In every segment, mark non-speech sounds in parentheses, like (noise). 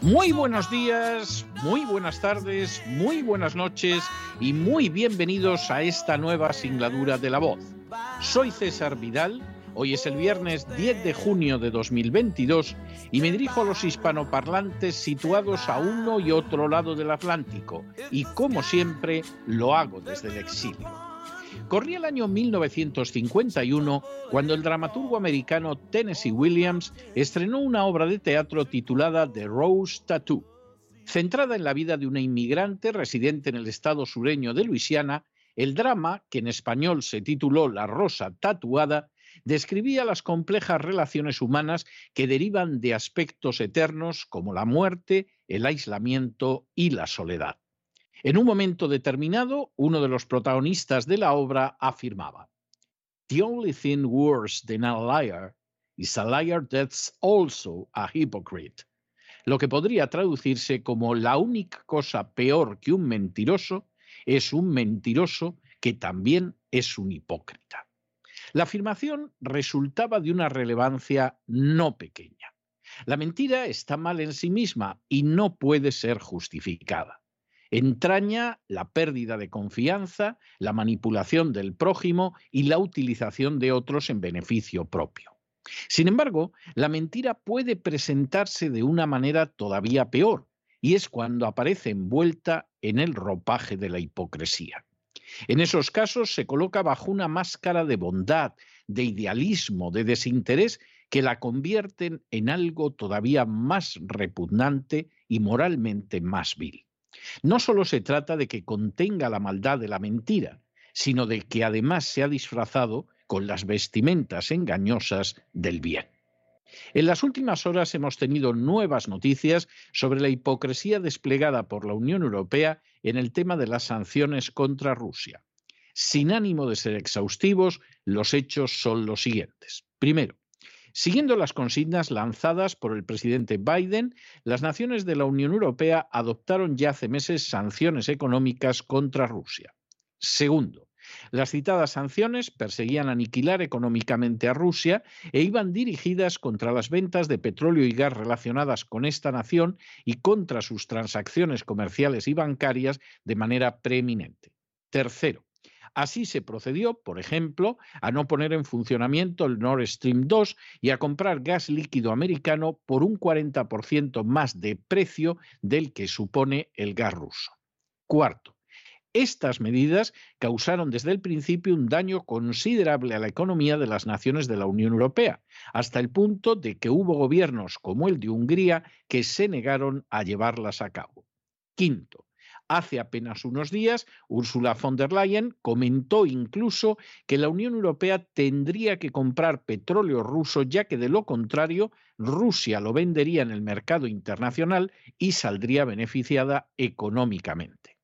muy buenos días, muy buenas tardes, muy buenas noches y muy bienvenidos a esta nueva singladura de la voz. Soy César Vidal, hoy es el viernes 10 de junio de 2022 y me dirijo a los hispanoparlantes situados a uno y otro lado del Atlántico y como siempre lo hago desde el exilio. Corría el año 1951 cuando el dramaturgo americano Tennessee Williams estrenó una obra de teatro titulada The Rose Tattoo. Centrada en la vida de una inmigrante residente en el estado sureño de Luisiana, el drama, que en español se tituló La Rosa Tatuada, describía las complejas relaciones humanas que derivan de aspectos eternos como la muerte, el aislamiento y la soledad. En un momento determinado, uno de los protagonistas de la obra afirmaba, The only thing worse than a liar is a liar that's also a hypocrite. Lo que podría traducirse como la única cosa peor que un mentiroso es un mentiroso que también es un hipócrita. La afirmación resultaba de una relevancia no pequeña. La mentira está mal en sí misma y no puede ser justificada entraña la pérdida de confianza, la manipulación del prójimo y la utilización de otros en beneficio propio. Sin embargo, la mentira puede presentarse de una manera todavía peor, y es cuando aparece envuelta en el ropaje de la hipocresía. En esos casos se coloca bajo una máscara de bondad, de idealismo, de desinterés que la convierten en algo todavía más repugnante y moralmente más vil. No solo se trata de que contenga la maldad de la mentira, sino de que además se ha disfrazado con las vestimentas engañosas del bien. En las últimas horas hemos tenido nuevas noticias sobre la hipocresía desplegada por la Unión Europea en el tema de las sanciones contra Rusia. Sin ánimo de ser exhaustivos, los hechos son los siguientes. Primero, Siguiendo las consignas lanzadas por el presidente Biden, las naciones de la Unión Europea adoptaron ya hace meses sanciones económicas contra Rusia. Segundo, las citadas sanciones perseguían aniquilar económicamente a Rusia e iban dirigidas contra las ventas de petróleo y gas relacionadas con esta nación y contra sus transacciones comerciales y bancarias de manera preeminente. Tercero, Así se procedió, por ejemplo, a no poner en funcionamiento el Nord Stream 2 y a comprar gas líquido americano por un 40% más de precio del que supone el gas ruso. Cuarto, estas medidas causaron desde el principio un daño considerable a la economía de las naciones de la Unión Europea, hasta el punto de que hubo gobiernos como el de Hungría que se negaron a llevarlas a cabo. Quinto, Hace apenas unos días, Ursula von der Leyen comentó incluso que la Unión Europea tendría que comprar petróleo ruso, ya que de lo contrario, Rusia lo vendería en el mercado internacional y saldría beneficiada económicamente.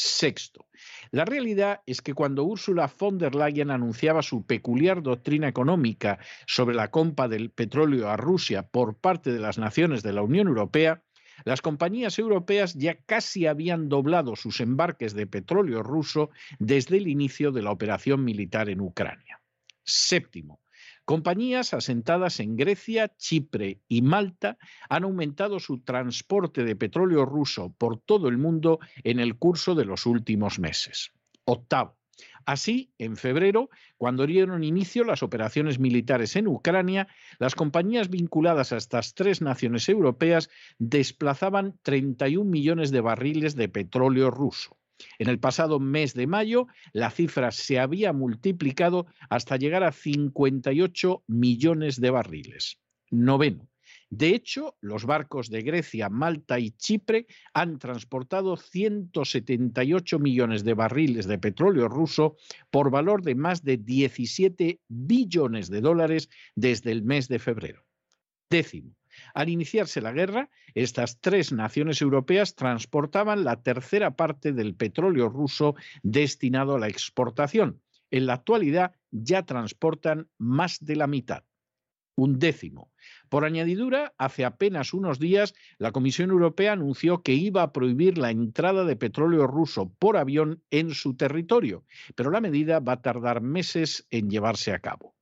Sexto, la realidad es que cuando Ursula von der Leyen anunciaba su peculiar doctrina económica sobre la compra del petróleo a Rusia por parte de las naciones de la Unión Europea, las compañías europeas ya casi habían doblado sus embarques de petróleo ruso desde el inicio de la operación militar en Ucrania. Séptimo, Compañías asentadas en Grecia, Chipre y Malta han aumentado su transporte de petróleo ruso por todo el mundo en el curso de los últimos meses. Octavo. Así, en febrero, cuando dieron inicio las operaciones militares en Ucrania, las compañías vinculadas a estas tres naciones europeas desplazaban 31 millones de barriles de petróleo ruso. En el pasado mes de mayo, la cifra se había multiplicado hasta llegar a 58 millones de barriles. Noveno. De hecho, los barcos de Grecia, Malta y Chipre han transportado 178 millones de barriles de petróleo ruso por valor de más de 17 billones de dólares desde el mes de febrero. Décimo. Al iniciarse la guerra, estas tres naciones europeas transportaban la tercera parte del petróleo ruso destinado a la exportación. En la actualidad ya transportan más de la mitad un décimo. Por añadidura, hace apenas unos días, la Comisión Europea anunció que iba a prohibir la entrada de petróleo ruso por avión en su territorio, pero la medida va a tardar meses en llevarse a cabo.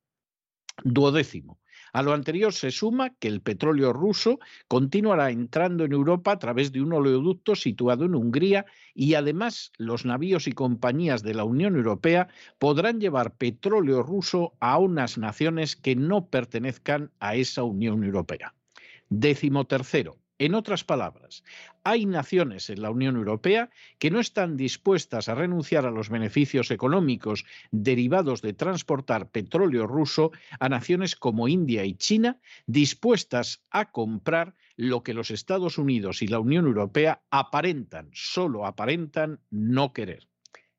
Duodécimo. A lo anterior se suma que el petróleo ruso continuará entrando en Europa a través de un oleoducto situado en Hungría y además los navíos y compañías de la Unión Europea podrán llevar petróleo ruso a unas naciones que no pertenezcan a esa Unión Europea. Décimo tercero. En otras palabras, hay naciones en la Unión Europea que no están dispuestas a renunciar a los beneficios económicos derivados de transportar petróleo ruso a naciones como India y China, dispuestas a comprar lo que los Estados Unidos y la Unión Europea aparentan, solo aparentan, no querer.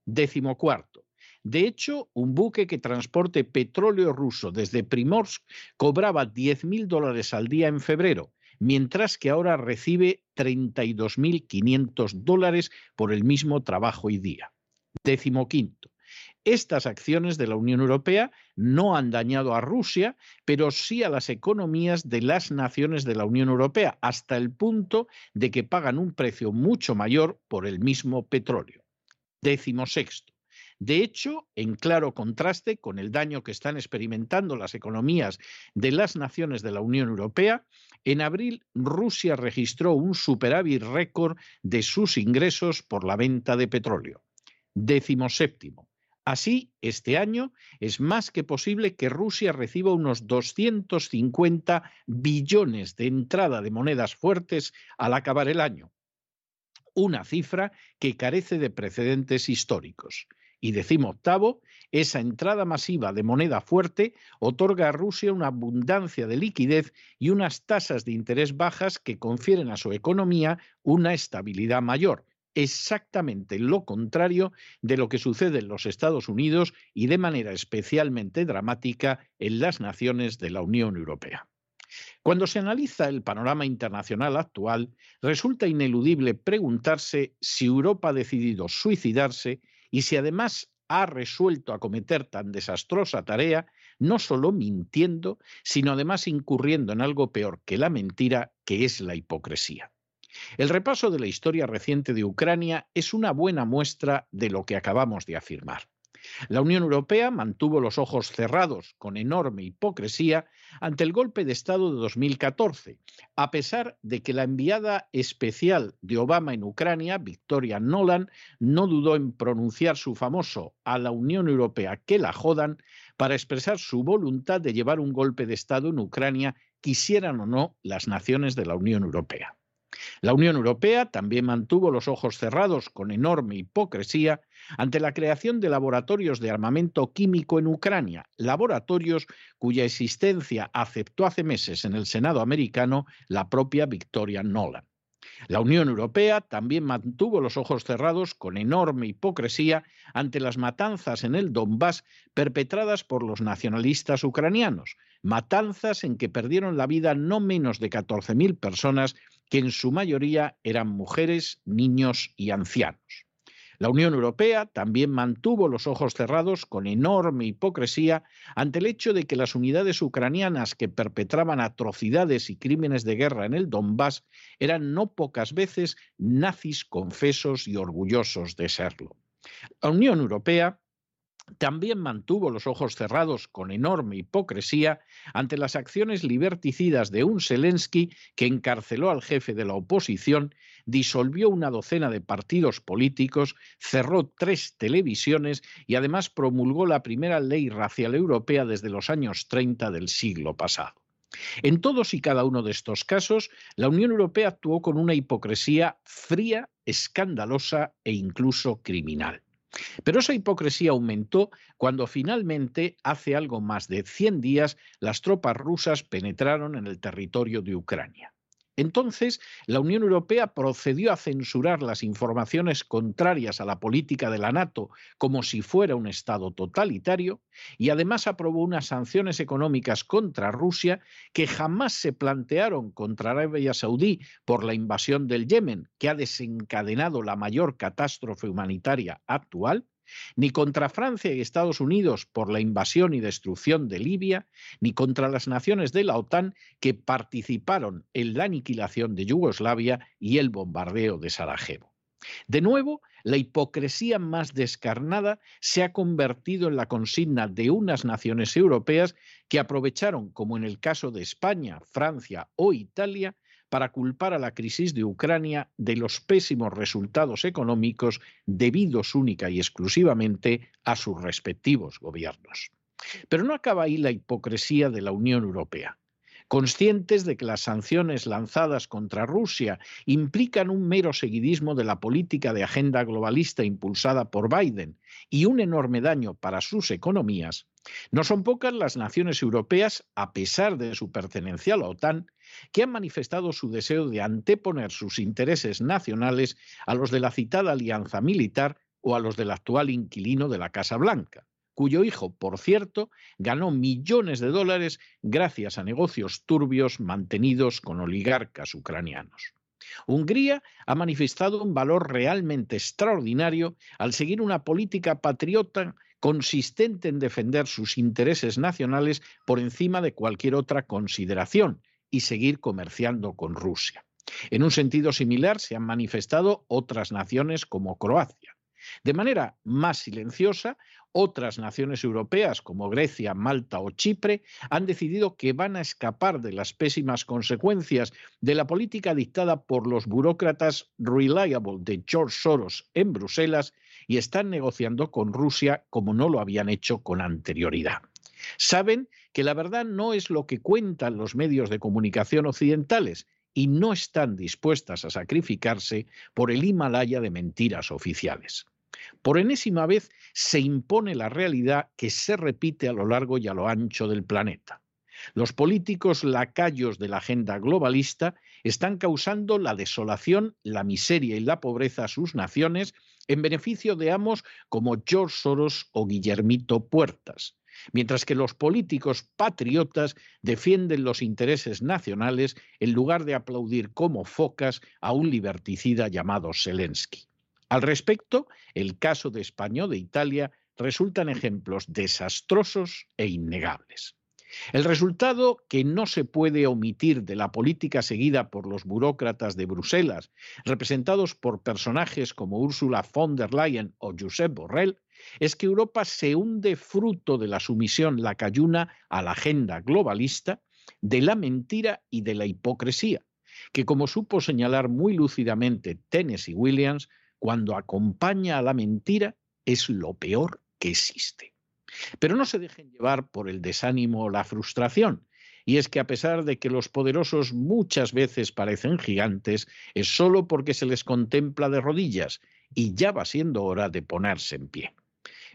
Décimo cuarto. De hecho, un buque que transporte petróleo ruso desde Primorsk cobraba 10.000 dólares al día en febrero mientras que ahora recibe 32.500 dólares por el mismo trabajo y día. Décimo quinto. Estas acciones de la Unión Europea no han dañado a Rusia, pero sí a las economías de las naciones de la Unión Europea, hasta el punto de que pagan un precio mucho mayor por el mismo petróleo. Décimo sexto. De hecho, en claro contraste con el daño que están experimentando las economías de las naciones de la Unión Europea, en abril Rusia registró un superávit récord de sus ingresos por la venta de petróleo. Décimo séptimo. Así, este año es más que posible que Rusia reciba unos 250 billones de entrada de monedas fuertes al acabar el año, una cifra que carece de precedentes históricos. Y decimos octavo, esa entrada masiva de moneda fuerte otorga a Rusia una abundancia de liquidez y unas tasas de interés bajas que confieren a su economía una estabilidad mayor, exactamente lo contrario de lo que sucede en los Estados Unidos y de manera especialmente dramática en las naciones de la Unión Europea. Cuando se analiza el panorama internacional actual, resulta ineludible preguntarse si Europa ha decidido suicidarse y si además ha resuelto acometer tan desastrosa tarea, no solo mintiendo, sino además incurriendo en algo peor que la mentira, que es la hipocresía. El repaso de la historia reciente de Ucrania es una buena muestra de lo que acabamos de afirmar. La Unión Europea mantuvo los ojos cerrados con enorme hipocresía ante el golpe de Estado de 2014, a pesar de que la enviada especial de Obama en Ucrania, Victoria Nolan, no dudó en pronunciar su famoso a la Unión Europea que la jodan para expresar su voluntad de llevar un golpe de Estado en Ucrania, quisieran o no las naciones de la Unión Europea. La Unión Europea también mantuvo los ojos cerrados con enorme hipocresía ante la creación de laboratorios de armamento químico en Ucrania, laboratorios cuya existencia aceptó hace meses en el Senado americano la propia Victoria Nolan. La Unión Europea también mantuvo los ojos cerrados con enorme hipocresía ante las matanzas en el Donbass perpetradas por los nacionalistas ucranianos, matanzas en que perdieron la vida no menos de 14.000 personas, que en su mayoría eran mujeres, niños y ancianos. La Unión Europea también mantuvo los ojos cerrados con enorme hipocresía ante el hecho de que las unidades ucranianas que perpetraban atrocidades y crímenes de guerra en el Donbass eran no pocas veces nazis confesos y orgullosos de serlo. La Unión Europea también mantuvo los ojos cerrados con enorme hipocresía ante las acciones liberticidas de un Zelensky que encarceló al jefe de la oposición, disolvió una docena de partidos políticos, cerró tres televisiones y además promulgó la primera ley racial europea desde los años 30 del siglo pasado. En todos y cada uno de estos casos, la Unión Europea actuó con una hipocresía fría, escandalosa e incluso criminal. Pero esa hipocresía aumentó cuando finalmente, hace algo más de 100 días, las tropas rusas penetraron en el territorio de Ucrania. Entonces, la Unión Europea procedió a censurar las informaciones contrarias a la política de la NATO como si fuera un Estado totalitario y además aprobó unas sanciones económicas contra Rusia que jamás se plantearon contra Arabia Saudí por la invasión del Yemen, que ha desencadenado la mayor catástrofe humanitaria actual ni contra Francia y Estados Unidos por la invasión y destrucción de Libia, ni contra las naciones de la OTAN que participaron en la aniquilación de Yugoslavia y el bombardeo de Sarajevo. De nuevo, la hipocresía más descarnada se ha convertido en la consigna de unas naciones europeas que aprovecharon, como en el caso de España, Francia o Italia, para culpar a la crisis de Ucrania de los pésimos resultados económicos debidos única y exclusivamente a sus respectivos gobiernos. Pero no acaba ahí la hipocresía de la Unión Europea. Conscientes de que las sanciones lanzadas contra Rusia implican un mero seguidismo de la política de agenda globalista impulsada por Biden y un enorme daño para sus economías, no son pocas las naciones europeas, a pesar de su pertenencia a la OTAN, que han manifestado su deseo de anteponer sus intereses nacionales a los de la citada alianza militar o a los del actual inquilino de la Casa Blanca, cuyo hijo, por cierto, ganó millones de dólares gracias a negocios turbios mantenidos con oligarcas ucranianos. Hungría ha manifestado un valor realmente extraordinario al seguir una política patriota consistente en defender sus intereses nacionales por encima de cualquier otra consideración y seguir comerciando con Rusia. En un sentido similar se han manifestado otras naciones como Croacia. De manera más silenciosa, otras naciones europeas como Grecia, Malta o Chipre han decidido que van a escapar de las pésimas consecuencias de la política dictada por los burócratas reliable de George Soros en Bruselas y están negociando con Rusia como no lo habían hecho con anterioridad. Saben que la verdad no es lo que cuentan los medios de comunicación occidentales y no están dispuestas a sacrificarse por el Himalaya de mentiras oficiales. Por enésima vez se impone la realidad que se repite a lo largo y a lo ancho del planeta. Los políticos lacayos de la agenda globalista están causando la desolación, la miseria y la pobreza a sus naciones en beneficio de amos como George Soros o Guillermito Puertas, mientras que los políticos patriotas defienden los intereses nacionales en lugar de aplaudir como focas a un liberticida llamado Zelensky. Al respecto, el caso de España o de Italia resultan ejemplos desastrosos e innegables. El resultado que no se puede omitir de la política seguida por los burócratas de Bruselas, representados por personajes como Ursula von der Leyen o Josep Borrell, es que Europa se hunde fruto de la sumisión lacayuna a la agenda globalista, de la mentira y de la hipocresía, que como supo señalar muy lúcidamente Tennessee Williams, cuando acompaña a la mentira es lo peor que existe. Pero no se dejen llevar por el desánimo o la frustración. Y es que a pesar de que los poderosos muchas veces parecen gigantes, es solo porque se les contempla de rodillas y ya va siendo hora de ponerse en pie.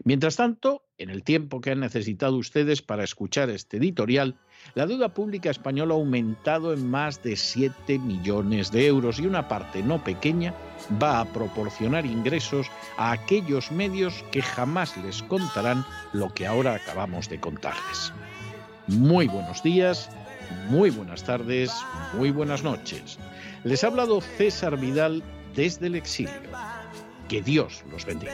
Mientras tanto, en el tiempo que han necesitado ustedes para escuchar este editorial, la deuda pública española ha aumentado en más de 7 millones de euros y una parte no pequeña va a proporcionar ingresos a aquellos medios que jamás les contarán lo que ahora acabamos de contarles. Muy buenos días, muy buenas tardes, muy buenas noches. Les ha hablado César Vidal desde el exilio. Que Dios los bendiga.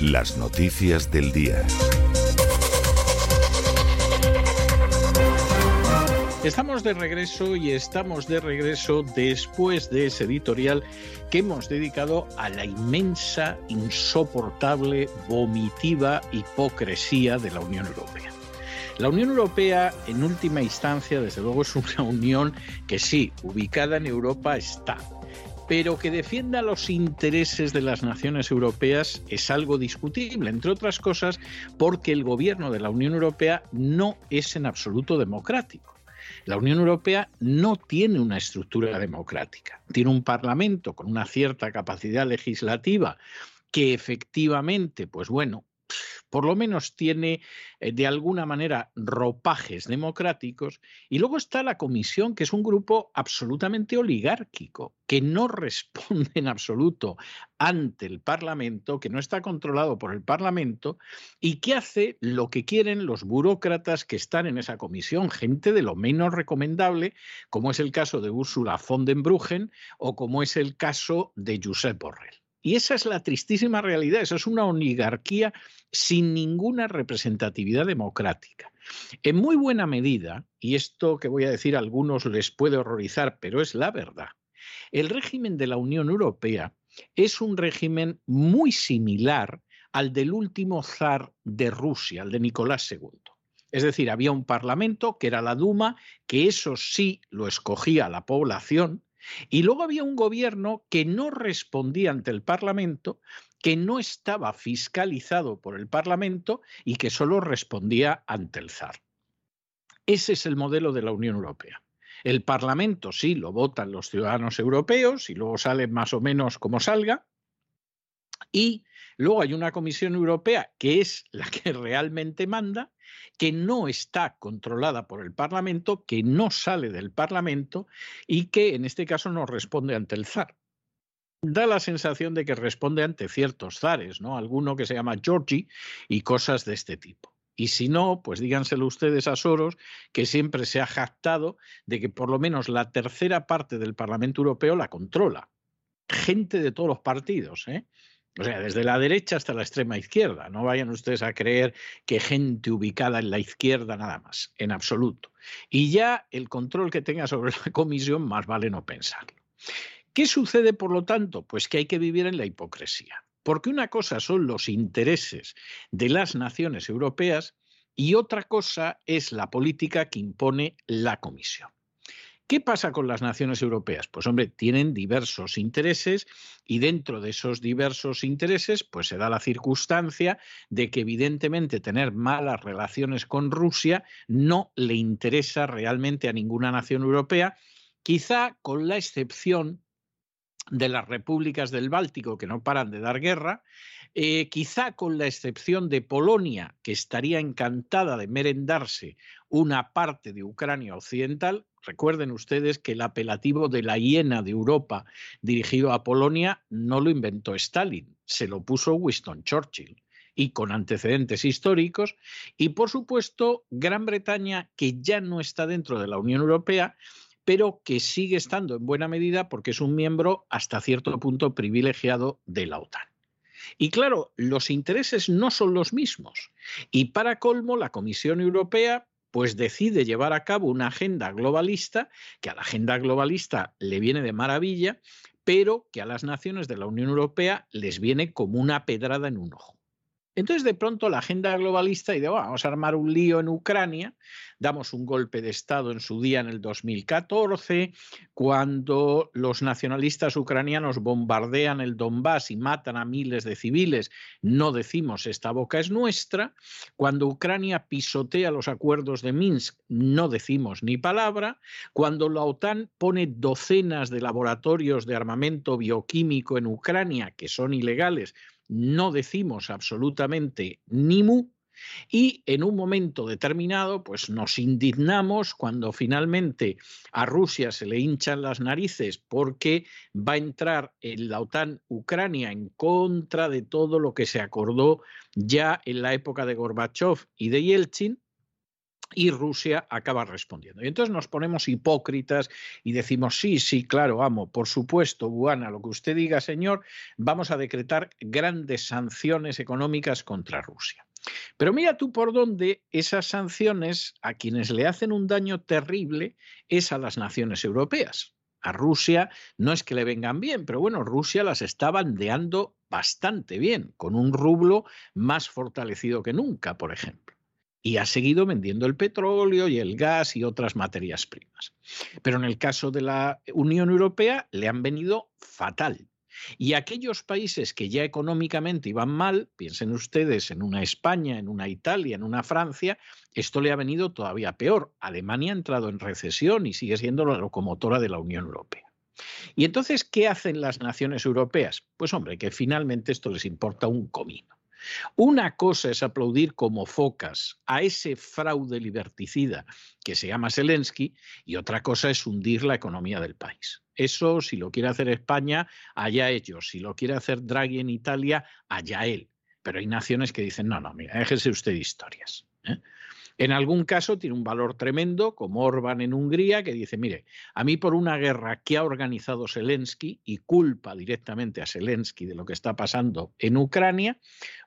Las noticias del día. Estamos de regreso y estamos de regreso después de ese editorial que hemos dedicado a la inmensa, insoportable, vomitiva hipocresía de la Unión Europea. La Unión Europea, en última instancia, desde luego es una unión que sí, ubicada en Europa está, pero que defienda los intereses de las naciones europeas es algo discutible, entre otras cosas porque el gobierno de la Unión Europea no es en absoluto democrático. La Unión Europea no tiene una estructura democrática. Tiene un Parlamento con una cierta capacidad legislativa que efectivamente, pues bueno, por lo menos tiene eh, de alguna manera ropajes democráticos, y luego está la Comisión, que es un grupo absolutamente oligárquico, que no (laughs) responde en absoluto ante el Parlamento, que no está controlado por el Parlamento, y que hace lo que quieren los burócratas que están en esa comisión, gente de lo menos recomendable, como es el caso de Ursula von den Bruggen o como es el caso de Josep Borrell. Y esa es la tristísima realidad, esa es una oligarquía sin ninguna representatividad democrática. En muy buena medida, y esto que voy a decir a algunos les puede horrorizar, pero es la verdad, el régimen de la Unión Europea es un régimen muy similar al del último zar de Rusia, el de Nicolás II. Es decir, había un parlamento que era la Duma, que eso sí lo escogía la población, y luego había un gobierno que no respondía ante el Parlamento, que no estaba fiscalizado por el Parlamento y que solo respondía ante el zar. Ese es el modelo de la Unión Europea. El Parlamento sí lo votan los ciudadanos europeos y luego sale más o menos como salga. Y luego hay una Comisión Europea que es la que (laughs) realmente manda que no está controlada por el Parlamento, que no sale del Parlamento y que en este caso no responde ante el zar. da la sensación de que responde ante ciertos zares, ¿no? Alguno que se llama Georgie y cosas de este tipo. Y si no, pues díganselo ustedes a Soros, que siempre se ha jactado de que por lo menos la tercera parte del Parlamento Europeo la controla. Gente de todos los partidos, ¿eh? O sea, desde la derecha hasta la extrema izquierda. No vayan ustedes a creer que gente ubicada en la izquierda nada más, en absoluto. Y ya el control que tenga sobre la comisión, más vale no pensarlo. ¿Qué sucede, por lo tanto? Pues que hay que vivir en la hipocresía. Porque una cosa son los intereses de las naciones europeas y otra cosa es la política que impone la Comisión. ¿Qué pasa con las naciones europeas? Pues hombre, tienen diversos intereses y dentro de esos diversos intereses pues se da la circunstancia de que evidentemente tener malas relaciones con Rusia no le interesa realmente a ninguna nación europea, quizá con la excepción de las repúblicas del Báltico que no paran de dar guerra, eh, quizá con la excepción de Polonia, que estaría encantada de merendarse una parte de Ucrania occidental. Recuerden ustedes que el apelativo de la hiena de Europa dirigido a Polonia no lo inventó Stalin, se lo puso Winston Churchill y con antecedentes históricos, y por supuesto Gran Bretaña, que ya no está dentro de la Unión Europea, pero que sigue estando en buena medida porque es un miembro hasta cierto punto privilegiado de la OTAN. Y claro, los intereses no son los mismos. Y para colmo, la Comisión Europea pues decide llevar a cabo una agenda globalista, que a la agenda globalista le viene de maravilla, pero que a las naciones de la Unión Europea les viene como una pedrada en un ojo. Entonces, de pronto, la agenda globalista y de vamos a armar un lío en Ucrania, damos un golpe de Estado en su día en el 2014, cuando los nacionalistas ucranianos bombardean el Donbass y matan a miles de civiles, no decimos esta boca es nuestra, cuando Ucrania pisotea los acuerdos de Minsk, no decimos ni palabra, cuando la OTAN pone docenas de laboratorios de armamento bioquímico en Ucrania, que son ilegales, no decimos absolutamente ni mu y en un momento determinado pues nos indignamos cuando finalmente a Rusia se le hinchan las narices porque va a entrar en la OTAN Ucrania en contra de todo lo que se acordó ya en la época de Gorbachev y de Yeltsin y Rusia acaba respondiendo. Y entonces nos ponemos hipócritas y decimos, sí, sí, claro, amo, por supuesto, Buana, lo que usted diga, señor, vamos a decretar grandes sanciones económicas contra Rusia. Pero mira tú por dónde esas sanciones a quienes le hacen un daño terrible es a las naciones europeas. A Rusia no es que le vengan bien, pero bueno, Rusia las está bandeando bastante bien, con un rublo más fortalecido que nunca, por ejemplo y ha seguido vendiendo el petróleo y el gas y otras materias primas. Pero en el caso de la Unión Europea le han venido fatal. Y aquellos países que ya económicamente iban mal, piensen ustedes en una España, en una Italia, en una Francia, esto le ha venido todavía peor. Alemania ha entrado en recesión y sigue siendo la locomotora de la Unión Europea. Y entonces, ¿qué hacen las naciones europeas? Pues hombre, que finalmente esto les importa un comino. Una cosa es aplaudir como focas a ese fraude liberticida que se llama Zelensky y otra cosa es hundir la economía del país. Eso, si lo quiere hacer España, allá ellos. Si lo quiere hacer Draghi en Italia, allá él. Pero hay naciones que dicen, no, no, mira, déjese usted historias. ¿eh? En algún caso tiene un valor tremendo, como Orban en Hungría, que dice, mire, a mí por una guerra que ha organizado Zelensky y culpa directamente a Zelensky de lo que está pasando en Ucrania,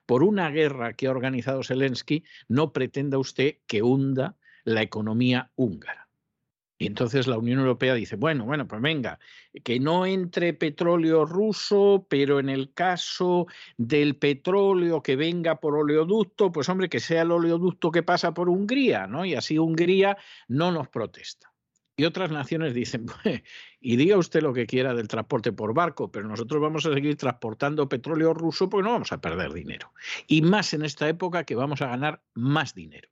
por una guerra que ha organizado Zelensky, no pretenda usted que hunda la economía húngara. Y entonces la Unión Europea dice, bueno, bueno, pues venga, que no entre petróleo ruso, pero en el caso del petróleo que venga por oleoducto, pues hombre, que sea el oleoducto que pasa por Hungría, ¿no? Y así Hungría no nos protesta. Y otras naciones dicen, pues, y diga usted lo que quiera del transporte por barco, pero nosotros vamos a seguir transportando petróleo ruso porque no vamos a perder dinero. Y más en esta época que vamos a ganar más dinero.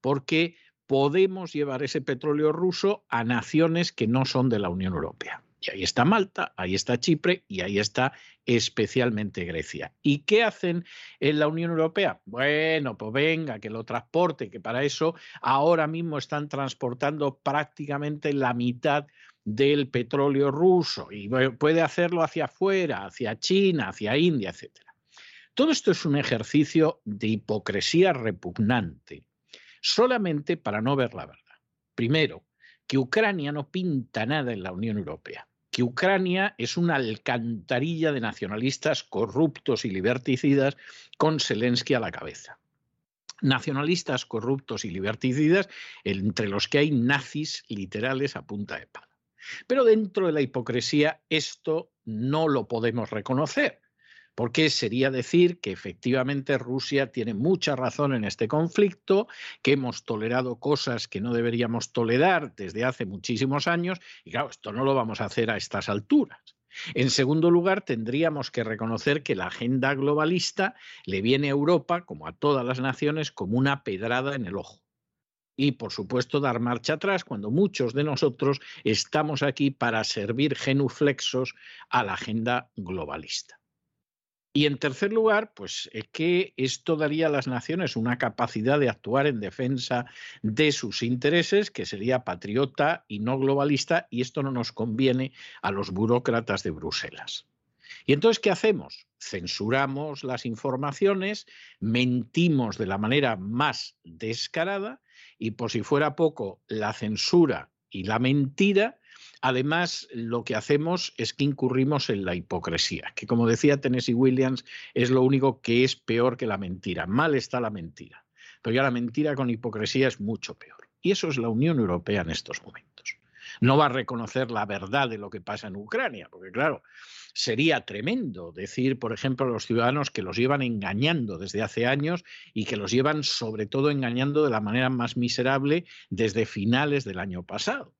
Porque podemos llevar ese petróleo ruso a naciones que no son de la Unión Europea. Y ahí está Malta, ahí está Chipre y ahí está especialmente Grecia. ¿Y qué hacen en la Unión Europea? Bueno, pues venga, que lo transporte, que para eso ahora mismo están transportando prácticamente la mitad del petróleo ruso y puede hacerlo hacia afuera, hacia China, hacia India, etc. Todo esto es un ejercicio de hipocresía repugnante, solamente para no ver la verdad. Primero, que Ucrania no pinta nada en la Unión Europea, que Ucrania es una alcantarilla de nacionalistas corruptos y liberticidas con Zelensky a la cabeza nacionalistas corruptos y liberticidas, entre los que hay nazis literales a punta de pala. Pero dentro de la hipocresía esto no lo podemos reconocer, porque sería decir que efectivamente Rusia tiene mucha razón en este conflicto, que hemos tolerado cosas que no deberíamos tolerar desde hace muchísimos años, y claro, esto no lo vamos a hacer a estas alturas. En segundo lugar, tendríamos que reconocer que la agenda globalista le viene a Europa, como a todas las naciones, como una pedrada en el ojo. Y, por supuesto, dar marcha atrás cuando muchos de nosotros estamos aquí para servir genuflexos a la agenda globalista. Y en tercer lugar, pues es que esto daría a las naciones una capacidad de actuar en defensa de sus intereses, que sería patriota y no globalista, y esto no nos conviene a los burócratas de Bruselas. Y entonces, ¿qué hacemos? Censuramos las informaciones, mentimos de la manera más descarada y por si fuera poco, la censura y la mentira Además, lo que hacemos es que incurrimos en la hipocresía, que como decía Tennessee Williams, es lo único que es peor que la mentira. Mal está la mentira. Pero ya la mentira con hipocresía es mucho peor. Y eso es la Unión Europea en estos momentos. No va a reconocer la verdad de lo que pasa en Ucrania, porque claro, sería tremendo decir, por ejemplo, a los ciudadanos que los llevan engañando desde hace años y que los llevan sobre todo engañando de la manera más miserable desde finales del año pasado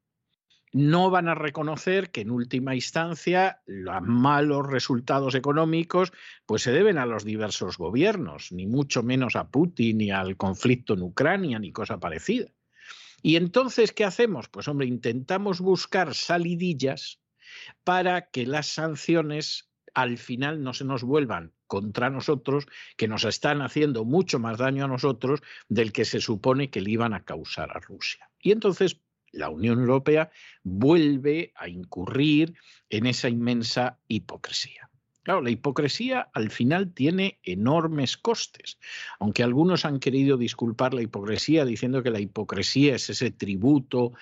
no van a reconocer que en última instancia los malos resultados económicos pues se deben a los diversos gobiernos, ni mucho menos a Putin ni al conflicto en Ucrania ni cosa parecida. Y entonces, ¿qué hacemos? Pues hombre, intentamos buscar salidillas para que las sanciones al final no se nos vuelvan contra nosotros, que nos están haciendo mucho más daño a nosotros del que se supone que le iban a causar a Rusia. Y entonces la Unión Europea vuelve a incurrir en esa inmensa hipocresía. Claro, la hipocresía al final tiene enormes costes, aunque algunos han querido disculpar la hipocresía diciendo que la hipocresía es ese tributo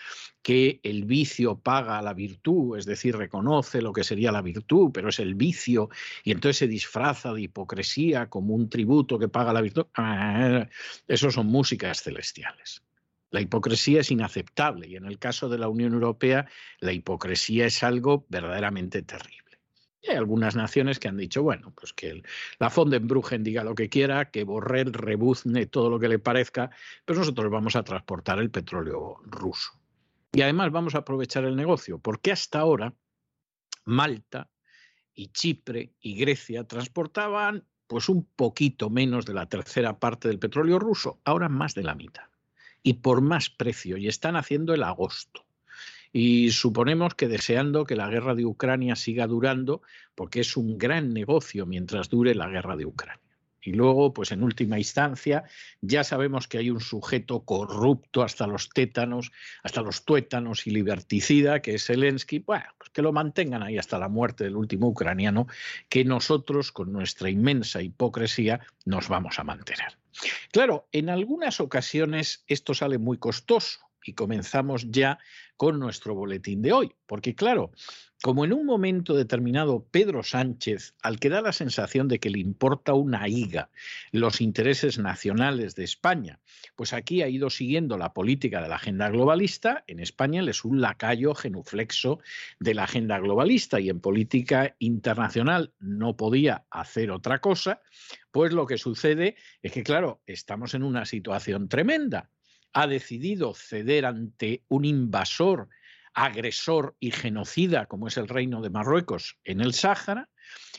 que el vicio paga a la virtud, es decir, reconoce lo que sería la virtud, pero es el vicio y entonces se disfraza de hipocresía como un tributo que paga la virtud. Ah, eso son músicas celestiales. La hipocresía es inaceptable y en el caso de la Unión Europea la hipocresía es algo verdaderamente terrible. hay algunas naciones que han dicho, bueno, pues que la Fondenbrugen diga lo que quiera, que Borrell rebuzne todo lo que le parezca, pero nosotros vamos a transportar el petróleo ruso. Y además vamos a aprovechar el negocio, porque hasta ahora Malta y Chipre y Grecia transportaban pues un poquito menos de la tercera parte del petróleo ruso, ahora más de la mitad y por más precio, y están haciendo el agosto. Y suponemos que deseando que la guerra de Ucrania siga durando, porque es un gran negocio mientras dure la guerra de Ucrania. Y luego, pues en última instancia, ya sabemos que hay un sujeto corrupto hasta los tétanos, hasta los tuétanos y liberticida, que es Zelensky, bueno, pues que lo mantengan ahí hasta la muerte del último ucraniano, que nosotros, con nuestra inmensa hipocresía, nos vamos a mantener. Claro, en algunas ocasiones esto sale muy costoso y comenzamos ya con nuestro boletín de hoy, porque claro, como en un momento determinado Pedro Sánchez, al que da la sensación de que le importa una higa los intereses nacionales de España, pues aquí ha ido siguiendo la política de la agenda globalista, en España le es un lacayo genuflexo de la agenda globalista y en política internacional no podía hacer otra cosa, pues lo que sucede es que, claro, estamos en una situación tremenda. Ha decidido ceder ante un invasor agresor y genocida como es el reino de Marruecos en el Sáhara.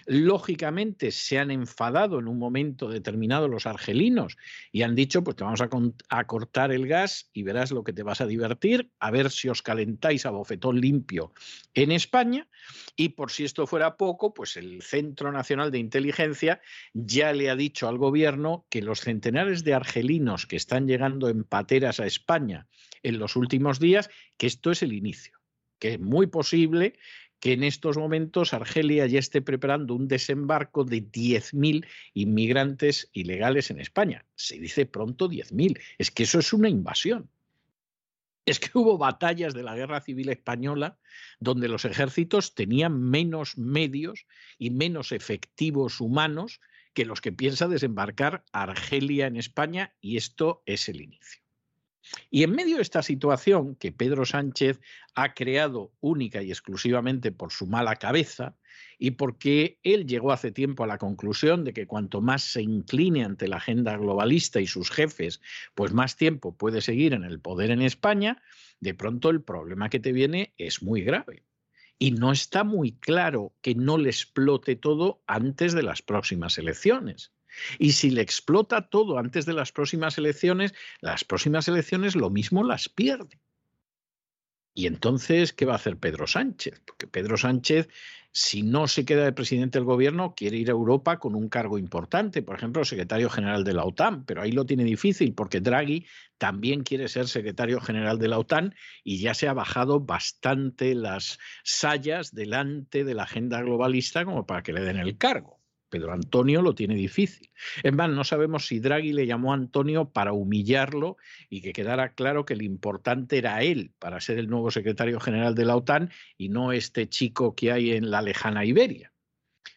Lógicamente se han enfadado en un momento determinado los argelinos y han dicho, pues te vamos a, cortar el gas y verás lo que te vas a divertir, a ver si os calentáis a bofetón limpio en España. Y por si esto fuera poco, pues el Centro Nacional de Inteligencia ya le ha dicho al gobierno que los centenares de argelinos que están llegando en pateras a España en los últimos días, que esto es el inicio que es muy posible que en estos momentos Argelia ya esté preparando un desembarco de 10.000 inmigrantes ilegales en España. Se dice pronto 10.000. Es que eso es una invasión. Es que (laughs) hubo batallas de la Guerra Civil Española donde los ejércitos tenían menos medios y menos efectivos humanos que los que piensa desembarcar Argelia en España y esto es el inicio. Y en medio de esta situación que Pedro Sánchez ha creado única y exclusivamente por su mala cabeza y porque él llegó hace tiempo a la conclusión de que cuanto más se incline ante la agenda globalista y sus jefes, pues más tiempo puede seguir en el poder en España, de pronto el problema que te viene es muy grave. Y no está muy claro que no le explote todo antes de las próximas elecciones. Y si le explota todo antes de las próximas elecciones, las próximas elecciones lo mismo las pierde. Y entonces, ¿qué va a hacer Pedro Sánchez? Porque Pedro Sánchez, si no se queda de presidente del gobierno, quiere ir a Europa con un cargo importante, por ejemplo, secretario general de la OTAN, pero ahí lo tiene difícil porque Draghi también quiere ser secretario general de la OTAN y ya se ha bajado bastante las sayas delante de la agenda globalista como para que le den el cargo. Pedro Antonio lo tiene difícil. Es más, no sabemos si Draghi le llamó a Antonio para humillarlo y que quedara claro que el importante era él para ser el nuevo secretario general de la OTAN y no este chico que hay en la lejana Iberia.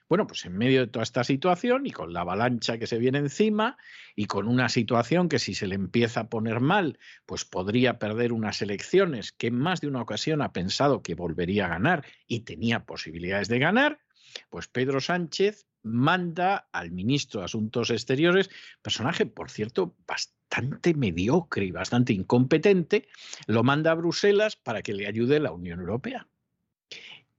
Bueno, pues en medio de toda esta situación y con la avalancha que se viene encima y con una situación que si se le empieza a poner mal, pues podría perder unas elecciones que en más de una ocasión ha pensado que volvería a ganar y tenía posibilidades de ganar, pues Pedro Sánchez manda al ministro de Asuntos Exteriores, personaje, por cierto, bastante mediocre y bastante incompetente, lo manda a Bruselas para que le ayude la Unión Europea.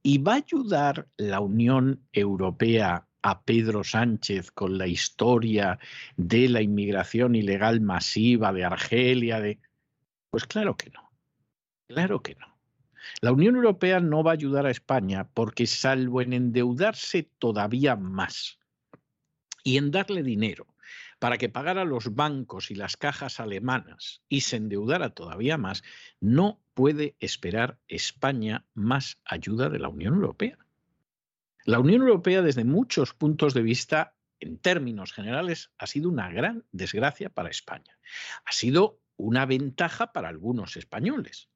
¿Y va a ayudar la Unión Europea a Pedro Sánchez con la historia de la inmigración ilegal masiva de Argelia? De... Pues claro que no. Claro que no. La Unión Europea no va a ayudar a España porque salvo en endeudarse todavía más y en darle dinero para que pagara los bancos y las cajas alemanas y se endeudara todavía más, no puede esperar España más ayuda de la Unión Europea. La Unión Europea, desde muchos puntos de vista, en términos generales, ha sido una gran desgracia para España. Ha sido una ventaja para algunos españoles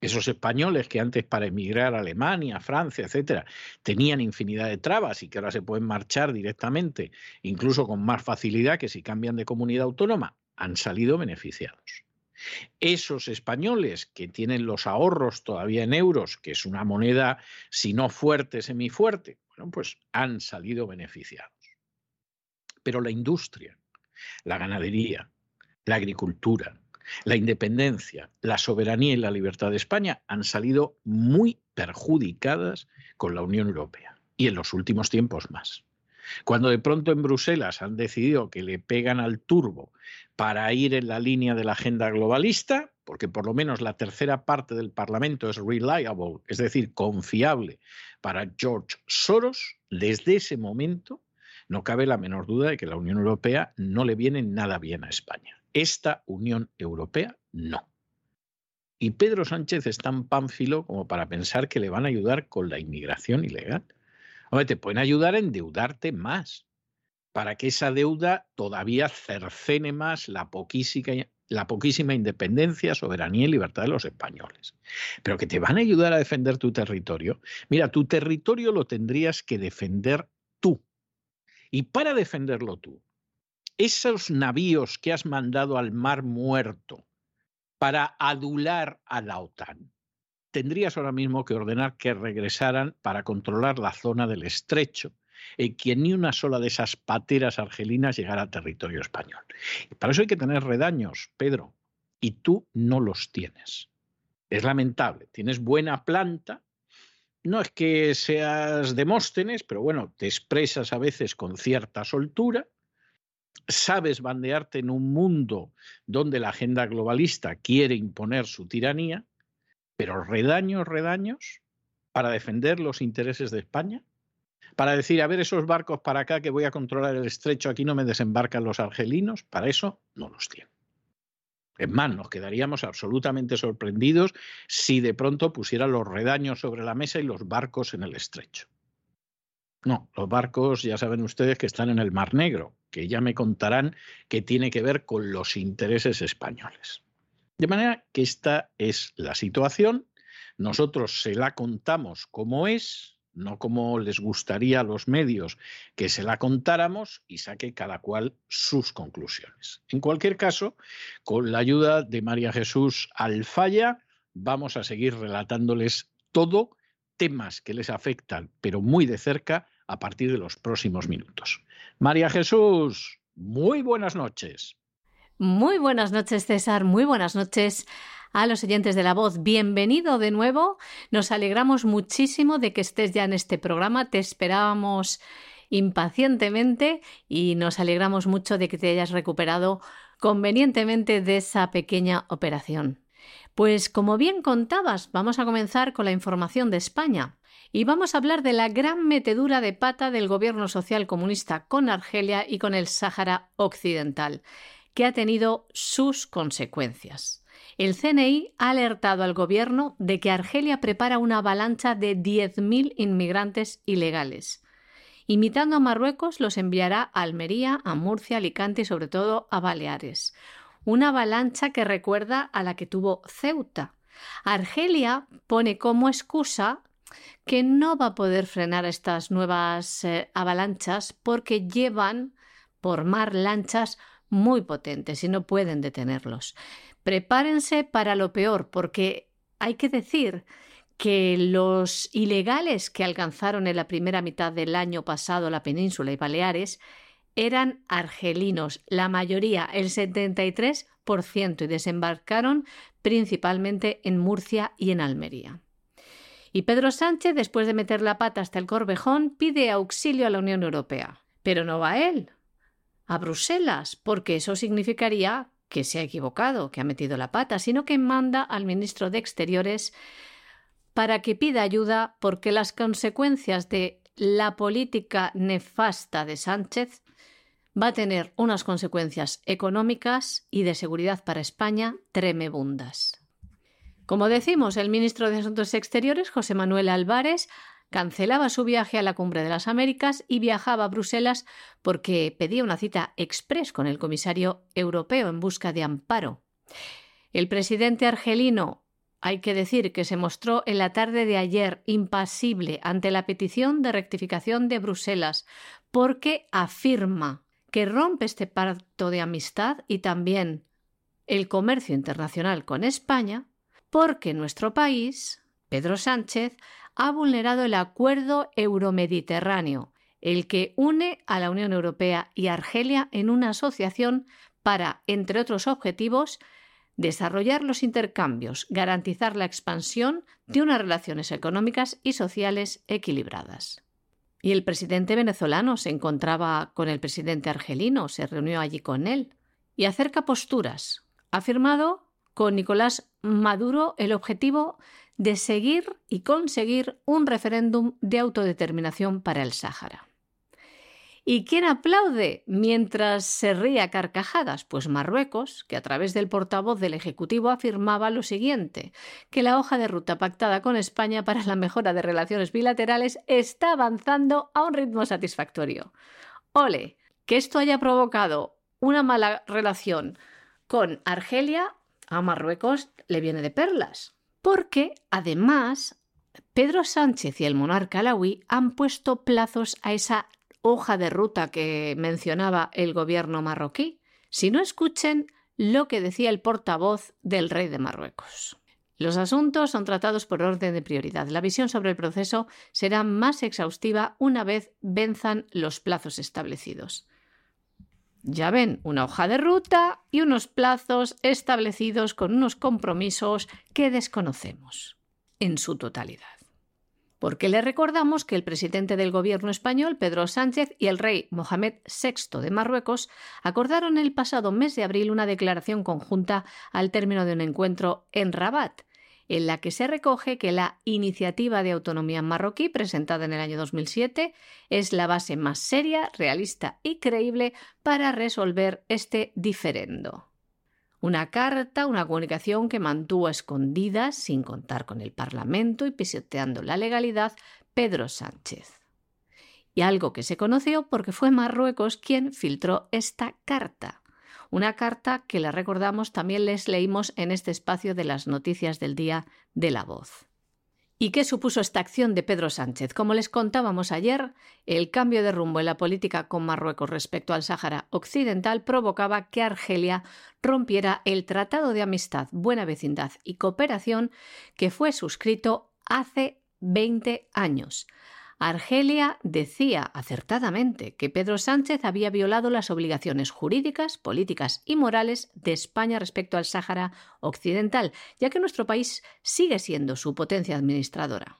esos españoles que antes para emigrar a Alemania, Francia, etcétera, tenían infinidad de trabas y que ahora se pueden marchar directamente, incluso con más facilidad que si cambian de comunidad autónoma, han salido beneficiados. Esos españoles que tienen los ahorros todavía en euros, que es una moneda, si no fuerte, semifuerte, bueno, pues han salido beneficiados. Pero la industria, la ganadería, la agricultura, la independencia, la soberanía y la libertad de España han salido muy perjudicadas con la Unión Europea y en los últimos tiempos más. Cuando de pronto en Bruselas han decidido que le pegan al turbo para ir en la línea de la agenda globalista, porque por lo menos la tercera parte del Parlamento es reliable, es decir, confiable para George Soros, desde ese momento no cabe la menor duda de que la Unión Europea no le viene nada bien a España. Esta Unión Europea no. Y Pedro Sánchez es tan pánfilo como para pensar que le van a ayudar con la inmigración ilegal. Hombre, te pueden ayudar a endeudarte más, para que esa deuda todavía cercene más la poquísima, la poquísima independencia, soberanía y libertad de los españoles. Pero que te van a ayudar a defender tu territorio. Mira, tu territorio lo tendrías que defender tú. Y para defenderlo tú, esos navíos que has mandado al Mar Muerto para adular a la OTAN, tendrías ahora mismo que ordenar que regresaran para controlar la zona del estrecho y que ni una sola de esas pateras argelinas llegara a territorio español. Para eso hay que tener redaños, Pedro, y tú no los tienes. Es lamentable, tienes buena planta, no es que seas Demóstenes, pero bueno, te expresas a veces con cierta soltura, sabes bandearte en un mundo donde la agenda globalista quiere imponer su tiranía, pero redaños, redaños para defender los intereses de España, para decir, a ver, esos barcos para acá que voy a controlar el estrecho, aquí no me desembarcan los argelinos, para eso no los tiene. Es más, nos quedaríamos absolutamente sorprendidos si de pronto pusiera los redaños sobre la mesa y los barcos en el estrecho. No, los barcos ya saben ustedes que están en el Mar Negro, que ya me contarán que tiene que ver con los intereses españoles. De manera que esta es la situación, nosotros se la contamos como es, no como les gustaría a los medios que se la contáramos y saque cada cual sus conclusiones. En cualquier caso, con la ayuda de María Jesús Alfaya, vamos a seguir relatándoles todo, temas que les afectan, pero muy de cerca, a partir de los próximos minutos. María Jesús, muy buenas noches. Muy buenas noches, César. Muy buenas noches a los oyentes de la voz. Bienvenido de nuevo. Nos alegramos muchísimo de que estés ya en este programa. Te esperábamos impacientemente y nos alegramos mucho de que te hayas recuperado convenientemente de esa pequeña operación. Pues como bien contabas, vamos a comenzar con la información de España y vamos a hablar de la gran metedura de pata del gobierno social comunista con Argelia y con el Sáhara Occidental, que ha tenido sus consecuencias. El CNI ha alertado al gobierno de que Argelia prepara una avalancha de 10.000 inmigrantes ilegales. Imitando a Marruecos, los enviará a Almería, a Murcia, Alicante y sobre todo a Baleares. Una avalancha que recuerda a la que tuvo Ceuta. Argelia pone como excusa que no va a poder frenar estas nuevas eh, avalanchas porque llevan por mar lanchas muy potentes y no pueden detenerlos prepárense para lo peor, porque hay que decir que los ilegales que alcanzaron en la primera mitad del año pasado la península y Baleares eran argelinos, la mayoría, el 73%, y desembarcaron principalmente en Murcia y en Almería. Y Pedro Sánchez, después de meter la pata hasta el Corvejón, pide auxilio a la Unión Europea. Pero no va a él, a Bruselas, porque eso significaría que se ha equivocado, que ha metido la pata, sino que manda al ministro de Exteriores para que pida ayuda porque las consecuencias de la política nefasta de Sánchez va a tener unas consecuencias económicas y de seguridad para España tremebundas. Como decimos, el ministro de Asuntos Exteriores, José Manuel Álvarez, cancelaba su viaje a la Cumbre de las Américas y viajaba a Bruselas porque pedía una cita express con el comisario europeo en busca de amparo. El presidente argelino hay que decir que se mostró en la tarde de ayer impasible ante la petición de rectificación de Bruselas, porque afirma que rompe este pacto de amistad y también el comercio internacional con España, porque nuestro país, Pedro Sánchez, ha vulnerado el acuerdo euromediterráneo, el que une a la Unión Europea y Argelia en una asociación para, entre otros objetivos, desarrollar los intercambios, garantizar la expansión de unas relaciones económicas y sociales equilibradas. Y el presidente venezolano se encontraba con el presidente argelino, se reunió allí con él y acerca posturas. Ha firmado con Nicolás Maduro el objetivo de seguir y conseguir un referéndum de autodeterminación para el Sáhara. ¿Y quién aplaude mientras se ríe a carcajadas? Pues Marruecos, que a través del portavoz del Ejecutivo afirmaba lo siguiente, que la hoja de ruta pactada con España para la mejora de relaciones bilaterales está avanzando a un ritmo satisfactorio. Ole, que esto haya provocado una mala relación con Argelia, a Marruecos le viene de perlas porque además Pedro Sánchez y el monarca alawí han puesto plazos a esa hoja de ruta que mencionaba el gobierno marroquí. Si no escuchen lo que decía el portavoz del rey de Marruecos. Los asuntos son tratados por orden de prioridad. La visión sobre el proceso será más exhaustiva una vez venzan los plazos establecidos. Ya ven, una hoja de ruta y unos plazos establecidos con unos compromisos que desconocemos en su totalidad. Porque le recordamos que el presidente del gobierno español, Pedro Sánchez, y el rey Mohamed VI de Marruecos acordaron el pasado mes de abril una declaración conjunta al término de un encuentro en Rabat, en la que se recoge que la iniciativa de autonomía marroquí presentada en el año 2007 es la base más seria, realista y creíble para resolver este diferendo. Una carta, una comunicación que mantuvo a escondidas, sin contar con el Parlamento y pisoteando la legalidad, Pedro Sánchez. Y algo que se conoció porque fue Marruecos quien filtró esta carta. Una carta que la recordamos también les leímos en este espacio de las noticias del día de la voz. ¿Y qué supuso esta acción de Pedro Sánchez? Como les contábamos ayer, el cambio de rumbo en la política con Marruecos respecto al Sáhara Occidental provocaba que Argelia rompiera el Tratado de Amistad, Buena Vecindad y Cooperación que fue suscrito hace 20 años. Argelia decía acertadamente que Pedro Sánchez había violado las obligaciones jurídicas, políticas y morales de España respecto al Sáhara Occidental, ya que nuestro país sigue siendo su potencia administradora.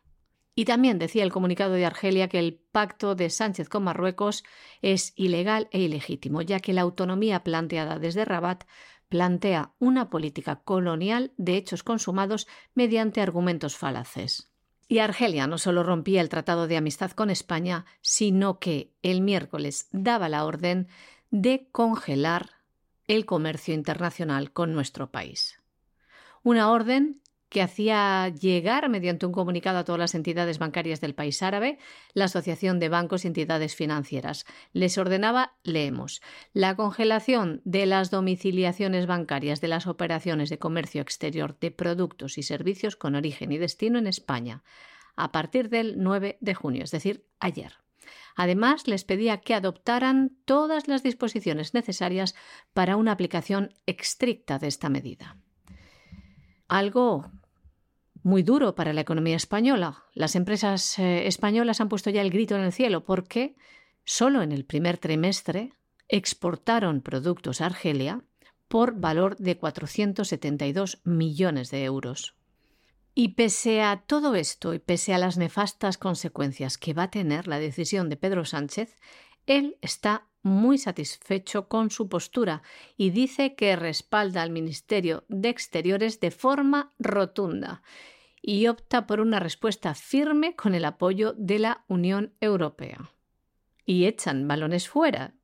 Y también decía el comunicado de Argelia que el pacto de Sánchez con Marruecos es ilegal e ilegítimo, ya que la autonomía planteada desde Rabat plantea una política colonial de hechos consumados mediante argumentos falaces. Y Argelia no solo rompía el tratado de amistad con España, sino que el miércoles daba la orden de congelar el comercio internacional con nuestro país. Una orden que hacía llegar mediante un comunicado a todas las entidades bancarias del país árabe, la Asociación de Bancos y Entidades Financieras. Les ordenaba, leemos, la congelación de las domiciliaciones bancarias de las operaciones de comercio exterior de productos y servicios con origen y destino en España a partir del 9 de junio, es decir, ayer. Además, les pedía que adoptaran todas las disposiciones necesarias para una aplicación estricta de esta medida. Algo muy duro para la economía española. Las empresas eh, españolas han puesto ya el grito en el cielo porque solo en el primer trimestre exportaron productos a Argelia por valor de 472 millones de euros. Y pese a todo esto y pese a las nefastas consecuencias que va a tener la decisión de Pedro Sánchez, él está muy satisfecho con su postura y dice que respalda al Ministerio de Exteriores de forma rotunda y opta por una respuesta firme con el apoyo de la Unión Europea. Y echan balones fuera.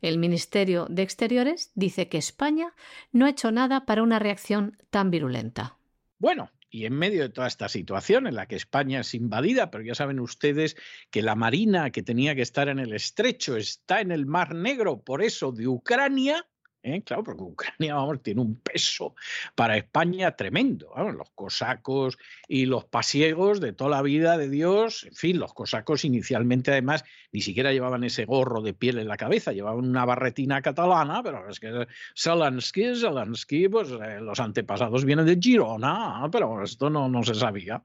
El Ministerio de Exteriores dice que España no ha hecho nada para una reacción tan virulenta. Bueno, y en medio de toda esta situación en la que España es invadida, pero ya saben ustedes que la Marina que tenía que estar en el estrecho está en el Mar Negro, por eso de Ucrania, ¿eh? Claro, porque Ucrania tiene un peso para España tremendo. los cosacos y los pasiegos de toda la vida de Dios, en fin, los cosacos inicialmente además ni siquiera llevaban ese gorro de piel en la cabeza, llevaban una barretina catalana, pero es que Zelensky, Zelensky, pues eh, los antepasados vienen de Girona, pero esto no, no se sabía.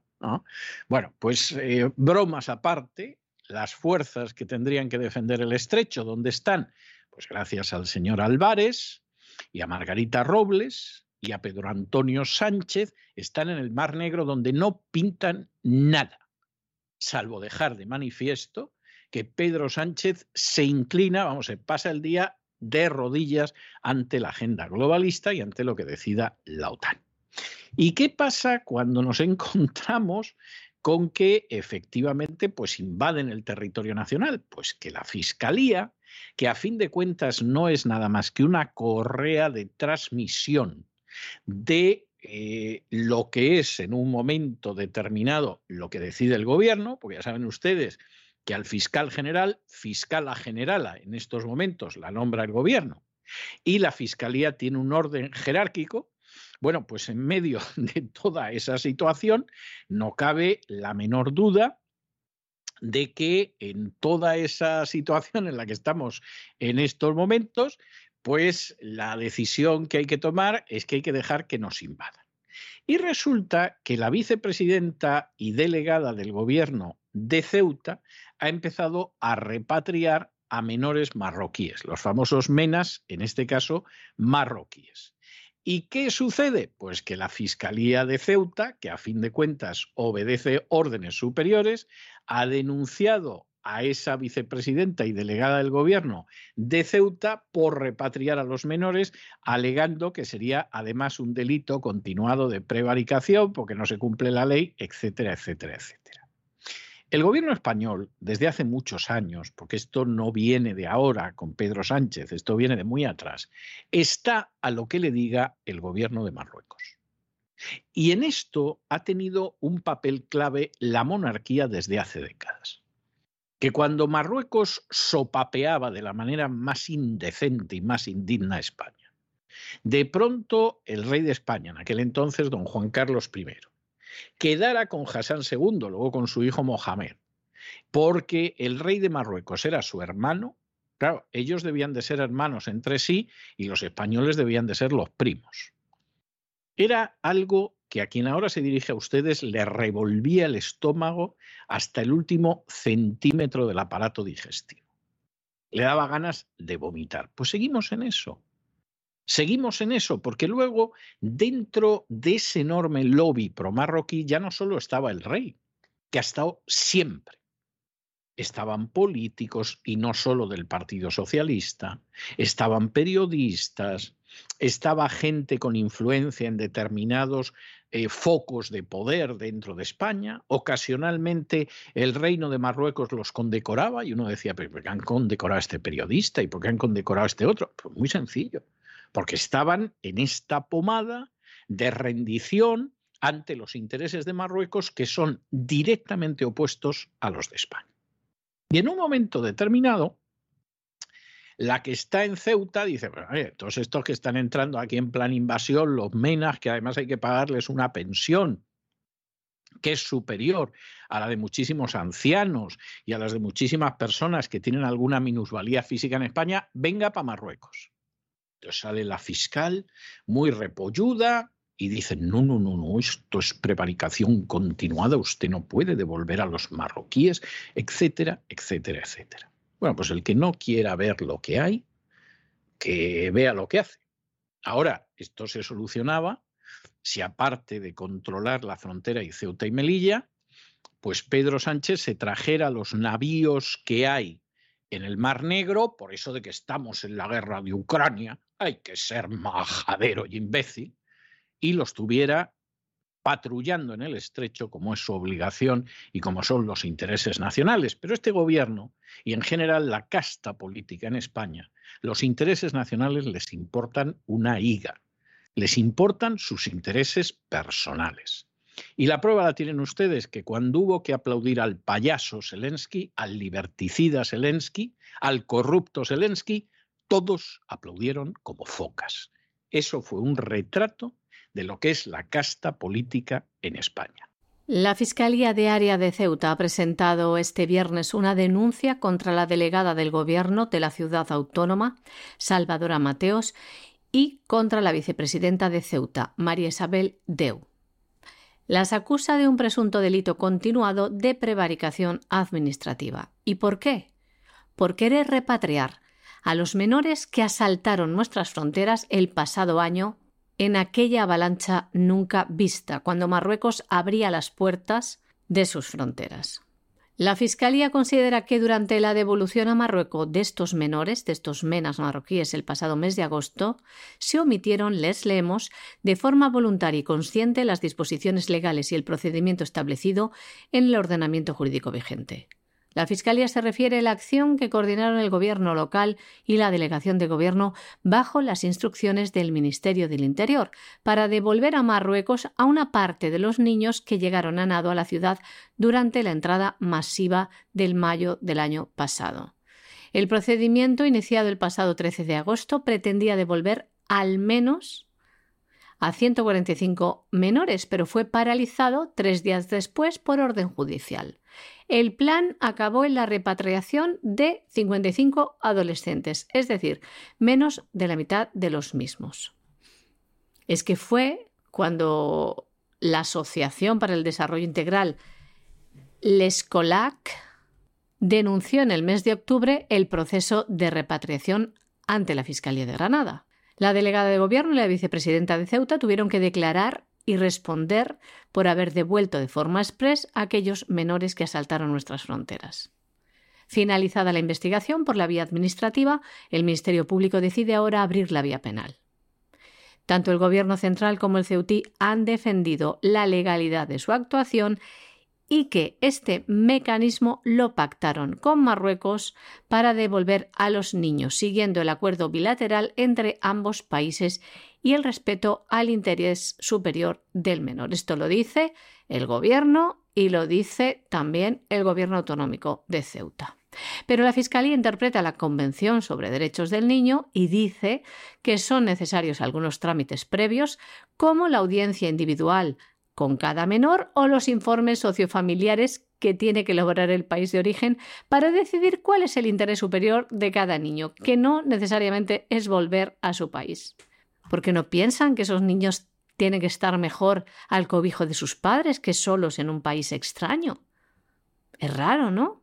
Bueno, pues eh, bromas aparte, las fuerzas que tendrían que defender el estrecho, ¿dónde están? Pues gracias al señor Álvarez y a Margarita Robles y a Pedro Antonio Sánchez, están en el Mar Negro donde no pintan nada, salvo dejar de manifiesto que Pedro Sánchez se inclina, vamos, se pasa el día de rodillas ante la agenda globalista y ante lo que decida la OTAN. ¿Y qué pasa cuando nos (laughs) encontramos con que efectivamente pues invaden el territorio nacional? Pues que la Fiscalía que a fin de cuentas no es nada más que una correa de transmisión de eh, lo que es en un momento determinado lo que decide el gobierno, porque ya saben ustedes que al fiscal general, fiscala generala, en estos momentos la nombra el gobierno, y la fiscalía tiene un orden jerárquico, bueno, pues en medio (laughs) de toda esa situación no cabe la menor duda de que en toda esa situación en la que estamos en estos momentos, pues la decisión que hay que tomar es que hay que dejar que nos invadan. Y resulta que la vicepresidenta y delegada del gobierno de Ceuta ha empezado a repatriar a menores marroquíes, los famosos menas, en este caso marroquíes. ¿Y qué sucede? Pues que la Fiscalía de Ceuta, que a fin de cuentas obedece órdenes superiores, ha denunciado a esa vicepresidenta y delegada del gobierno de Ceuta por repatriar a los menores, alegando que sería además un delito continuado de prevaricación porque no se cumple la ley, etcétera, etcétera, etcétera. El gobierno español, desde hace muchos años, porque esto no viene de ahora con Pedro Sánchez, esto viene de muy atrás, está a lo que le diga el gobierno de Marruecos. Y en esto ha tenido un papel clave la monarquía desde hace décadas. Que cuando Marruecos sopapeaba de la manera más indecente y más indigna a España, de pronto el rey de España, en aquel entonces don Juan Carlos I, quedara con Hassan II, luego con su hijo Mohamed, porque el rey de Marruecos era su hermano, claro, ellos debían de ser hermanos entre sí y los españoles debían de ser los primos. Era algo que a quien ahora se dirige a ustedes le revolvía el estómago hasta el último centímetro del aparato digestivo. Le daba ganas de vomitar. Pues seguimos en eso. Seguimos en eso, porque luego dentro de ese enorme lobby pro-marroquí ya no solo estaba el rey, que ha estado siempre. Estaban políticos y no solo del Partido Socialista, estaban periodistas, estaba gente con influencia en determinados eh, focos de poder dentro de España. Ocasionalmente el reino de Marruecos los condecoraba y uno decía, ¿por qué han condecorado a este periodista y por qué han condecorado a este otro? Pues muy sencillo porque estaban en esta pomada de rendición ante los intereses de Marruecos que son directamente opuestos a los de España. Y en un momento determinado, la que está en Ceuta dice, todos estos que están entrando aquí en plan invasión, los menas, que además hay que pagarles una pensión que es superior a la de muchísimos ancianos y a las de muchísimas personas que tienen alguna minusvalía física en España, venga para Marruecos. Entonces sale la fiscal muy repolluda y dice, no, no, no, no, esto es prevaricación continuada, usted no puede devolver a los marroquíes, etcétera, etcétera, etcétera. Bueno, pues el que no quiera ver lo que hay, que vea lo que hace. Ahora, esto se solucionaba si aparte de controlar la frontera y Ceuta y Melilla, pues Pedro Sánchez se trajera los navíos que hay en el Mar Negro, por eso de que estamos en la guerra de Ucrania, hay que ser majadero y imbécil, y los tuviera patrullando en el estrecho como es su obligación y como son los intereses nacionales. Pero este gobierno y en general la casta política en España, los intereses nacionales les importan una higa, les importan sus intereses personales. Y la prueba la tienen ustedes que cuando hubo que aplaudir al payaso Zelensky, al liberticida Zelensky, al corrupto Zelensky, todos aplaudieron como focas. Eso fue un retrato de lo que es la casta política en España. La Fiscalía de Área de Ceuta ha presentado este viernes una denuncia contra la delegada del Gobierno de la ciudad autónoma, Salvadora Mateos, y contra la vicepresidenta de Ceuta, María Isabel Deu las acusa de un presunto delito continuado de prevaricación administrativa. ¿Y por qué? Por querer repatriar a los menores que asaltaron nuestras fronteras el pasado año en aquella avalancha nunca vista, cuando Marruecos abría las puertas de sus fronteras. La Fiscalía considera que durante la devolución a Marruecos de estos menores, de estos menas marroquíes el pasado mes de agosto, se omitieron, les leemos, de forma voluntaria y consciente las disposiciones legales y el procedimiento establecido en el ordenamiento jurídico vigente. La Fiscalía se refiere a la acción que coordinaron el Gobierno local y la Delegación de Gobierno bajo las instrucciones del Ministerio del Interior para devolver a Marruecos a una parte de los niños que llegaron a nado a la ciudad durante la entrada masiva del mayo del año pasado. El procedimiento, iniciado el pasado 13 de agosto, pretendía devolver al menos a 145 menores, pero fue paralizado tres días después por orden judicial. El plan acabó en la repatriación de 55 adolescentes, es decir, menos de la mitad de los mismos. Es que fue cuando la Asociación para el Desarrollo Integral, l'Escolac, denunció en el mes de octubre el proceso de repatriación ante la Fiscalía de Granada. La delegada de gobierno y la vicepresidenta de Ceuta tuvieron que declarar y responder por haber devuelto de forma express a aquellos menores que asaltaron nuestras fronteras. Finalizada la investigación por la vía administrativa, el Ministerio Público decide ahora abrir la vía penal. Tanto el Gobierno central como el Ceutí han defendido la legalidad de su actuación y que este mecanismo lo pactaron con Marruecos para devolver a los niños, siguiendo el acuerdo bilateral entre ambos países y el respeto al interés superior del menor. Esto lo dice el gobierno y lo dice también el gobierno autonómico de Ceuta. Pero la Fiscalía interpreta la Convención sobre Derechos del Niño y dice que son necesarios algunos trámites previos, como la audiencia individual con cada menor o los informes sociofamiliares que tiene que lograr el país de origen para decidir cuál es el interés superior de cada niño, que no necesariamente es volver a su país. Porque no piensan que esos niños tienen que estar mejor al cobijo de sus padres que solos en un país extraño. Es raro, ¿no?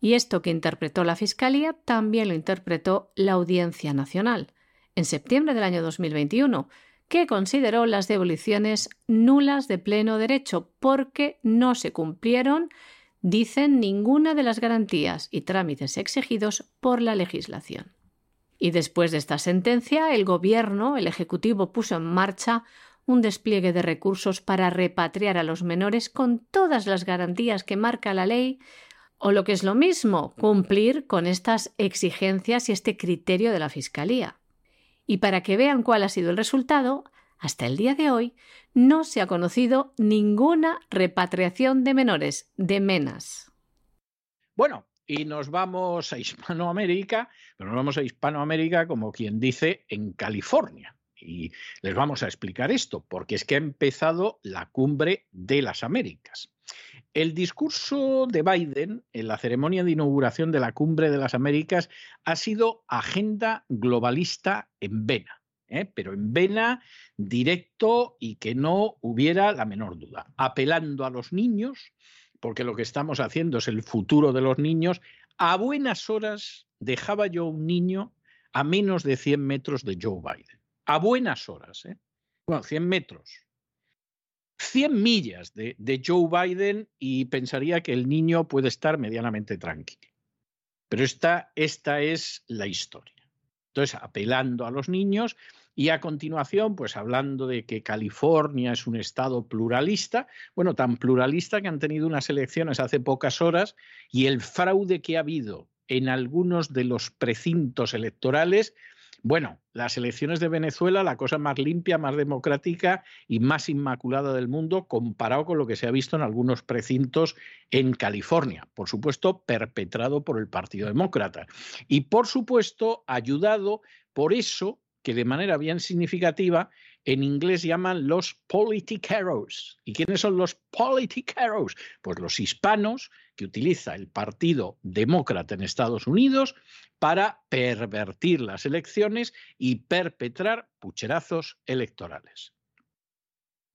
Y esto que interpretó la Fiscalía también lo interpretó la Audiencia Nacional en septiembre del año 2021, que consideró las devoluciones nulas de pleno derecho porque no se cumplieron, dicen, ninguna de las garantías y trámites exigidos por la legislación. Y después de esta sentencia, el Gobierno, el Ejecutivo, puso en marcha un despliegue de recursos para repatriar a los menores con todas las garantías que marca la ley, o lo que es lo mismo, cumplir con estas exigencias y este criterio de la Fiscalía. Y para que vean cuál ha sido el resultado, hasta el día de hoy no se ha conocido ninguna repatriación de menores, de menas. Bueno, y nos vamos a Hispanoamérica, pero nos vamos a Hispanoamérica como quien dice en California. Y les vamos a explicar esto, porque es que ha empezado la cumbre de las Américas. El discurso de Biden en la ceremonia de inauguración de la Cumbre de las Américas ha sido agenda globalista en vena, ¿eh? pero en vena directo y que no hubiera la menor duda, apelando a los niños, porque lo que estamos haciendo es el futuro de los niños. A buenas horas dejaba yo un niño a menos de 100 metros de Joe Biden. A buenas horas, ¿eh? Bueno, 100 metros 100 millas de, Joe Biden y pensaría que el niño puede estar medianamente tranquilo. Pero esta, esta es la historia. Entonces, apelando a los niños y a continuación, pues hablando de que California es un estado pluralista, bueno, tan pluralista que han tenido unas elecciones hace pocas horas y el fraude que ha habido en algunos de los precintos electorales bueno, las elecciones de Venezuela, la cosa más limpia, más democrática y más inmaculada del mundo, comparado con lo que se ha visto en algunos precintos en California, por supuesto, perpetrado por el Partido Demócrata. Y, por supuesto, ayudado por eso que de manera bien significativa en inglés llaman los politiqueros. ¿Y quiénes son los politiqueros? Pues los hispanos que utiliza el Partido Demócrata en Estados Unidos para pervertir las elecciones y perpetrar pucherazos electorales.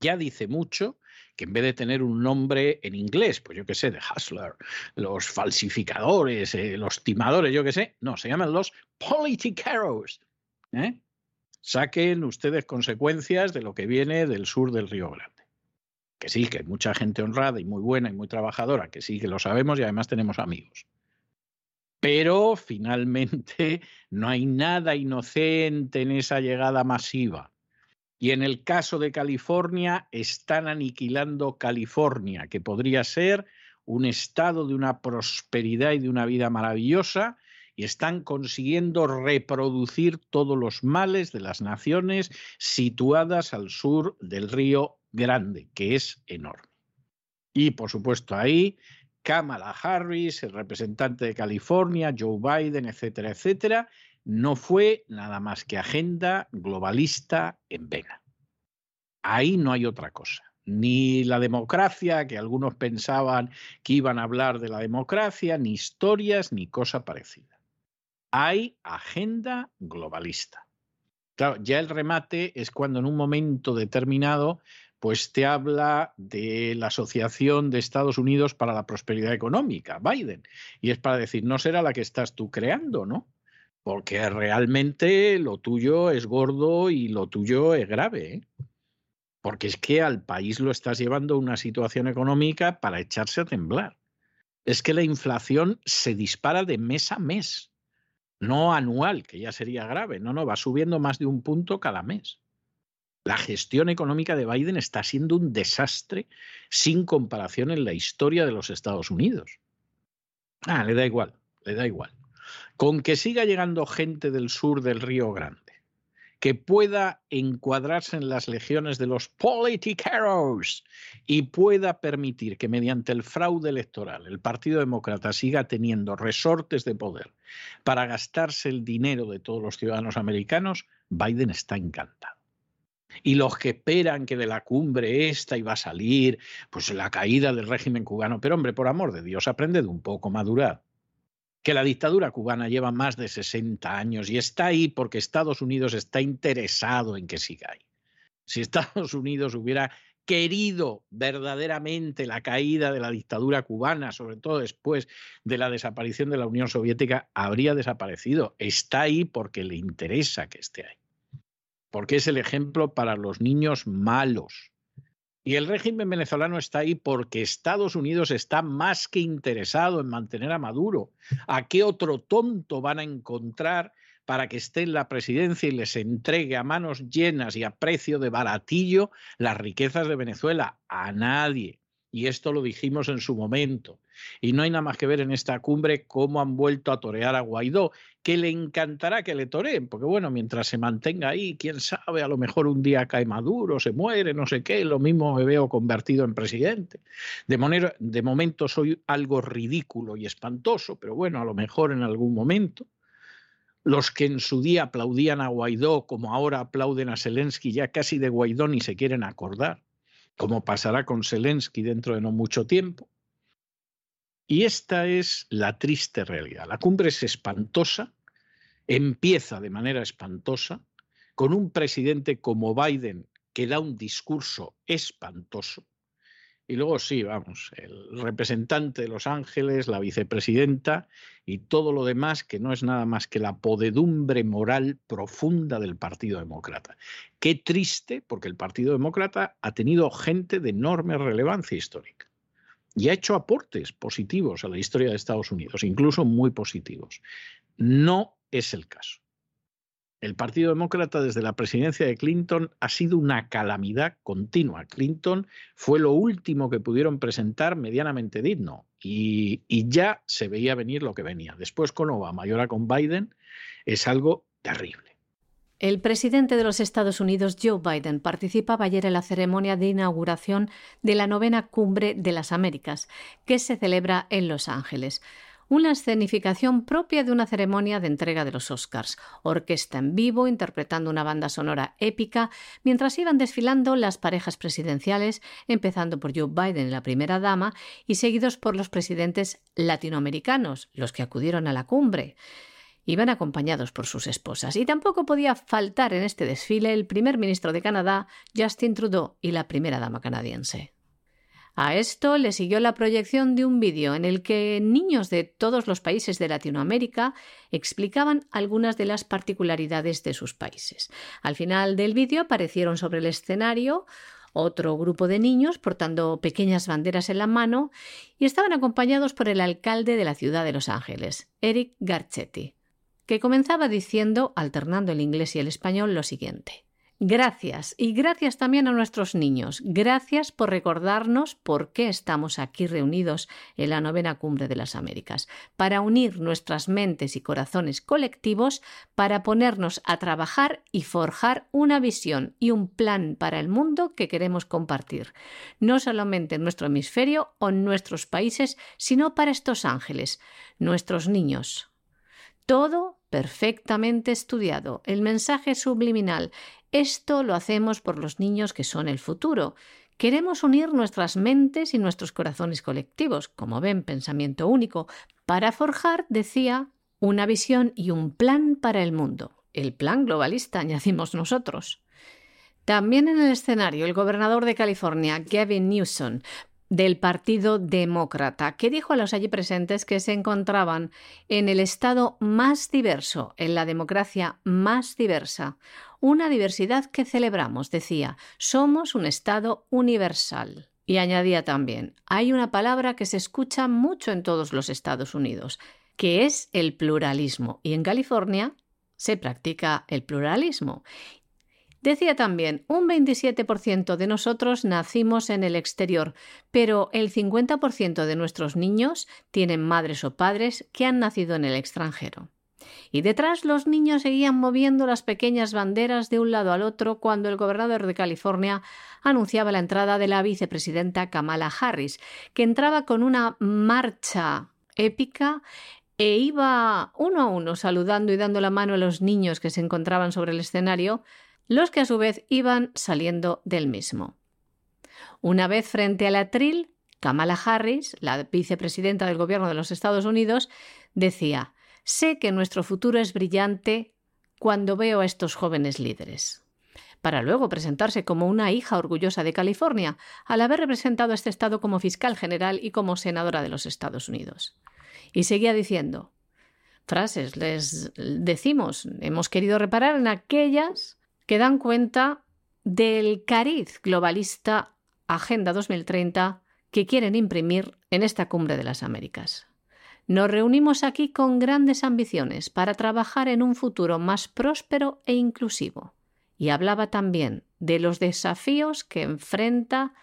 Ya dice mucho que en vez de tener un nombre en inglés, pues yo qué sé, de hustler, los falsificadores, eh, los timadores, yo qué sé, no, se llaman los politiqueros. ¿eh? Saquen ustedes consecuencias de lo que viene del sur del Río Grande. Que sí, que hay mucha gente honrada y muy buena y muy trabajadora, que sí, que lo sabemos y además tenemos amigos. Pero finalmente (laughs) no hay nada inocente en esa llegada masiva. Y en el caso de California, están aniquilando California, que podría ser un estado de una prosperidad y de una vida maravillosa, y están consiguiendo reproducir todos los males de las naciones situadas al sur del río Grande, que es enorme. Y por supuesto ahí Kamala Harris, el representante de California, Joe Biden, etcétera, etcétera, no fue nada más que agenda globalista en vena. Ahí no hay otra cosa ni la democracia, que algunos pensaban que iban a hablar de la democracia, ni historias, ni cosa parecida hay agenda globalista. Claro, ya el remate es cuando en un momento determinado pues te habla de la Asociación de Estados Unidos para la Prosperidad Económica, Biden, y es para decir, no será la que estás tú creando, ¿no? Porque realmente lo tuyo es gordo y lo tuyo es grave, ¿eh? porque es que al país lo estás llevando una situación económica para echarse a temblar. Es que la inflación se dispara de mes a mes no anual, que ya sería grave, no, no, va subiendo más de un punto cada mes. La gestión económica de Biden está siendo un desastre sin comparación en la historia de los Estados Unidos. Ah, le da igual, le da igual. Con que siga llegando gente del sur del Río Grande, que pueda encuadrarse en las legiones de los politiqueros y pueda permitir que mediante el fraude electoral el Partido Demócrata siga teniendo resortes de poder para gastarse el dinero de todos los ciudadanos americanos, Biden está encantado. Y los que esperan que de la cumbre esta iba a salir, pues la caída del régimen cubano. Pero hombre, por amor de Dios, aprende de un poco, madurar que la dictadura cubana lleva más de 60 años y está ahí porque Estados Unidos está interesado en que siga ahí. Si Estados Unidos hubiera querido verdaderamente la caída de la dictadura cubana, sobre todo después de la desaparición de la Unión Soviética, habría desaparecido. Está ahí porque le interesa que esté ahí. Porque es el ejemplo para los niños malos, y el régimen venezolano está ahí porque Estados Unidos está más que interesado en mantener a Maduro. ¿A qué otro tonto van a encontrar para que esté en la presidencia y les entregue a manos llenas y a precio de baratillo las riquezas de Venezuela? A nadie y esto lo dijimos en su momento. Y no hay nada más que ver en esta cumbre cómo han vuelto a torear a Guaidó, que le encantará que le toreen, porque bueno, mientras se mantenga ahí, quién sabe, a lo mejor un día cae Maduro, se muere, no sé qué, lo mismo me veo convertido en presidente. De, manera, de momento soy algo ridículo y espantoso, pero bueno, a lo mejor en algún momento. Los que en su día aplaudían a Guaidó, como ahora aplauden a Zelensky, ya casi de Guaidó ni se quieren acordar como pasará con Zelensky dentro de no mucho tiempo. Y esta es la triste realidad. La cumbre es espantosa, empieza de manera espantosa, con un presidente como Biden que da un discurso espantoso, y luego sí, vamos, el representante de Los Ángeles, la vicepresidenta y todo lo demás que no es nada más que la podedumbre moral profunda del Partido Demócrata. Qué triste, porque el Partido Demócrata ha tenido gente de enorme relevancia histórica y ha hecho aportes positivos a la historia de Estados Unidos, incluso muy positivos. No es el caso. El Partido Demócrata desde la presidencia de Clinton ha sido una calamidad continua. Clinton fue lo último que pudieron presentar medianamente digno y, ya se veía venir lo que venía. Después con Obama y ahora con Biden es algo terrible. El presidente de los Estados Unidos, Joe Biden, participaba ayer en la ceremonia de inauguración de la novena cumbre de las Américas, que se celebra en Los Ángeles una escenificación propia de una ceremonia de entrega de los Oscars, orquesta en vivo interpretando una banda sonora épica, mientras iban desfilando las parejas presidenciales, empezando por Joe Biden la primera dama, y seguidos por los presidentes latinoamericanos, los que acudieron a la cumbre. Iban acompañados por sus esposas, y tampoco podía faltar en este desfile el primer ministro de Canadá, Justin Trudeau, y la primera dama canadiense. A esto le siguió la proyección de un vídeo en el que niños de todos los países de Latinoamérica explicaban algunas de las particularidades de sus países. Al final del vídeo aparecieron sobre el escenario otro grupo de niños portando pequeñas banderas en la mano y estaban acompañados por el alcalde de la ciudad de Los Ángeles, Eric Garcetti, que comenzaba diciendo, alternando el inglés y el español, lo siguiente. Gracias y gracias también a nuestros niños. Gracias por recordarnos por qué estamos aquí reunidos en la novena cumbre de las Américas, para unir nuestras mentes y corazones colectivos, para ponernos a trabajar y forjar una visión y un plan para el mundo que queremos compartir, no solamente en nuestro hemisferio o en nuestros países, sino para estos ángeles, nuestros niños. Todo perfectamente estudiado, el mensaje subliminal, esto lo hacemos por los niños que son el futuro. Queremos unir nuestras mentes y nuestros corazones colectivos, como ven, pensamiento único, para forjar, decía, una visión y un plan para el mundo. El plan globalista, (laughs) añadimos nosotros. También en el escenario, el gobernador de California, Gavin Newsom, del Partido Demócrata, que dijo a los allí presentes que se encontraban en el estado más diverso, en la democracia más diversa. Una diversidad que celebramos, decía, somos un estado universal. Y añadía también, hay una palabra que se escucha mucho en todos los Estados Unidos, que es el pluralismo. Y en California se practica el pluralismo. Decía también, un 27% de nosotros nacimos en el exterior, pero el 50% de nuestros niños tienen madres o padres que han nacido en el extranjero. Y detrás los niños seguían moviendo las pequeñas banderas de un lado al otro cuando el gobernador de California anunciaba la entrada de la vicepresidenta Kamala Harris, que entraba con una marcha épica e iba uno a uno saludando y dando la mano a los niños que se encontraban sobre el escenario, los que a su vez iban saliendo del mismo. Una vez frente al atril, Kamala Harris, la vicepresidenta del Gobierno de los Estados Unidos, decía Sé que nuestro futuro es brillante cuando veo a estos jóvenes líderes. Para luego presentarse como una hija orgullosa de California, al haber representado a este estado como fiscal general y como senadora de los Estados Unidos. Y seguía diciendo frases, les decimos, hemos querido reparar en aquellas que dan cuenta del cariz globalista Agenda 2030 que quieren imprimir en esta cumbre de las Américas. Nos reunimos aquí con grandes ambiciones para trabajar en un futuro más próspero e inclusivo. Y hablaba también de los desafíos que enfrenta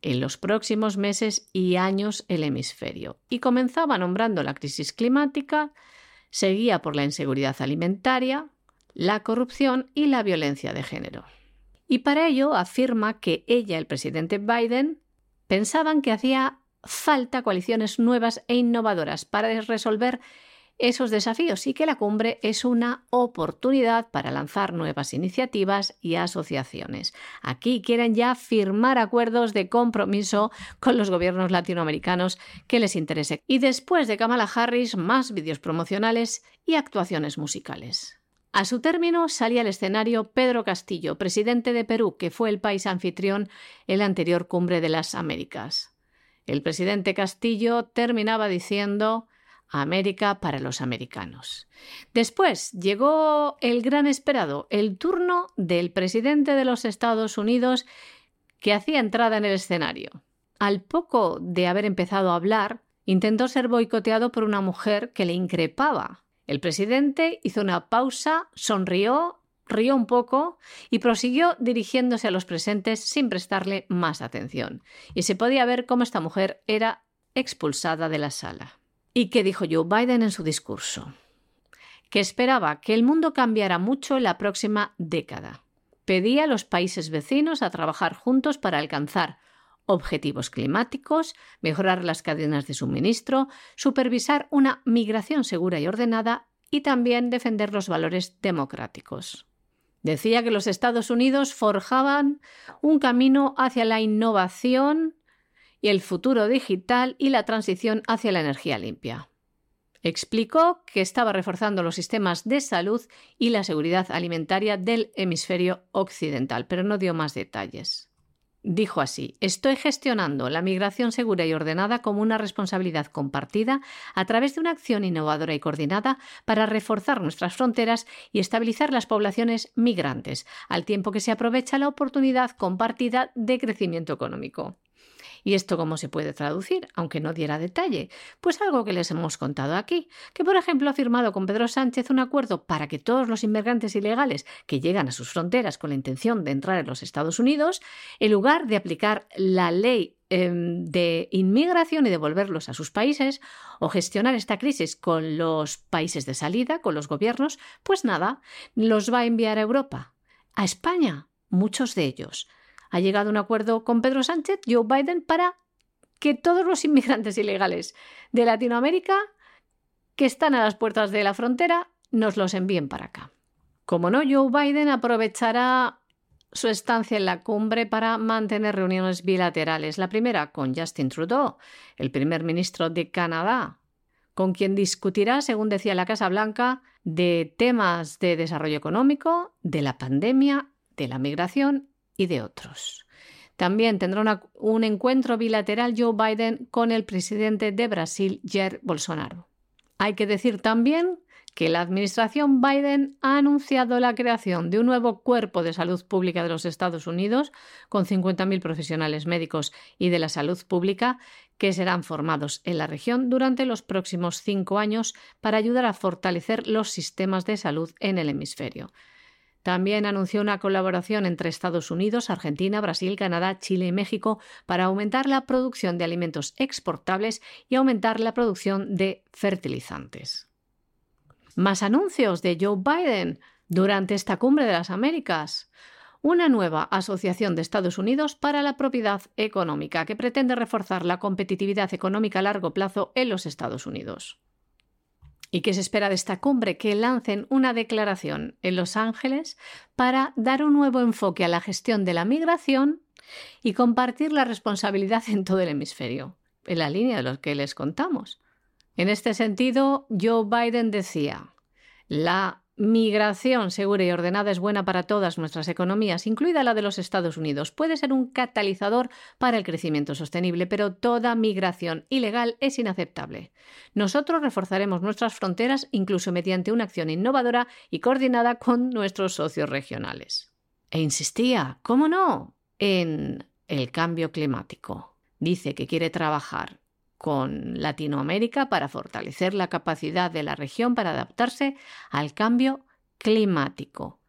en los próximos meses y años el hemisferio. Y comenzaba nombrando la crisis climática, seguía por la inseguridad alimentaria, la corrupción y la violencia de género. Y para ello afirma que ella, y el presidente Biden, pensaban que hacía falta coaliciones nuevas e innovadoras para resolver esos desafíos y que la cumbre es una oportunidad para lanzar nuevas iniciativas y asociaciones. Aquí quieren ya firmar acuerdos de compromiso con los gobiernos latinoamericanos que les interese. Y después de Kamala Harris, más vídeos promocionales y actuaciones musicales. A su término salía al escenario Pedro Castillo, presidente de Perú, que fue el país anfitrión en la anterior cumbre de las Américas. El presidente Castillo terminaba diciendo América para los americanos. Después llegó el gran esperado, el turno del presidente de los Estados Unidos que hacía entrada en el escenario. Al poco de haber empezado a hablar, intentó ser boicoteado por una mujer que le increpaba. El presidente hizo una pausa, sonrió rió un poco y prosiguió dirigiéndose a los presentes sin prestarle más atención. Y se podía ver cómo esta mujer era expulsada de la sala. ¿Y qué dijo Joe Biden en su discurso? Que esperaba que el mundo cambiara mucho en la próxima década. Pedía a los países vecinos a trabajar juntos para alcanzar objetivos climáticos, mejorar las cadenas de suministro, supervisar una migración segura y ordenada y también defender los valores democráticos. Decía que los Estados Unidos forjaban un camino hacia la innovación y el futuro digital y la transición hacia la energía limpia. Explicó que estaba reforzando los sistemas de salud y la seguridad alimentaria del hemisferio occidental, pero no dio más detalles. Dijo así, estoy gestionando la migración segura y ordenada como una responsabilidad compartida a través de una acción innovadora y coordinada para reforzar nuestras fronteras y estabilizar las poblaciones migrantes, al tiempo que se aprovecha la oportunidad compartida de crecimiento económico. ¿Y esto cómo se puede traducir? Aunque no diera detalle. Pues algo que les hemos contado aquí, que por ejemplo ha firmado con Pedro Sánchez un acuerdo para que todos los inmigrantes ilegales que llegan a sus fronteras con la intención de entrar en los Estados Unidos, en lugar de aplicar la ley em, de inmigración y devolverlos a sus países o gestionar esta crisis con los países de salida, con los gobiernos, pues nada, los va a enviar a Europa, a España, muchos de ellos, ha llegado un acuerdo con Pedro Sánchez, Joe Biden, para que todos los inmigrantes ilegales de Latinoamérica que están a las puertas de la frontera nos los envíen para acá. Como no, Joe Biden aprovechará su estancia en la cumbre para mantener reuniones bilaterales. La primera con Justin Trudeau, el primer ministro de Canadá, con quien discutirá, según decía la Casa Blanca, de temas de desarrollo económico, de la pandemia, de la migración y de otros. También tendrá un encuentro bilateral Joe Biden con el presidente de Brasil, Jair Bolsonaro. Hay que decir también que la administración Biden ha anunciado la creación de un nuevo cuerpo de salud pública de los Estados Unidos con 50.000 profesionales médicos y de la salud pública que serán formados en la región durante los próximos cinco años para ayudar a fortalecer los sistemas de salud en el hemisferio. También anunció una colaboración entre Estados Unidos, Argentina, Brasil, Canadá, Chile y México para aumentar la producción de alimentos exportables y aumentar la producción de fertilizantes. Más anuncios de Joe Biden durante esta cumbre de las Américas una nueva Asociación de Estados Unidos para la Propiedad Económica que pretende reforzar la competitividad económica a largo plazo en los Estados Unidos. ¿Y qué se espera de esta cumbre? Que lancen una declaración en Los Ángeles para dar un nuevo enfoque a la gestión de la migración y compartir la responsabilidad en todo el hemisferio, en la línea de lo que les contamos. En este sentido, Joe Biden decía, la Migración segura y ordenada es buena para todas nuestras economías, incluida la de los Estados Unidos. Puede ser un catalizador para el crecimiento sostenible, pero toda migración ilegal es inaceptable. Nosotros reforzaremos nuestras fronteras incluso mediante una acción innovadora y coordinada con nuestros socios regionales. E insistía, ¿cómo no?, en el cambio climático. Dice que quiere trabajar con Latinoamérica para fortalecer la capacidad de la región para adaptarse al cambio climático.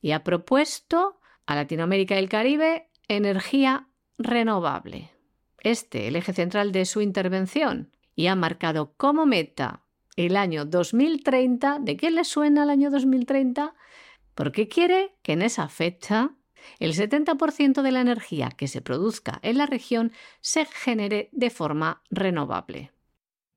Y ha propuesto a Latinoamérica y el Caribe energía renovable. Este, el eje central de su intervención, y ha marcado como meta el año 2030. ¿De qué le suena el año 2030? Porque quiere que en esa fecha el 70% de la energía que se produzca en la región se genere de forma renovable.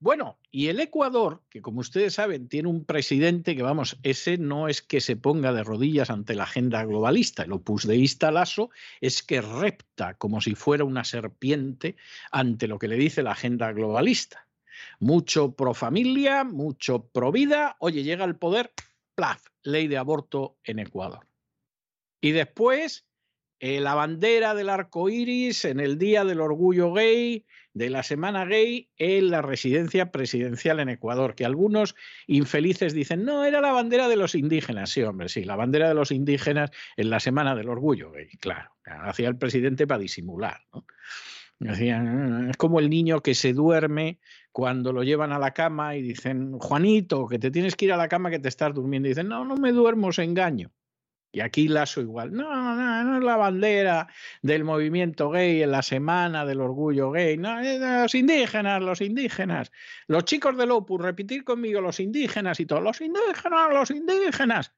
Bueno, y el Ecuador, que como ustedes saben tiene un presidente que, vamos, ese no es que se ponga de rodillas ante la agenda globalista, el opusdeísta Lasso es que repta como si fuera una serpiente ante lo que le dice la agenda globalista. Mucho pro familia, mucho pro vida, oye, llega al poder, plaf, ley de aborto en Ecuador. Y después, eh, la bandera del arco iris en el Día del Orgullo Gay, de la Semana Gay, en la residencia presidencial en Ecuador, que algunos infelices dicen, no, era la bandera de los indígenas. Sí, hombre, sí, la bandera de los indígenas en la Semana del Orgullo Gay, claro. Hacía el presidente para disimular. ¿no? Es como el niño que se duerme cuando lo llevan a la cama y dicen, Juanito, que te tienes que ir a la cama que te estás durmiendo. Dicen, no, no me duermo, os engaño. Y aquí Lazo igual. No, no, no es la bandera del movimiento gay en la semana del orgullo gay. No, de los indígenas, los indígenas. Los chicos del Opus, repetir conmigo, los indígenas y todos. Los indígenas, los indígenas.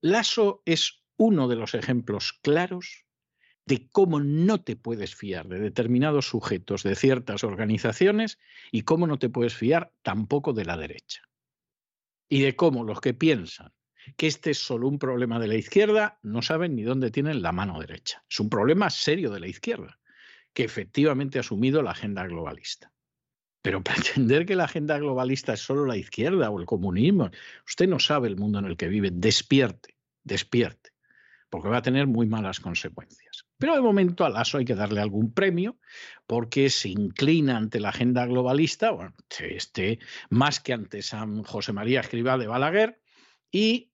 Lazo es uno de los ejemplos claros de cómo no te puedes fiar de determinados sujetos de ciertas organizaciones y cómo no te puedes fiar tampoco de la derecha. Y de cómo los que piensan que este es solo un problema de la izquierda, no saben ni dónde tienen la mano derecha. Es un problema serio de la izquierda, que efectivamente ha asumido la agenda globalista. Pero pretender que la agenda globalista es solo la izquierda o el comunismo, usted no sabe el mundo en el que vive, despierte, despierte, porque va a tener muy malas consecuencias. Pero de momento a Lasso hay que darle algún premio porque se inclina ante la agenda globalista, bueno, este, más que ante San José María Escribá de Balaguer, y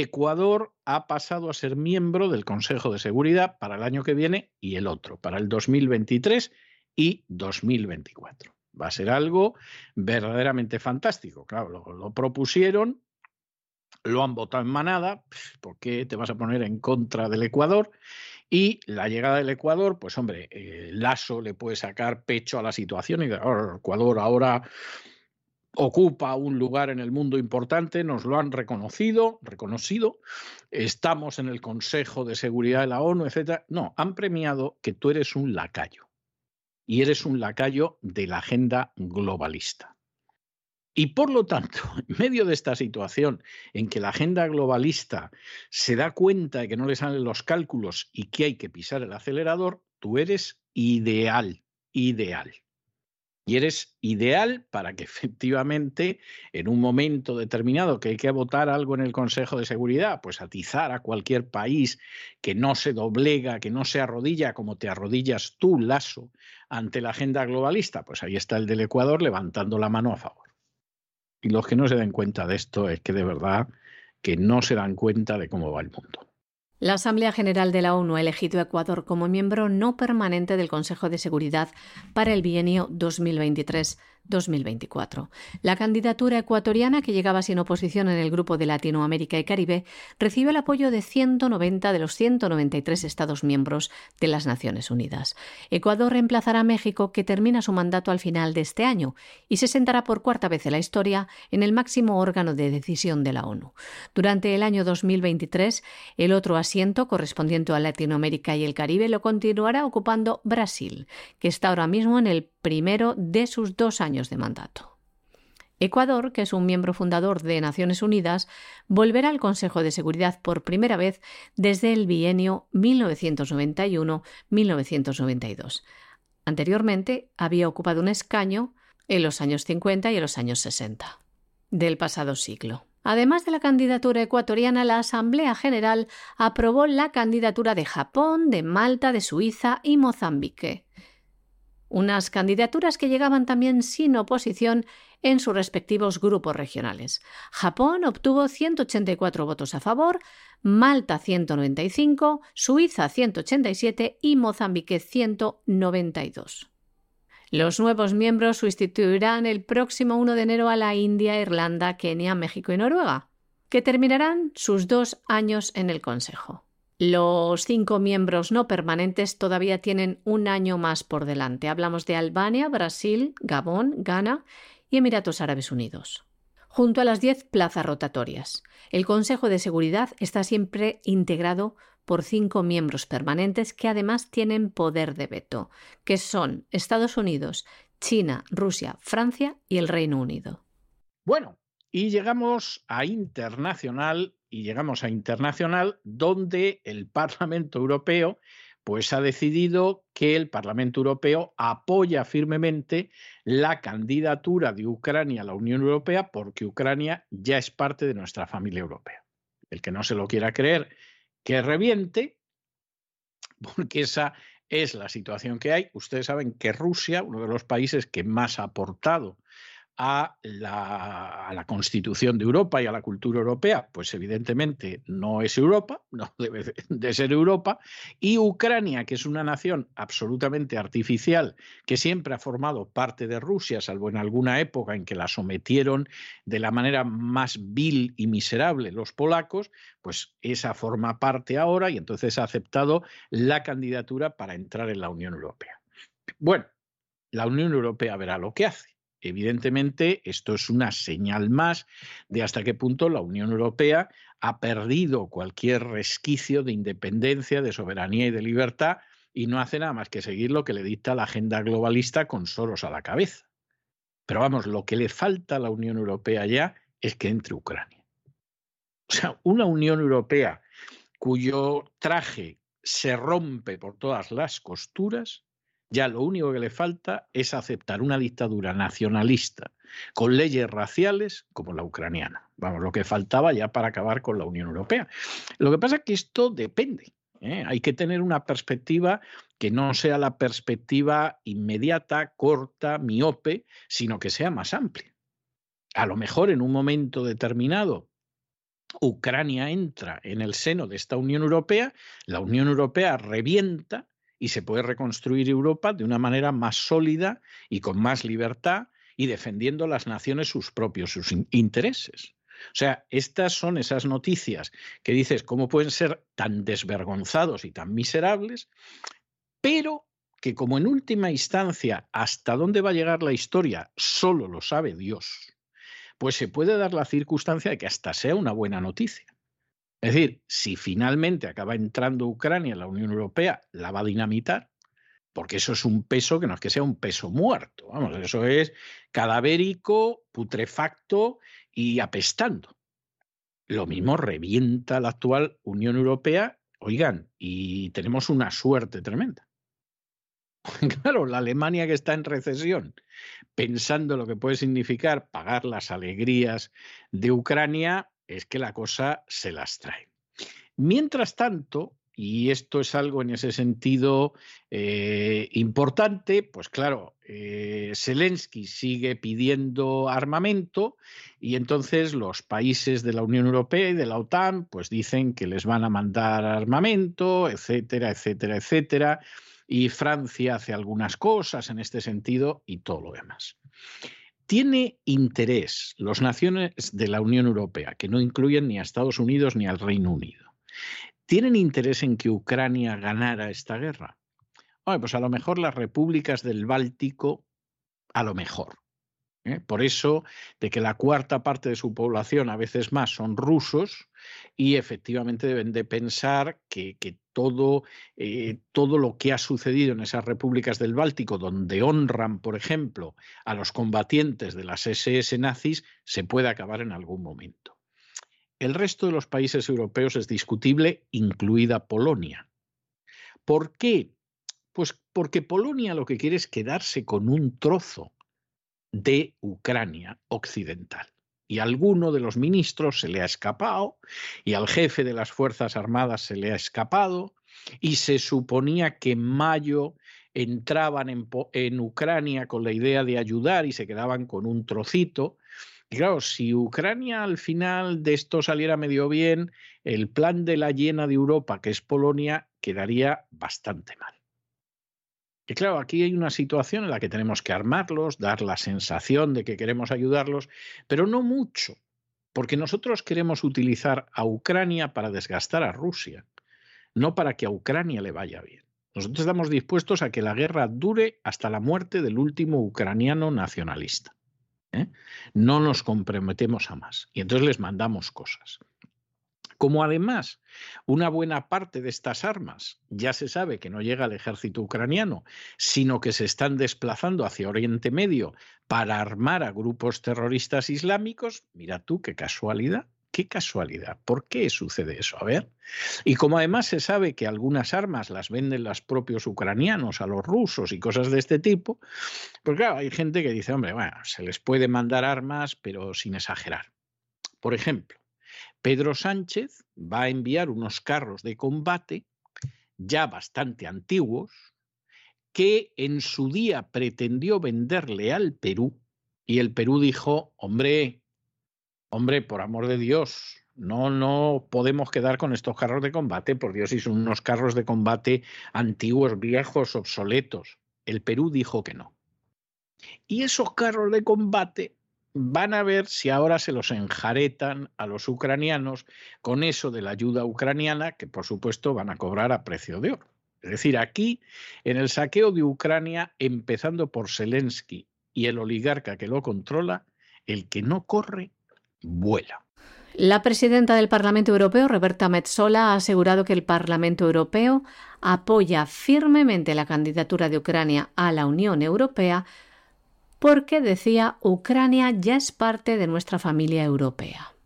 Ecuador ha pasado a ser miembro del Consejo de Seguridad para el año que viene y el otro, para el 2023 y 2024. Va a ser algo verdaderamente fantástico. Claro, lo, propusieron, lo han votado en manada, ¿por qué te vas a poner en contra del Ecuador? Y la llegada del Ecuador, pues hombre, eh, Lasso le puede sacar pecho a la situación y de oh, Ecuador ahora ocupa un lugar en el mundo importante, nos lo han reconocido, reconocido, estamos en el Consejo de Seguridad de la ONU, etcétera. No, han premiado que tú eres un lacayo y eres un lacayo de la agenda globalista. Y por lo tanto, (laughs) en medio de esta situación en que la agenda globalista se da cuenta de que no le salen los cálculos y que hay que pisar el acelerador, tú eres ideal, ideal. Y eres ideal para que (laughs) efectivamente en un momento determinado que hay que votar algo en el Consejo de Seguridad, pues atizar a cualquier país que no se doblega, que no se arrodilla como te arrodillas tú, Lazo, ante la agenda globalista, pues ahí está el del Ecuador levantando la mano a favor. Y los que no se den cuenta de esto es que de verdad que no se dan cuenta de cómo va el mundo. La Asamblea General de la ONU ha elegido a Ecuador como miembro no permanente del Consejo de Seguridad para el bienio 2023 2024. La candidatura ecuatoriana, que llegaba sin oposición en el grupo de Latinoamérica y Caribe, recibe el apoyo de 190 de los 193 Estados miembros de las Naciones Unidas. Ecuador reemplazará a México, que termina su mandato al final de este año, y se sentará por cuarta vez en la historia en el máximo órgano de decisión de la ONU. Durante el año 2023, el otro asiento correspondiente a Latinoamérica y el Caribe lo continuará ocupando Brasil, que está ahora mismo en el primero de sus dos años de mandato. Ecuador, que es un miembro fundador de Naciones Unidas, volverá al Consejo de Seguridad por primera vez desde el bienio 1991-1992. Anteriormente había ocupado un escaño en los años 50 y en los años 60 del pasado siglo. Además de la candidatura ecuatoriana, la Asamblea General aprobó la candidatura de Japón, de Malta, de Suiza y Mozambique unas candidaturas que llegaban también sin oposición en sus respectivos grupos regionales. Japón obtuvo 184 votos a favor, Malta 195, Suiza 187 y Mozambique 192. Los nuevos miembros sustituirán el próximo 1 de enero a la India, Irlanda, Kenia, México y Noruega, que terminarán sus dos años en el Consejo. Los cinco miembros no permanentes todavía tienen un año más por delante. Hablamos de Albania, Brasil, Gabón, Ghana y Emiratos Árabes Unidos. Junto a las diez plazas rotatorias, el Consejo de Seguridad está siempre integrado por cinco miembros permanentes que además tienen poder de veto, que son Estados Unidos, China, Rusia, Francia y el Reino Unido. Bueno, y llegamos a internacional y llegamos a internacional donde el Parlamento Europeo pues ha decidido que el Parlamento Europeo apoya firmemente la candidatura de Ucrania a la Unión Europea porque Ucrania ya es parte de nuestra familia europea. El que no se lo quiera creer, que reviente, porque esa es la situación que hay. Ustedes saben que Rusia, uno de los países que más ha aportado a la, Constitución de Europa y a la cultura europea, pues evidentemente no es Europa, (laughs) no debe de ser Europa, y Ucrania, que es una nación absolutamente artificial, que siempre ha formado parte de Rusia, salvo en alguna época en que la sometieron de la manera más vil y miserable los polacos, pues esa forma parte ahora y entonces ha aceptado la candidatura para entrar en la Unión Europea. Bueno, la Unión Europea verá lo que hace Evidentemente, esto es una señal más de hasta qué punto la Unión Europea ha perdido cualquier resquicio de independencia, de soberanía y de libertad y no hace nada más que seguir lo que le dicta la agenda globalista con Soros a la cabeza. Pero vamos, lo que le falta a la Unión Europea ya es que entre Ucrania. O sea, una Unión Europea cuyo traje se rompe por todas las costuras, ya lo único que le falta es aceptar una dictadura nacionalista con leyes raciales como la ucraniana. Vamos, lo que faltaba ya para acabar con la Unión Europea. Lo que pasa es que esto depende. ¿eh? Hay que tener una perspectiva que no sea la perspectiva inmediata, corta, miope, sino que sea más amplia. A lo mejor en un momento determinado Ucrania entra en el seno de esta Unión Europea, la Unión Europea revienta y se puede reconstruir Europa de una manera más sólida y con más libertad y defendiendo las naciones sus propios sus intereses. O sea, estas son esas noticias que dices cómo pueden ser tan desvergonzados y tan miserables, pero que como en última instancia hasta dónde va a llegar la historia solo lo sabe Dios, pues se puede dar la circunstancia de que hasta sea una buena noticia. Es decir, si finalmente acaba entrando Ucrania en la Unión Europea, la va a dinamitar, porque eso es un peso que no es que sea un peso muerto, vamos, eso es cadavérico, putrefacto y apestando. Lo mismo revienta la actual Unión Europea, oigan, y tenemos una suerte tremenda. (laughs) Claro, la Alemania que está en recesión, pensando lo que puede significar pagar las alegrías de Ucrania, es que la cosa se las trae. Mientras tanto, y esto es algo en ese sentido eh, importante, pues claro, eh, Zelensky sigue pidiendo armamento y entonces los países de la Unión Europea y de la OTAN pues dicen que les van a mandar armamento, etcétera, etcétera, etcétera, y Francia hace algunas cosas en este sentido y todo lo demás. Tiene interés los naciones de la Unión Europea, que no incluyen ni a Estados Unidos ni al Reino Unido ¿Tienen interés en que Ucrania ganara esta guerra? Bueno, pues a lo mejor las repúblicas del Báltico, a lo mejor. ¿Eh? Por eso, de que la cuarta parte de su población, a veces más, son rusos y efectivamente deben de pensar que, todo, eh, todo lo que ha sucedido en esas repúblicas del Báltico, donde honran, por ejemplo, a los combatientes de las SS nazis, se puede acabar en algún momento. El resto de los países europeos es discutible, incluida Polonia. ¿Por qué? Pues porque Polonia lo que quiere es quedarse con un trozo de Ucrania occidental. Y a alguno de los ministros se le ha escapado, y al jefe de las Fuerzas Armadas se le ha escapado, y se suponía que en mayo entraban en, en Ucrania con la idea de ayudar y se quedaban con un trocito, y claro, si Ucrania al final de esto saliera medio bien, el plan de la llena de Europa, que es Polonia, quedaría bastante mal. Y claro, aquí hay una situación en la que tenemos que armarlos, dar la sensación de que queremos ayudarlos, pero no mucho, porque nosotros queremos utilizar a Ucrania para desgastar a Rusia, no para que a Ucrania le vaya bien. Nosotros estamos dispuestos a que la guerra dure hasta la muerte del último ucraniano nacionalista. ¿eh? No nos comprometemos a más. Y entonces les mandamos cosas. Como además una buena parte de estas armas ya se sabe que no llega al ejército ucraniano, sino que se están desplazando hacia Oriente Medio para armar a grupos terroristas islámicos, mira tú qué casualidad. Qué casualidad. ¿Por qué sucede eso? A ver. Y como además se sabe que algunas armas las venden los propios ucranianos a los rusos y cosas de este tipo, pues claro, hay gente que dice, hombre, bueno, se les puede mandar armas, pero sin exagerar. Por ejemplo, Pedro Sánchez va a enviar unos carros de combate ya bastante antiguos que en su día pretendió venderle al Perú y el Perú dijo, hombre, Hombre, por amor de Dios, no, no podemos quedar con estos carros de combate, por Dios, y son unos carros de combate antiguos, viejos, obsoletos. El Perú dijo que no. Y esos carros de combate van a ver si ahora se los enjaretan a los ucranianos con eso de la ayuda ucraniana, que por supuesto van a cobrar a precio de oro. Es decir, aquí, en el saqueo de Ucrania, empezando por Zelensky y el oligarca que lo controla, el que no corre vuela. La presidenta del Parlamento Europeo, Roberta Metsola, ha asegurado que el Parlamento Europeo apoya firmemente la candidatura de Ucrania a la Unión Europea porque, decía, Ucrania ya es parte de nuestra familia europea.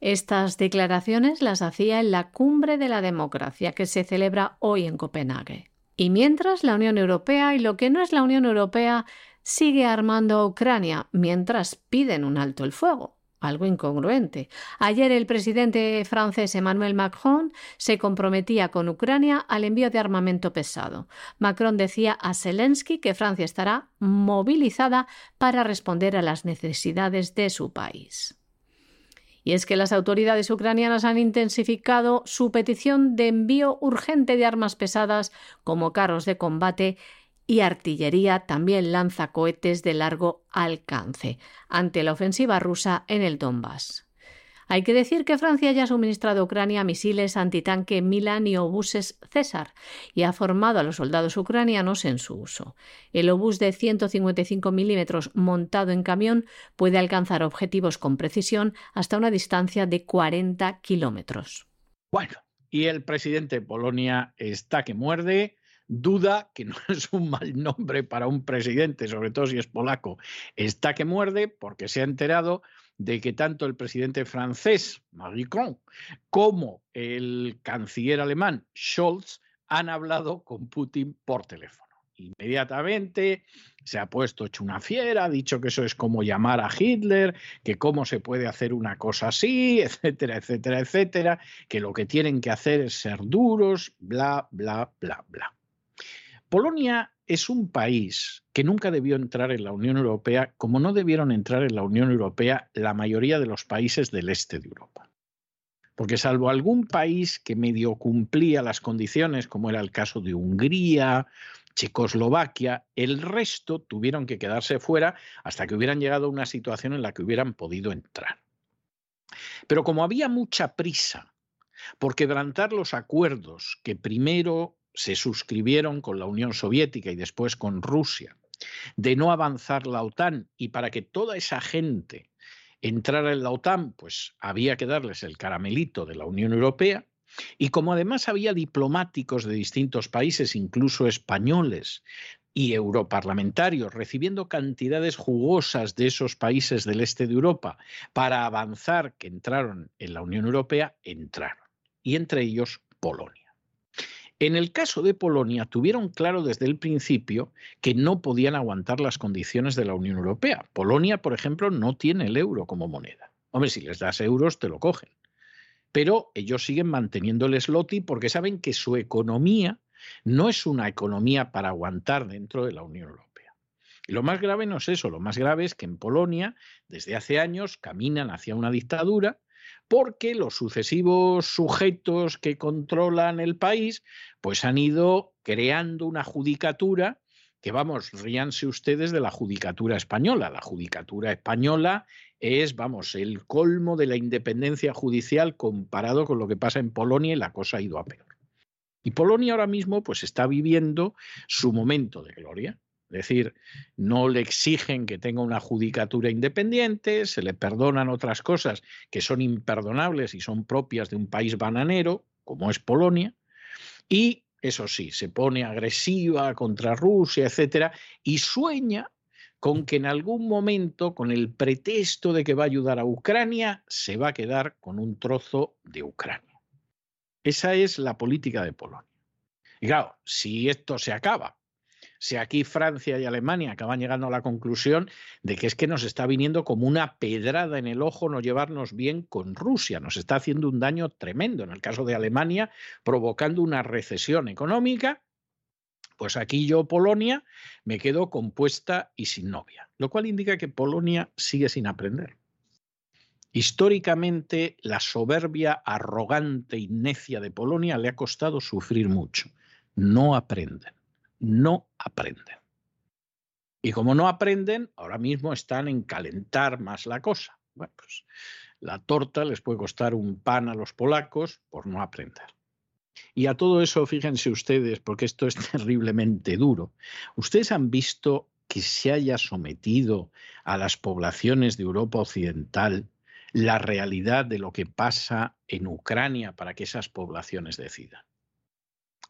Estas declaraciones las hacía en la Cumbre de la Democracia que se celebra hoy en Copenhague. Y mientras la Unión Europea y lo que no es la Unión Europea sigue armando a Ucrania mientras piden un alto el fuego algo incongruente. Ayer el presidente francés Emmanuel Macron se comprometía con Ucrania al envío de armamento pesado. Macron decía a Zelensky que Francia estará movilizada para responder a las necesidades de su país. Y es que las autoridades ucranianas han intensificado su petición de envío urgente de armas pesadas como carros de combate y artillería también lanza cohetes de largo alcance ante la ofensiva rusa en el Donbass. Hay que decir que Francia ya ha suministrado a Ucrania misiles antitanque Milan y obuses César y ha formado a los soldados ucranianos en su uso. El obús de 155 milímetros montado en camión puede alcanzar objetivos con precisión hasta una distancia de 40 kilómetros. Bueno, y el presidente de Polonia está que muerde duda, que no (laughs) es un mal nombre para un presidente, sobre todo si es polaco, está que muerde porque se ha enterado de que tanto el presidente francés, Macron, como el canciller alemán, Scholz, han hablado con Putin por teléfono. inmediatamente se ha puesto hecho una fiera, ha dicho que eso es como llamar a Hitler, que cómo se puede hacer una cosa así, (laughs) etcétera, etcétera, etcétera, que lo que tienen que hacer es ser duros, bla, bla, bla, bla. Polonia es un país que nunca debió entrar en la Unión Europea, como no debieron entrar en la Unión Europea la mayoría de los países del este de Europa. Porque salvo algún país que medio cumplía las condiciones, como era el caso de Hungría, Checoslovaquia, el resto tuvieron que quedarse fuera hasta que hubieran llegado a una situación en la que hubieran podido entrar. Pero como había mucha prisa por quebrantar los acuerdos que primero se suscribieron con la Unión Soviética y después con Rusia, de no avanzar la OTAN y para que toda esa gente entrara en la OTAN, pues había que darles el caramelito de la Unión Europea, y como además había diplomáticos de distintos países, incluso españoles y europarlamentarios, recibiendo cantidades jugosas de esos países del este de Europa para avanzar que entraron en la Unión Europea, entraron. Y entre ellos Polonia. En el caso de Polonia, tuvieron claro desde el principio que no podían aguantar las condiciones de la Unión Europea. Polonia, por ejemplo, no tiene el euro como moneda. Hombre, si les das euros, te lo cogen pero ellos siguen manteniendo el slotty porque saben que su economía no es una economía para aguantar dentro de la Unión Europea. Y lo más grave no es eso, lo más grave es que en Polonia desde hace años caminan hacia una dictadura porque los sucesivos sujetos que controlan el país pues han ido creando una judicatura que vamos, ríanse ustedes de la judicatura española. La judicatura española es, vamos, el colmo de la independencia judicial comparado con lo que pasa en Polonia y la cosa ha ido a peor. Y Polonia ahora mismo pues está viviendo su momento de gloria. Es decir, no le exigen que tenga una judicatura independiente, se le perdonan otras cosas que son imperdonables y son propias de un país bananero, como es Polonia, y eso sí, se pone agresiva contra Rusia, etcétera, y sueña con que en algún momento, con el pretexto de que va a ayudar a Ucrania, se va a quedar con un trozo de Ucrania. Esa es la política de Polonia. Y claro, si esto se acaba si aquí Francia y Alemania acaban llegando a la conclusión de que es que nos está viniendo como una pedrada en el ojo no llevarnos bien con Rusia, nos está haciendo un daño tremendo, en el caso de Alemania, provocando una recesión económica, pues aquí yo, Polonia, me quedo compuesta y sin novia, lo cual indica que Polonia sigue sin aprender. Históricamente, la soberbia arrogante y necia de Polonia le ha costado sufrir mucho. No aprenden no aprenden. Y como no aprenden, ahora mismo están en calentar más la cosa. Bueno, pues la torta les puede costar un pan a los polacos por no aprender. Y a todo eso, fíjense ustedes, porque esto es (laughs) terriblemente duro, ustedes han visto que se haya sometido a las poblaciones de Europa Occidental la realidad de lo que pasa en Ucrania para que esas poblaciones decidan.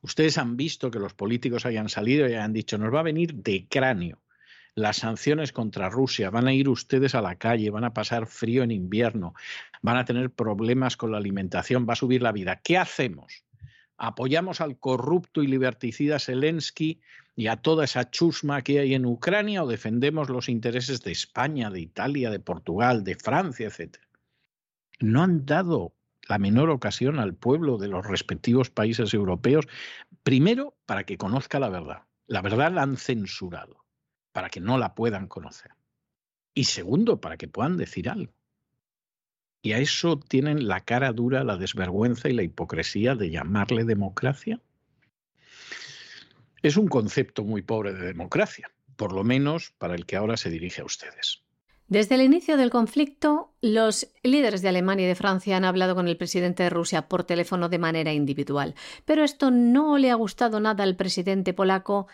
Ustedes han visto que los políticos hayan salido y hayan dicho, nos va a venir de cráneo las sanciones contra Rusia, van a ir ustedes a la calle, van a pasar frío en invierno, van a tener problemas con la alimentación, va a subir la vida. ¿Qué hacemos? ¿Apoyamos al corrupto y liberticida Zelensky y a toda esa chusma que hay en Ucrania o defendemos los intereses de España, de Italia, de Portugal, de Francia, etcétera? No han dado la menor ocasión al pueblo de los respectivos países europeos, primero para que conozca la verdad. La verdad la han censurado, para que no la puedan conocer. Y segundo, para que puedan decir algo. Y a eso tienen la cara dura, la desvergüenza y la hipocresía de llamarle democracia. Es un concepto muy pobre de democracia, por lo menos para el que ahora se dirige a ustedes. Desde el inicio del conflicto, los líderes de Alemania y de Francia han hablado con el presidente de Rusia por teléfono de manera individual, pero esto no le ha gustado nada al presidente polaco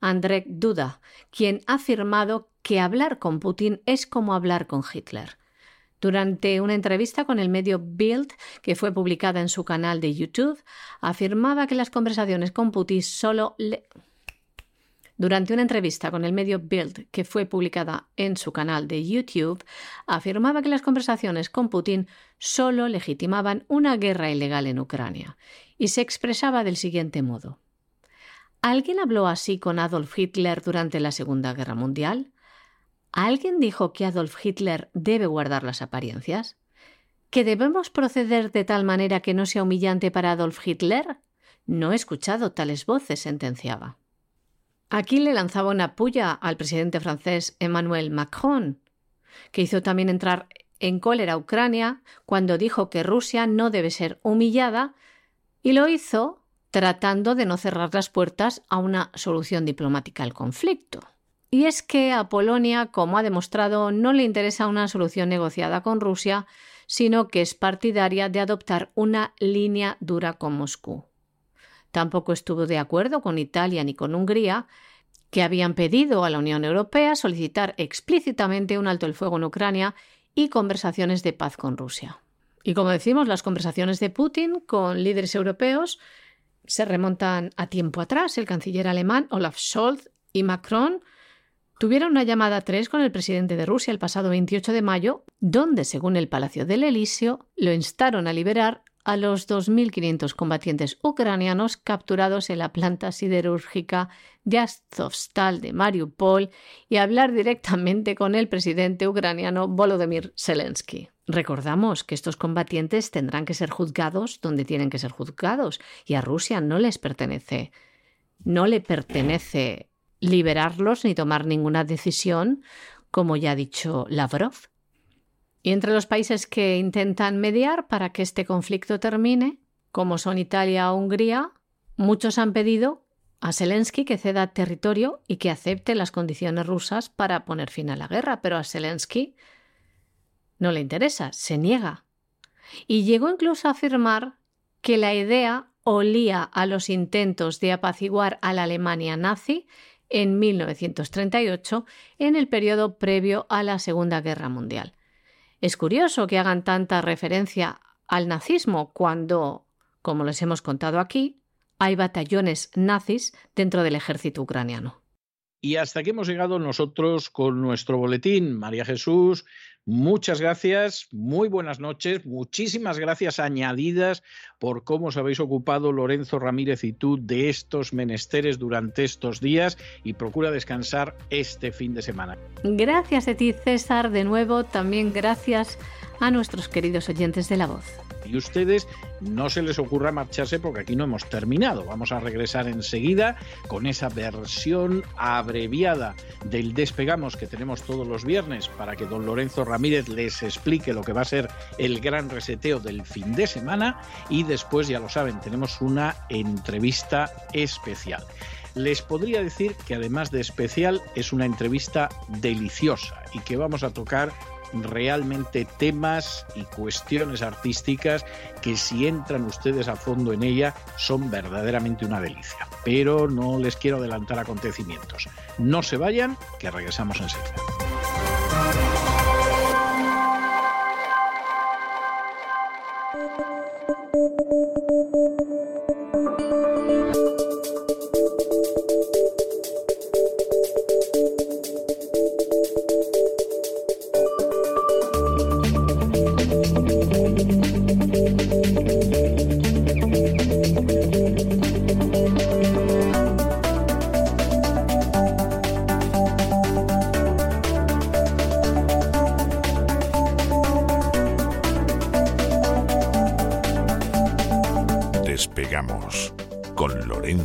Andrzej Duda, quien ha afirmado que hablar con Putin es como hablar con Hitler. Durante una entrevista con el medio Bild, que fue publicada en su canal de YouTube, afirmaba que las conversaciones con Putin solo le durante una entrevista con el medio Bild, que fue publicada en su canal de YouTube, afirmaba que las conversaciones con Putin solo legitimaban una guerra ilegal en Ucrania y se expresaba del siguiente modo. ¿Alguien habló así con Adolf Hitler durante la Segunda Guerra Mundial? ¿Alguien dijo que Adolf Hitler debe guardar las apariencias? ¿Que debemos proceder de tal manera que no sea humillante para Adolf Hitler? No he escuchado tales voces, sentenciaba. Aquí le lanzaba una puya al presidente francés Emmanuel Macron, que hizo también entrar en cólera a Ucrania cuando dijo que Rusia no debe ser humillada, y lo hizo tratando de no cerrar las puertas a una solución diplomática al conflicto. Y es que a Polonia, como ha demostrado, no le interesa una solución negociada con Rusia, sino que es partidaria de adoptar una línea dura con Moscú. Tampoco estuvo de acuerdo con Italia ni con Hungría, que habían pedido a la Unión Europea solicitar explícitamente un alto el fuego en Ucrania y conversaciones de paz con Rusia. Y como decimos, las conversaciones de Putin con líderes europeos se remontan a tiempo atrás. El canciller alemán Olaf Scholz y Macron tuvieron una llamada tres con el presidente de Rusia el pasado 28 de mayo, donde, según el Palacio del Elíseo, lo instaron a liberar a los 2.500 combatientes ucranianos capturados en la planta siderúrgica de Azovstal de Mariupol y hablar directamente con el presidente ucraniano Volodymyr Zelensky. Recordamos que estos combatientes tendrán que ser juzgados donde tienen que ser juzgados y a Rusia no les pertenece. No le pertenece liberarlos ni tomar ninguna decisión, como ya ha dicho Lavrov. Y entre los países que intentan mediar para que este conflicto termine, como son Italia o Hungría, muchos han pedido a Zelensky que ceda territorio y que acepte las condiciones rusas para poner fin a la guerra, pero a Zelensky no le interesa, se niega. Y llegó incluso a afirmar que la idea olía a los intentos de apaciguar a la Alemania nazi en 1938, en el periodo previo a la Segunda Guerra Mundial. Es curioso que hagan tanta referencia al nazismo cuando, como les hemos contado aquí, hay batallones nazis dentro del ejército ucraniano. Y hasta aquí hemos llegado nosotros con nuestro boletín. María Jesús, muchas gracias, muy buenas noches, muchísimas gracias añadidas por cómo os habéis ocupado Lorenzo Ramírez y tú de estos menesteres durante estos días y procura descansar este fin de semana. Gracias a ti, César, de nuevo, también gracias a nuestros queridos oyentes de la voz. Y ustedes no se les ocurra marcharse porque aquí no hemos terminado. Vamos a regresar enseguida con esa versión abreviada del despegamos que tenemos todos los viernes para que don Lorenzo Ramírez les explique lo que va a ser el gran reseteo del fin de semana y después, ya lo saben, tenemos una entrevista especial. Les podría decir que además de especial es una entrevista deliciosa y que vamos a tocar realmente temas y cuestiones artísticas que si entran ustedes a fondo en ella son verdaderamente una delicia. Pero no les quiero adelantar acontecimientos. No se vayan, que regresamos enseguida.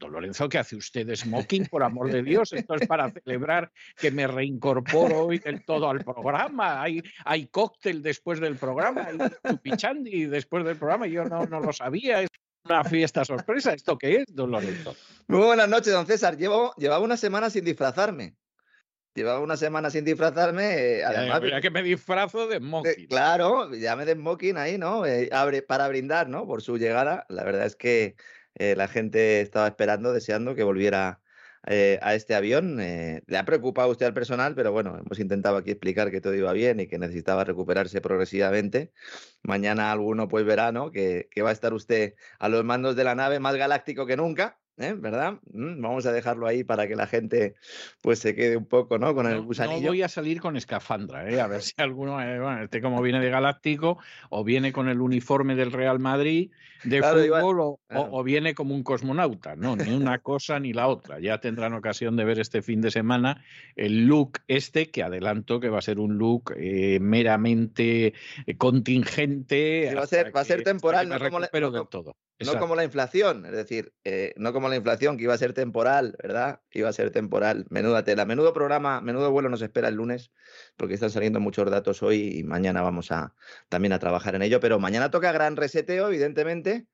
Don Lorenzo, ¿qué hace usted smoking? Por amor de Dios, esto es para celebrar que me reincorporo hoy del todo al programa. Hay, hay cóctel después del programa, hay chupichandi después del programa. Yo no, no lo sabía. Es una fiesta sorpresa. ¿Esto qué es, don Lorenzo? Muy buenas noches, don César. Llevo, llevaba una semana sin disfrazarme. Llevaba una semana sin disfrazarme. Eh, además, ya, que me disfrazo de smoking. claro, ya me de smoking ahí, ¿no? Eh, abre, para brindar, ¿no? Por su llegada. La verdad es que eh, la gente estaba esperando, deseando que volviera eh, a este avión. Eh, le ha preocupado usted al personal, pero bueno, hemos intentado aquí explicar que todo iba bien y que necesitaba recuperarse progresivamente. Mañana alguno pues verá, ¿no? Que, que va a estar usted a los mandos de la nave más galáctico que nunca. ¿Eh? ¿verdad? Mm, vamos a dejarlo ahí para que la gente pues se quede un poco, ¿no? Con el gusanillo. No voy a salir con escafandra, ¿eh? A ver si alguno, eh, bueno, este como viene de Galáctico o viene con el uniforme del Real Madrid de fútbol o, viene como un cosmonauta, no, ni una cosa ni la otra. Ya tendrán ocasión de ver este fin de semana el look este que adelanto que va a ser un look eh, meramente contingente. va a ser, va a ser temporal, no como, del todo. No como la inflación, es decir, no como la inflación, que iba a ser temporal, ¿verdad? Iba a ser temporal. Menuda tela. Menudo programa, menudo vuelo nos espera el lunes, porque están saliendo muchos datos hoy y mañana vamos a también a trabajar en ello. Pero mañana toca gran reseteo, evidentemente.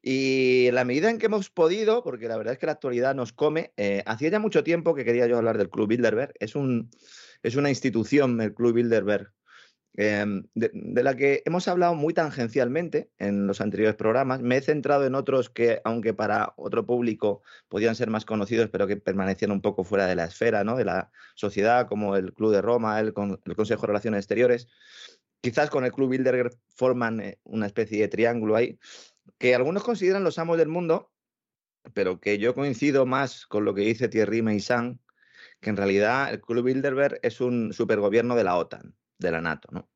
Y en la medida en que hemos podido, porque la verdad es que la actualidad nos come, eh, hacía ya mucho tiempo que quería yo hablar del Club Bilderberg. Es, un, es una institución, el Club Bilderberg, Em, de, la que hemos hablado muy tangencialmente en los anteriores programas. Me he centrado en otros que, aunque para otro público podían ser más conocidos, pero que permanecían un poco fuera de la esfera ¿no? de la sociedad, como el Club de Roma, el, el Consejo de Relaciones Exteriores. Quizás con el Club Bilderberg forman eh, una especie de triángulo ahí, que algunos consideran los amos del mundo, pero que yo coincido más con lo que dice Thierry Meissan, que en realidad el Club Bilderberg es un supergobierno de la OTAN de la NATO. ¿no?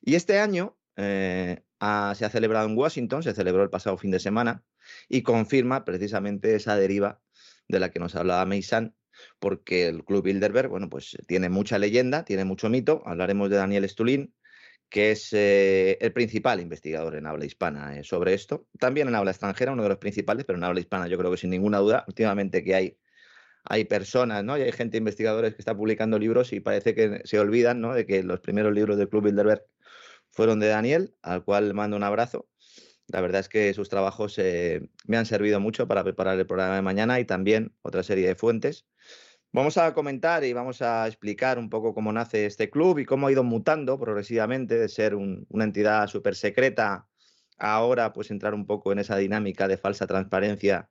Y este año eh, se ha celebrado en Washington, se celebró el pasado fin de semana, y confirma precisamente esa deriva de la que nos hablaba Meisan, porque el Club Bilderberg, bueno, pues tiene mucha leyenda, tiene mucho mito. Hablaremos de Daniel Stulin, que es eh, el principal investigador en habla hispana eh, sobre esto. También en habla extranjera, uno de los principales, pero en habla hispana yo creo que sin ninguna duda, últimamente que hay hay personas, ¿no? Y hay gente, investigadores que está publicando libros y parece que se olvidan, ¿no? De que los primeros libros del Club Bilderberg fueron de Daniel, al cual mando un abrazo. La verdad es que sus trabajos eh, me han servido mucho para preparar el programa de mañana y también otra serie de fuentes. Vamos a comentar y vamos a explicar un poco cómo nace este club y cómo ha ido mutando progresivamente de ser una entidad súper secreta a ahora pues entrar un poco en esa dinámica de falsa transparencia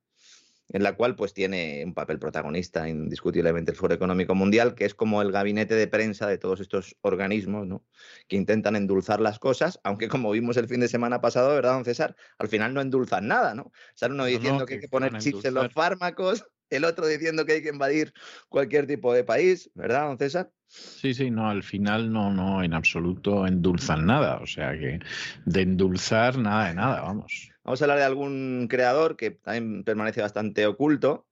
en la cual pues tiene un papel protagonista indiscutiblemente el Foro Económico Mundial, que es como el gabinete de prensa de todos estos organismos, ¿no? Que intentan endulzar las cosas, aunque como vimos el fin de semana pasado, ¿verdad, don César? Al final no endulzan nada, ¿no? Sale uno diciendo que hay que poner chips en los fármacos, el otro diciendo que hay que invadir cualquier tipo de país, ¿verdad, don César? Sí, sí, no, al final no, no, en absoluto endulzan nada, o sea que de endulzar nada de nada, vamos. Vamos a hablar de algún creador que también permanece bastante oculto.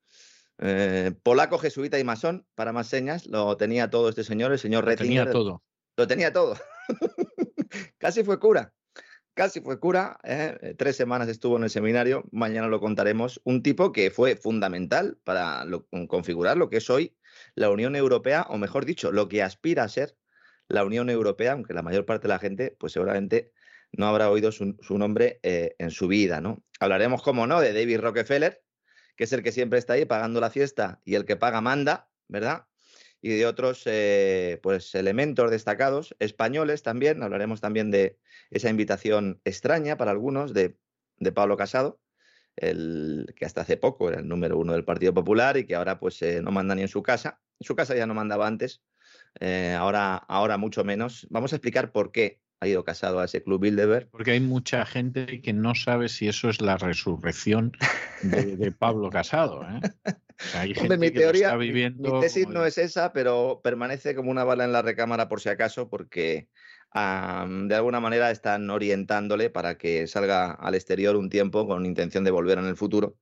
Eh, polaco, jesuita y masón, para más señas, lo tenía todo este señor, el señor Rettinger. Lo tenía todo. Lo tenía todo. (laughs) Casi fue cura. Casi fue cura. ¿eh? Tres semanas estuvo en el seminario. Mañana lo contaremos. Un tipo que fue fundamental para configurar lo que es hoy la Unión Europea, o mejor dicho, lo que aspira a ser la Unión Europea, aunque la mayor parte de la gente, pues seguramente no habrá oído su, nombre eh, en su vida, ¿no? Hablaremos, como no, de David Rockefeller, que es el que siempre está ahí pagando la fiesta y el que paga manda, ¿verdad? Y de otros eh, pues, elementos destacados, españoles también, hablaremos también de esa invitación extraña para algunos de, Pablo Casado, el que hasta hace poco era el número uno del Partido Popular y que ahora pues eh, no manda ni en su casa. En su casa ya no mandaba antes, ahora, ahora mucho menos. Vamos a explicar por qué ha ido casado a ese club Bilderberg. Porque hay mucha gente que no sabe si eso es la resurrección de, Pablo Casado. ¿eh? (laughs) hay gente mi teoría, viviendo mi tesis no es esa, pero permanece como una bala en la recámara por si acaso, porque de alguna manera están orientándole para que salga al exterior un tiempo con intención de volver en el futuro.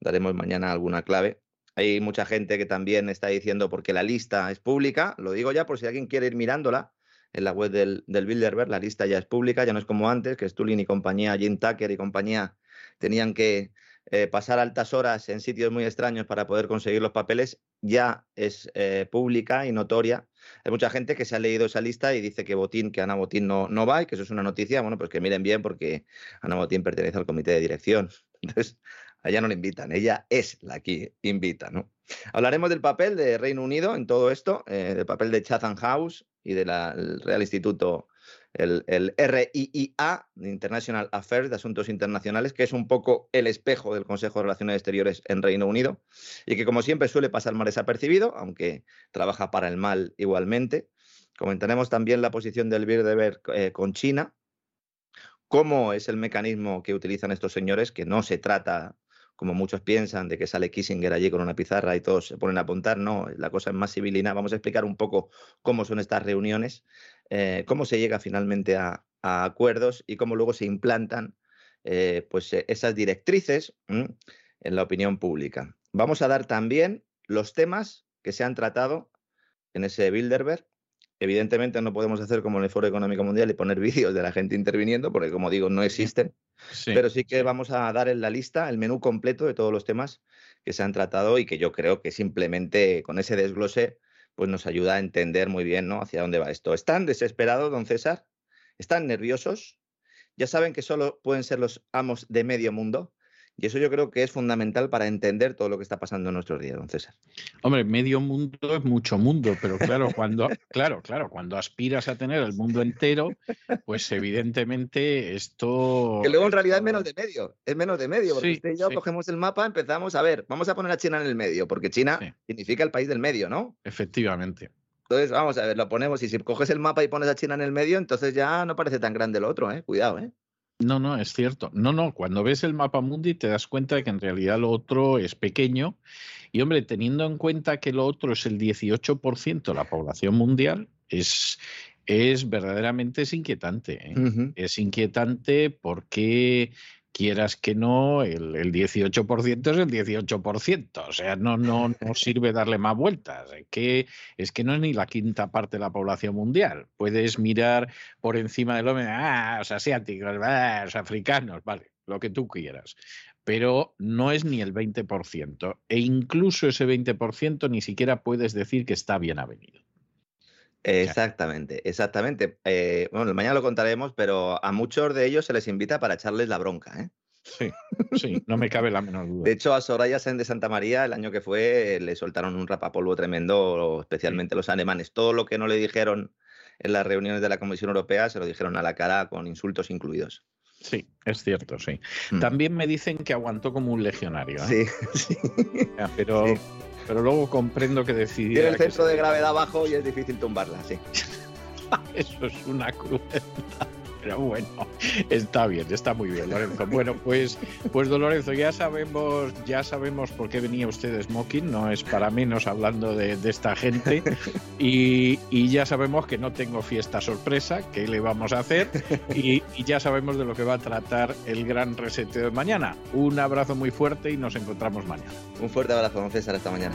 Daremos mañana alguna clave. Hay mucha gente que también está diciendo porque la lista es pública, lo digo ya por si alguien quiere ir mirándola, en la web del, del Bilderberg, la lista ya es pública, ya no es como antes, que Stulin y compañía, Jim Tucker y compañía tenían que eh, pasar altas horas en sitios muy extraños para poder conseguir los papeles, ya es eh, pública y notoria. Hay mucha gente que se ha leído esa lista y dice que Botín, que Ana Botín no, no va y que eso es una noticia. Bueno, pues que miren bien porque Ana Botín pertenece al comité de dirección. (laughs) Entonces, allá no le invitan, ella es la que invita, ¿no? Hablaremos del papel de Reino Unido en todo esto, eh, del papel de Chatham House y del Real Instituto el, el RIIA, International Affairs de Asuntos Internacionales, que es un poco el espejo del Consejo de Relaciones Exteriores en Reino Unido y que como siempre suele pasar mal desapercibido, aunque trabaja para el mal igualmente. Comentaremos también la posición del Bilderberg eh, con China, cómo es el mecanismo que utilizan estos señores, que no se trata como muchos piensan, de que sale Kissinger allí con una pizarra y todos se ponen a apuntar. No, la cosa es más civilina. Vamos a explicar un poco cómo son estas reuniones, eh, cómo se llega finalmente a, acuerdos y cómo luego se implantan eh, pues, eh, esas directrices en la opinión pública. Vamos a dar también los temas que se han tratado en ese Bilderberg Evidentemente no podemos hacer como en el Foro Económico Mundial y poner (laughs) vídeos de la gente interviniendo, porque como digo, no existen. pero sí que vamos a dar en la lista el menú completo de todos los temas que se han tratado y que yo creo que simplemente con ese desglose pues nos ayuda a entender muy bien ¿no? hacia dónde va esto. ¿Están desesperados, don César? ¿Están nerviosos? ¿Ya saben que solo pueden ser los amos de medio mundo? Y eso yo creo que es fundamental para entender todo lo que está pasando en nuestros días, don César. Hombre, medio mundo es mucho mundo, pero claro, cuando, (laughs) claro, claro, cuando aspiras a tener el mundo entero, pues evidentemente esto. Que luego en realidad es menos de medio, es menos de medio, porque usted y yo cogemos el mapa, empezamos a ver, vamos a poner a China en el medio, porque China significa el país del medio, ¿no? Efectivamente. Entonces, vamos a ver, lo ponemos y si coges el mapa y pones a China en el medio, entonces ya no parece tan grande el otro, ¿eh? Cuidado, ¿eh? No, no, es cierto. No, no, cuando ves el mapa mundi te das cuenta de que en realidad lo otro es pequeño. Y hombre, teniendo en cuenta que lo otro es el 18% de la población mundial, es, es verdaderamente es inquietante. ¿eh? Es inquietante porque quieras que no, el, 18% es el 18%. O sea, no, no, no (laughs) sirve darle más vueltas. Es que, es que no es ni la quinta parte de la población mundial. Puedes mirar por encima del hombre, ah, los asiáticos, ah, los africanos, vale, lo que tú quieras. Pero no es ni el 20%. E incluso ese 20% ni siquiera puedes decir que está bien avenido. Exactamente, exactamente. Eh, bueno, mañana lo contaremos, pero a muchos de ellos se les invita para echarles la bronca, ¿eh? Sí, sí, no me cabe la menor duda. De hecho, a Soraya Sen de Santa María, el año que fue, le soltaron un rapapolvo tremendo, especialmente los alemanes. Todo lo que no le dijeron en las reuniones de la Comisión Europea se lo dijeron a la cara con insultos incluidos. Sí, es cierto, sí. Mm. También me dicen que aguantó como un legionario. ¿eh? Sí, (laughs) sí. Pero pero luego comprendo que decidí. Tiene el centro de gravedad bajo y es difícil tumbarla, sí. (laughs) Eso es una crueldad. Pero bueno, (laughs) está bien, está muy bien, Lorenzo. Bueno, pues, pues don Lorenzo, ya sabemos, ya sabemos por qué venía usted de smoking, no es para menos hablando de, esta gente. Y, ya sabemos que no tengo fiesta sorpresa, que le vamos a hacer, y, ya sabemos de lo que va a tratar el gran reseteo de mañana. Un abrazo muy fuerte y nos encontramos mañana. Un fuerte abrazo, don César, hasta mañana.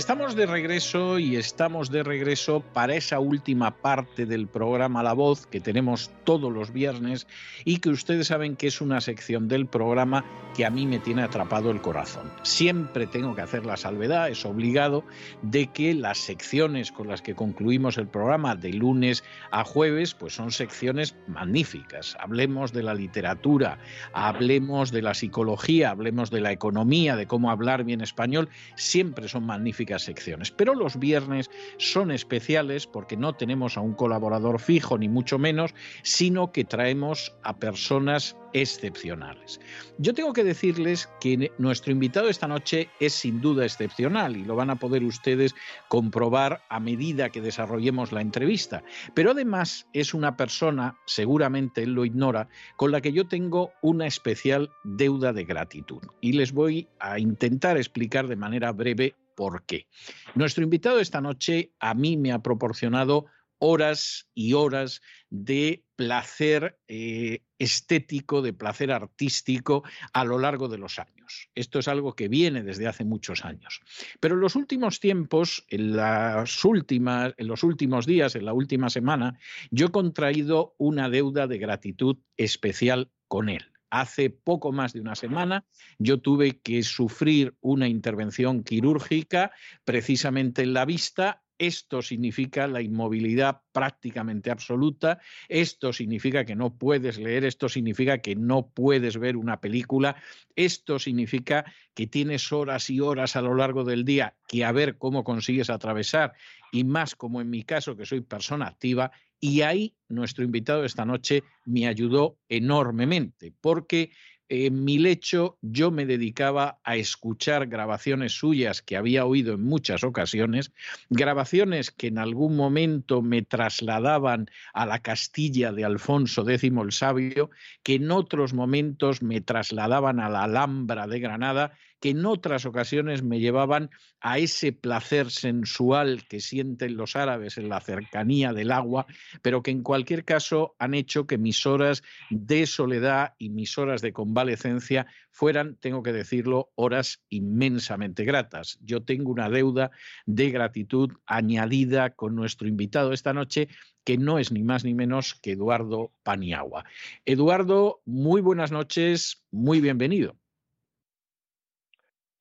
está Estamos de regreso y estamos de regreso para esa última parte del programa La Voz que tenemos todos los viernes y que ustedes saben que es una sección del programa que a mí me tiene atrapado el corazón. Siempre tengo que hacer la salvedad, es obligado, de que las secciones con las que concluimos el programa de lunes a jueves pues son secciones magníficas. Hablemos de la literatura, hablemos de la psicología, hablemos de la economía, de cómo hablar bien español, siempre son magníficas auténticas Pero los viernes son especiales porque no tenemos a un colaborador fijo, ni mucho menos, sino que traemos a personas excepcionales. Yo tengo que decirles que nuestro invitado esta noche es sin duda excepcional y lo van a poder ustedes comprobar a medida que desarrollemos la entrevista. Pero además es una persona, seguramente él lo ignora, con la que yo tengo una especial deuda de gratitud. Y les voy a intentar explicar de manera breve por qué. Nuestro invitado esta noche a mí me ha proporcionado horas y horas de placer eh, estético, de placer artístico a lo largo de los años. Esto es algo que viene desde hace muchos años. Pero en los últimos tiempos, en, las últimas, en los últimos días, en la última semana, yo he contraído una deuda de gratitud especial con él. Hace poco más de una semana yo tuve que sufrir una intervención quirúrgica precisamente en la vista. Esto significa la inmovilidad prácticamente absoluta, esto significa que no puedes leer, esto significa que no puedes ver una película, esto significa que tienes horas y horas a lo largo del día que a ver cómo consigues atravesar, y más como en mi caso, que soy persona activa, y ahí nuestro invitado esta noche me ayudó enormemente, porque en mi lecho yo me dedicaba a escuchar grabaciones suyas que había oído en muchas ocasiones, grabaciones que en algún momento me trasladaban a la Castilla de Alfonso X el Sabio, que en otros momentos me trasladaban a la Alhambra de Granada que en otras ocasiones me llevaban a ese placer sensual que sienten los árabes en la cercanía del agua, pero que en cualquier caso han hecho que mis horas de soledad y mis horas de convalecencia fueran, tengo que decirlo, horas inmensamente gratas. Yo tengo una deuda de gratitud añadida con nuestro invitado esta noche, que no es ni más ni menos que Eduardo Paniagua. Eduardo, muy buenas noches, muy bienvenido.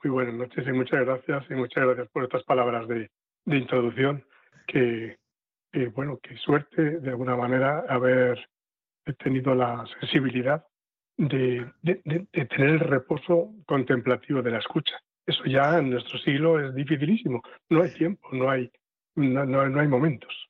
Muy buenas noches y muchas gracias y muchas gracias por estas palabras de, introducción que, bueno, qué suerte de alguna manera haber tenido la sensibilidad de, tener el reposo contemplativo de la escucha. Eso ya en nuestro siglo es dificilísimo. No hay tiempo, no hay, no, no hay momentos.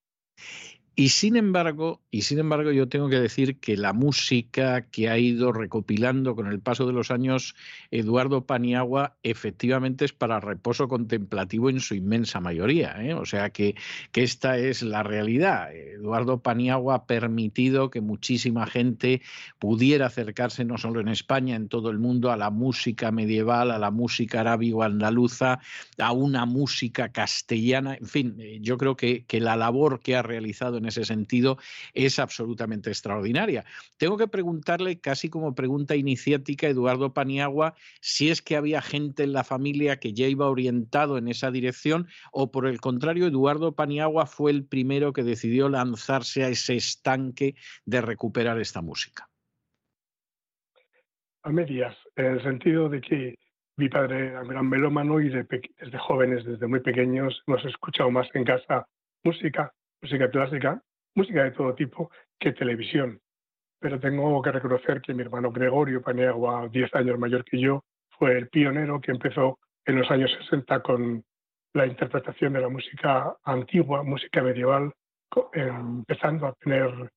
Y sin embargo, y sin embargo, yo tengo que decir que la música que ha ido recopilando con el paso de los años Eduardo Paniagua efectivamente es para reposo contemplativo en su inmensa mayoría. ¿eh? O sea que, que, esta es la realidad. Eduardo Paniagua ha permitido que muchísima gente pudiera acercarse no solo en España, en todo el mundo, a la música medieval, a la música o andaluza a una música castellana. En fin, eh, yo creo que, que la labor que ha realizado en ese sentido es absolutamente extraordinaria. Tengo que preguntarle, casi como pregunta iniciática, Eduardo Paniagua, si es que había gente en la familia que ya iba orientado en esa dirección o por el contrario, Eduardo Paniagua fue el primero que decidió lanzarse a ese estanque de recuperar esta música. A medias, en el sentido de que mi padre era un gran melómano y desde jóvenes, desde muy pequeños, hemos escuchado más en casa música, música clásica, música de todo tipo, que televisión. Pero tengo que reconocer que mi hermano Gregorio Paniagua, 10 años mayor que yo, fue el pionero que empezó en los años 60 con la interpretación de la música antigua, música medieval, empezando a tener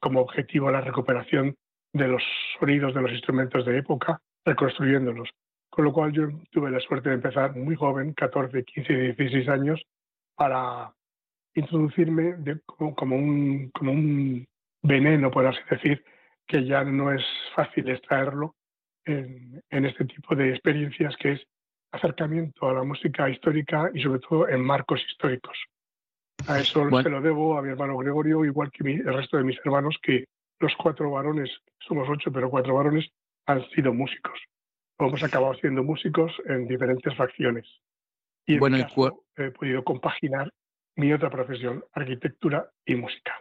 como objetivo la recuperación de los sonidos de los instrumentos de época, reconstruyéndolos. Con lo cual yo tuve la suerte de empezar muy joven, 14, 15, 16 años, para introducirme como, un, como un veneno, por así decir, que ya no es fácil extraerlo en, este tipo de experiencias, que es acercamiento a la música histórica y sobre todo en marcos históricos. A eso se lo debo a mi hermano Gregorio, igual que el resto de mis hermanos, que los cuatro varones, somos ocho, pero cuatro varones, han sido músicos. hemos acabado siendo músicos en diferentes facciones. Y bueno, he podido compaginar mi otra profesión, arquitectura y música.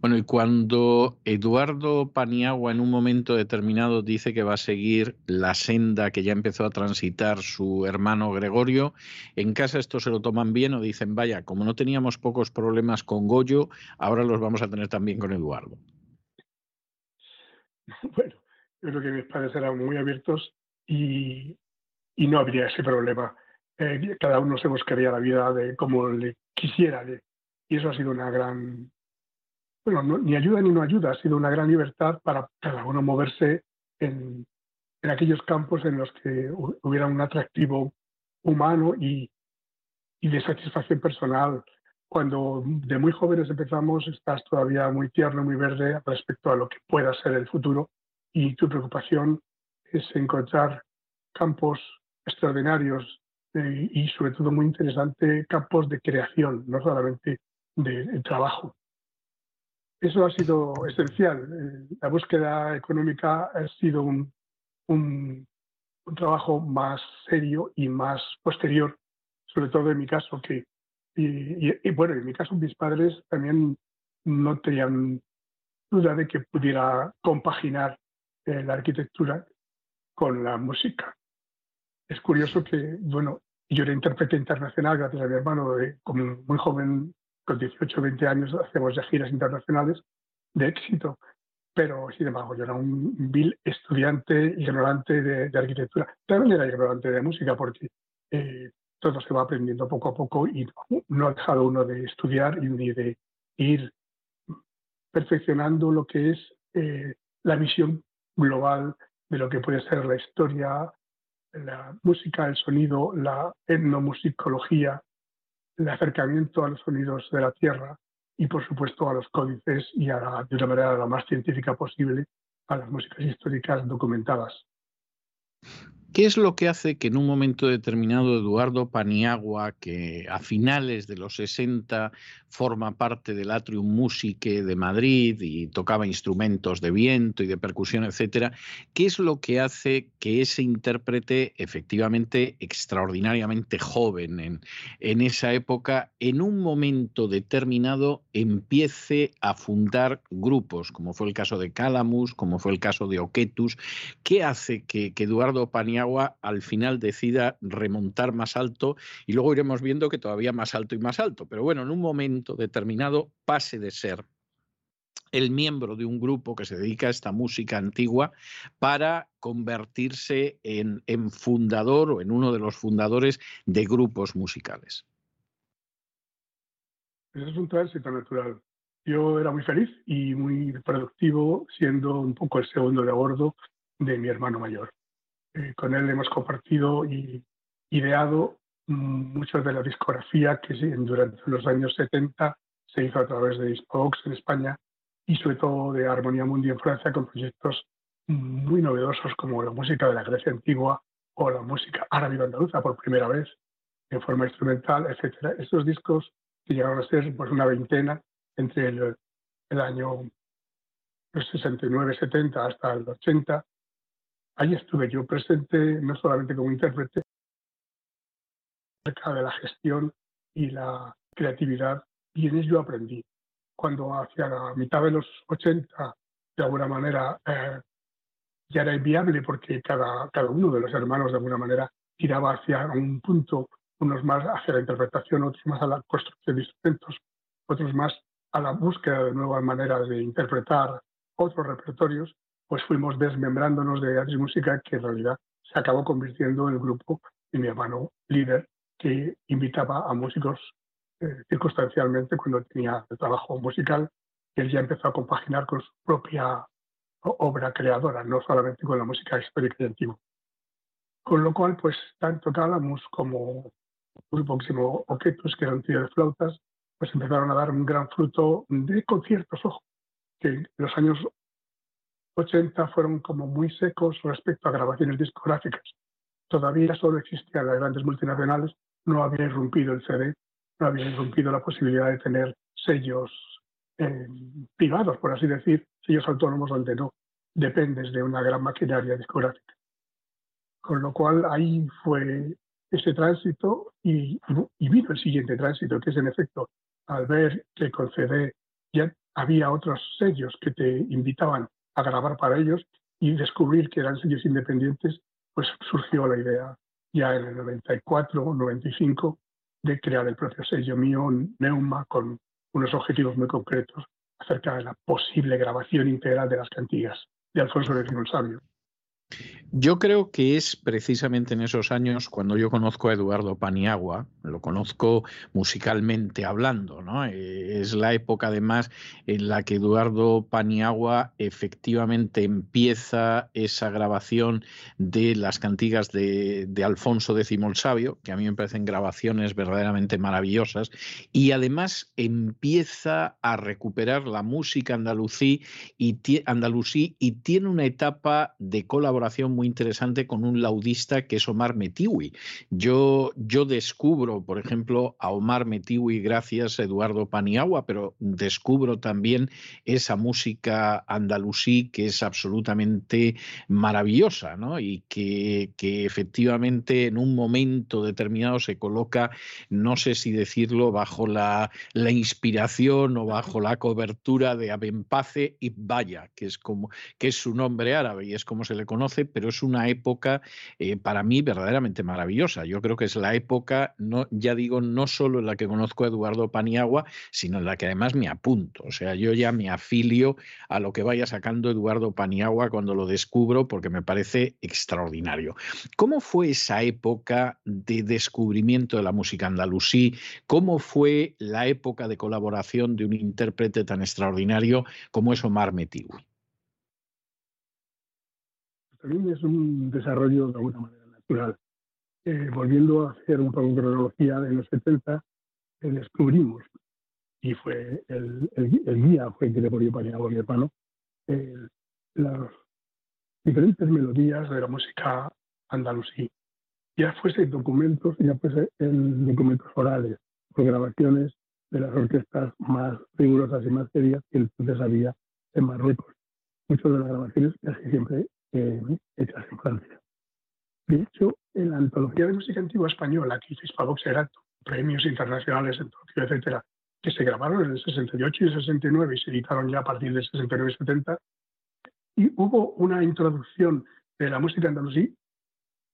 Bueno, y cuando Eduardo Paniagua en un momento determinado dice que va a seguir la senda que ya empezó a transitar su hermano Gregorio, ¿en casa esto se lo toman bien o dicen, vaya, como no teníamos pocos problemas con Goyo, ahora los vamos a tener también con Eduardo? (laughs) Bueno, yo creo que mis padres eran muy abiertos y, y no habría ese problema. eh, cada uno se buscaría la vida de como le quisiera. y eso ha sido una gran, bueno, ni ayuda ni no ayuda, ha sido una gran libertad para cada uno moverse en, en aquellos campos en los que hubiera un atractivo humano y, y de satisfacción personal. Cuando de muy jóvenes empezamos, estás todavía muy tierno, muy verde respecto a lo que pueda ser el futuro y tu preocupación es encontrar campos extraordinarios eh, y sobre todo muy interesante campos de creación, no solamente de, trabajo. Eso ha sido esencial. Eh, la búsqueda económica ha sido un, un, trabajo más serio y más posterior, sobre todo en mi caso, que, y, bueno, en mi caso mis padres también no tenían duda de que pudiera compaginar eh, la arquitectura con la música. Es curioso que, bueno, yo era intérprete internacional gracias a mi hermano, como muy joven, con 18 o 20 años, hacemos ya giras internacionales de éxito pero sin embargo yo era un vil estudiante ignorante de, arquitectura. También era ignorante de música porque eh, todo se va aprendiendo poco a poco y no, ha dejado uno de estudiar ni de ir perfeccionando lo que es eh, la visión global de lo que puede ser la historia, la música, el sonido, la etnomusicología, el acercamiento a los sonidos de la tierra, y por supuesto a los códices y a de una manera la más científica posible a las músicas históricas documentadas. ¿Qué es lo que hace que en un momento determinado Eduardo Paniagua, que a finales de los 60 forma parte del Atrium Musique de Madrid y tocaba instrumentos de viento y de percusión, etcétera, qué es lo que hace que ese intérprete efectivamente extraordinariamente joven en, en esa época, en un momento determinado empiece a fundar grupos, como fue el caso de Calamus, como fue el caso de Oquetus? ¿Qué hace que, que Eduardo Paniagua agua al final decida remontar más alto y luego iremos viendo que todavía más alto y más alto. Pero bueno, en un momento determinado pase de ser el miembro de un grupo que se dedica a esta música antigua para convertirse en, fundador o en uno de los fundadores de grupos musicales. Eso es un tránsito natural. Yo era muy feliz y muy productivo siendo un poco el segundo de a bordo de mi hermano mayor. Eh, con él hemos compartido y ideado mm, mucho de la discografía que durante los años 70 se hizo a través de Discogs en España y sobre todo de Armonía Mundi en Francia con proyectos muy novedosos como la música de la Grecia antigua o la música árabe andaluza por primera vez en forma instrumental, etc. Estos discos que llegaron a ser pues, una veintena entre el, el año 69-70 hasta el 80 Ahí estuve yo presente, no solamente como intérprete, acerca de la gestión y la creatividad, y en ello aprendí. Cuando hacia la mitad de los 80, de alguna manera, eh, ya era inviable porque cada, cada uno de los hermanos, de alguna manera, tiraba hacia un punto, unos más hacia la interpretación, otros más a la construcción de instrumentos, otros más a la búsqueda de nuevas maneras de interpretar otros repertorios, pues fuimos desmembrándonos de Atis Música, que en realidad se acabó convirtiendo en el grupo de mi hermano líder, que invitaba a músicos eh, circunstancialmente cuando tenía el trabajo musical, que él ya empezó a compaginar con su propia obra creadora, no solamente con la música histórica y antigua. Con lo cual, pues tanto Calamus como se llamó Oquetus, que era un tío de flautas, pues empezaron a dar un gran fruto de conciertos, ojo, que en los años 80 fueron como muy secos respecto a grabaciones discográficas. Todavía solo existían las grandes multinacionales, no había irrumpido el CD, no había irrumpido la posibilidad de tener sellos eh, privados, por así decir, sellos autónomos donde no dependes de una gran maquinaria discográfica. Con lo cual ahí fue ese tránsito y, y vino el siguiente tránsito, que es en efecto, al ver que con CD ya había otros sellos que te invitaban a grabar para ellos y descubrir que eran sellos independientes, pues surgió la idea ya en el 94 o 95 de crear el propio sello mío, Neuma, con unos objetivos muy concretos acerca de la posible grabación integral de las cantigas de Alfonso el Sabio. Yo creo que es precisamente en esos años cuando yo conozco a Eduardo Paniagua, lo conozco musicalmente hablando, ¿no? Eh, es la época además en la que Eduardo Paniagua efectivamente empieza esa grabación de las cantigas de, Alfonso X el Sabio, que a mí me parecen grabaciones verdaderamente maravillosas, y además empieza a recuperar la música y, andalusí y tiene una etapa de colaboración muy interesante con un laudista que es Omar Metiwi. Yo, descubro, por ejemplo, a Omar Metiwi gracias a Eduardo Paniagua, pero descubro también esa música andalusí que es absolutamente maravillosa, ¿no? Y que, efectivamente en un momento determinado se coloca, no sé si decirlo, bajo la, inspiración o bajo la cobertura de Abenpace y Vaya, que es como que es su nombre árabe y es como se le conoce, pero es una época eh, para mí verdaderamente maravillosa. Yo creo que es la época, ya digo, no solo en la que conozco a Eduardo Paniagua, sino en la que además me apunto. O sea, yo ya me afilio a lo que vaya sacando Eduardo Paniagua cuando lo descubro, porque me parece extraordinario. ¿Cómo fue esa época de descubrimiento de la música andalusí? ¿Cómo fue la época de colaboración de un intérprete tan extraordinario como es Omar Metiwi? También es un desarrollo de alguna manera natural. Eh, volviendo a hacer un poco cronología de los 70, eh, descubrimos, y fue el, el, guía fue Gregorio Paniagua, mi hermano, las diferentes melodías de la música andalusí. Ya fuese documentos, ya fuese en documentos orales o grabaciones de las orquestas más rigurosas y más serias que entonces había en Marruecos. Muchas de las grabaciones casi siempre eh. De hecho, en la antología de música antigua española que hizo Hispavox Erato, premios internacionales en Tokio, etcétera, que se grabaron en el 68 y el 69 y se editaron ya a partir del 69 y 70, y hubo una introducción de la música andalusí,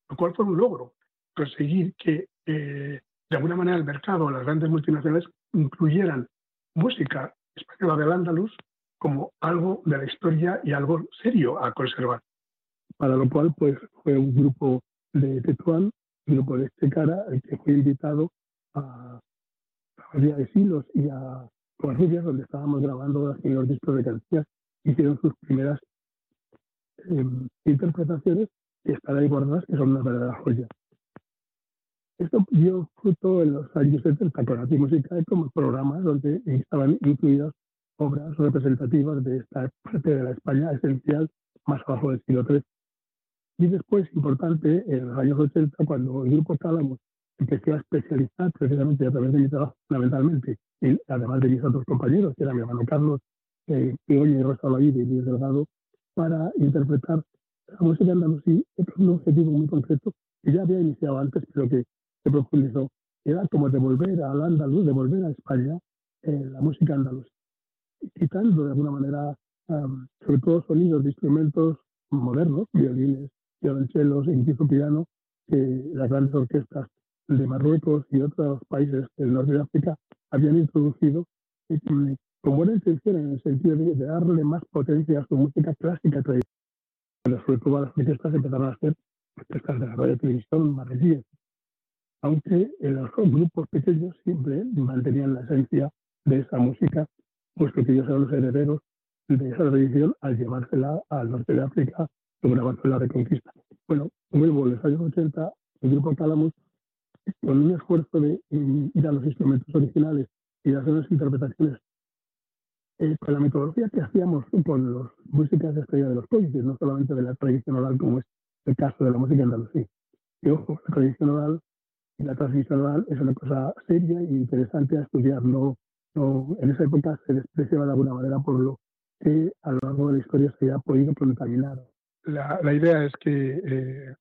lo cual fue un logro, conseguir que eh, de alguna manera el mercado, las grandes multinacionales, incluyeran música española del andaluz como algo de la historia y algo serio a conservar para lo cual pues fue un grupo de Tetuán, un grupo de este cara, el que fue invitado a la Bahía de Silos y a Covarrubias, donde estábamos grabando los discos de canciones, hicieron sus primeras em, interpretaciones y están ahí guardadas, que son una verdadera joya. Esto dio fruto en los años 70 con la música como programas donde estaban incluidas obras representativas de esta parte de la España esencial más abajo del siglo III. Y después, importante, en los años 80, cuando el grupo Tálamos empezó a especializar precisamente a través de mi trabajo, fundamentalmente, y además de mis otros compañeros, que eran mi hermano Carlos, eh, y Rosa Olavide y Luis Delgado, para interpretar la música andalusí, es un objetivo muy concreto que ya había iniciado antes, pero que se profundizó. Era como devolver al andaluz, devolver a España eh, la música andaluz, quitando de alguna manera, sobre todo sonidos de instrumentos modernos, violines, violonchelos e incluso piano que las grandes orquestas de Marruecos y otros países del norte de África habían introducido con buena intención en el sentido de, darle más potencia a su música clásica tradicional. Pero las orquestas empezaron a ser orquestas de la radio televisión marroquíes, aunque los grupos pequeños siempre mantenían la esencia de esa música, puesto que ellos eran los herederos de esa tradición al llevársela al norte de África sobre la Reconquista. Bueno, vuelvo en los años 80, el grupo Cálamos, con un esfuerzo de ir a los instrumentos originales y hacer unas interpretaciones eh, con la metodología que hacíamos con las músicas de estrella de los códices, no solamente de la tradición oral, como es el caso de la música andalusí. Y ojo, la tradición oral y la transmisión oral es una cosa seria e interesante a estudiar. No, no, en esa época se despreciaba de alguna manera por lo que a lo largo de la historia se ha podido contaminar la, idea es que eh,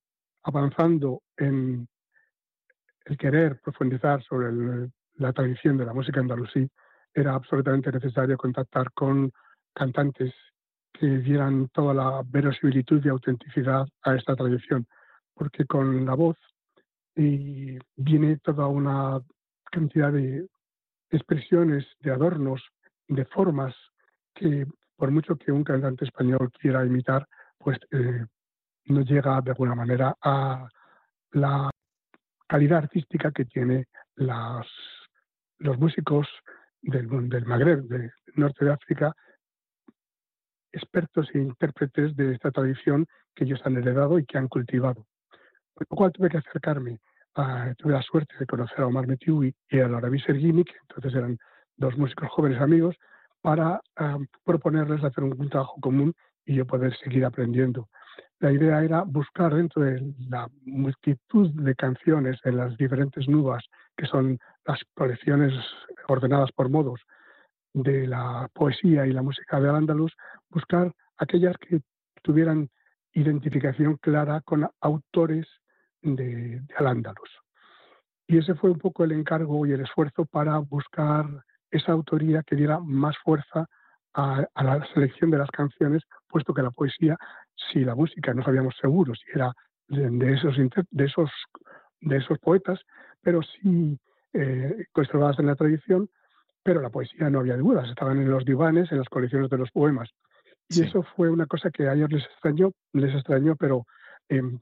avanzando en el querer profundizar sobre la tradición de la música andalusí, era absolutamente necesario contactar con cantantes que dieran toda la verosimilitud y autenticidad a esta tradición, porque con la voz y viene toda una cantidad de expresiones, de adornos, de formas que por mucho que un cantante español quiera imitar, pues eh, no llega de alguna manera a la calidad artística que tiene las, los músicos del, del Magreb, del norte de África, expertos e intérpretes de esta tradición que ellos han heredado y que han cultivado. Por lo cual tuve que acercarme, tuve la suerte de conocer a Omar Metiui y a Laura Sergini, que entonces eran dos músicos jóvenes amigos, para proponerles hacer un, trabajo común y yo poder seguir aprendiendo. La idea era buscar dentro de la multitud de canciones en las diferentes nubes, que son las colecciones ordenadas por modos de la poesía y la música de Al-Ándalus, buscar aquellas que tuvieran identificación clara con autores de, de Al-Ándalus. Y ese fue un poco el encargo y el esfuerzo para buscar esa autoría que diera más fuerza a, la selección de las canciones, puesto que la poesía, si la música no sabíamos seguro si era de, esos, de, esos, de esos poetas, pero sí eh, conservadas en la tradición, pero la poesía no había dudas, estaban en los divanes, en las colecciones de los poemas. Y eso fue una cosa que a ellos les extrañó, les extrañó, pero em,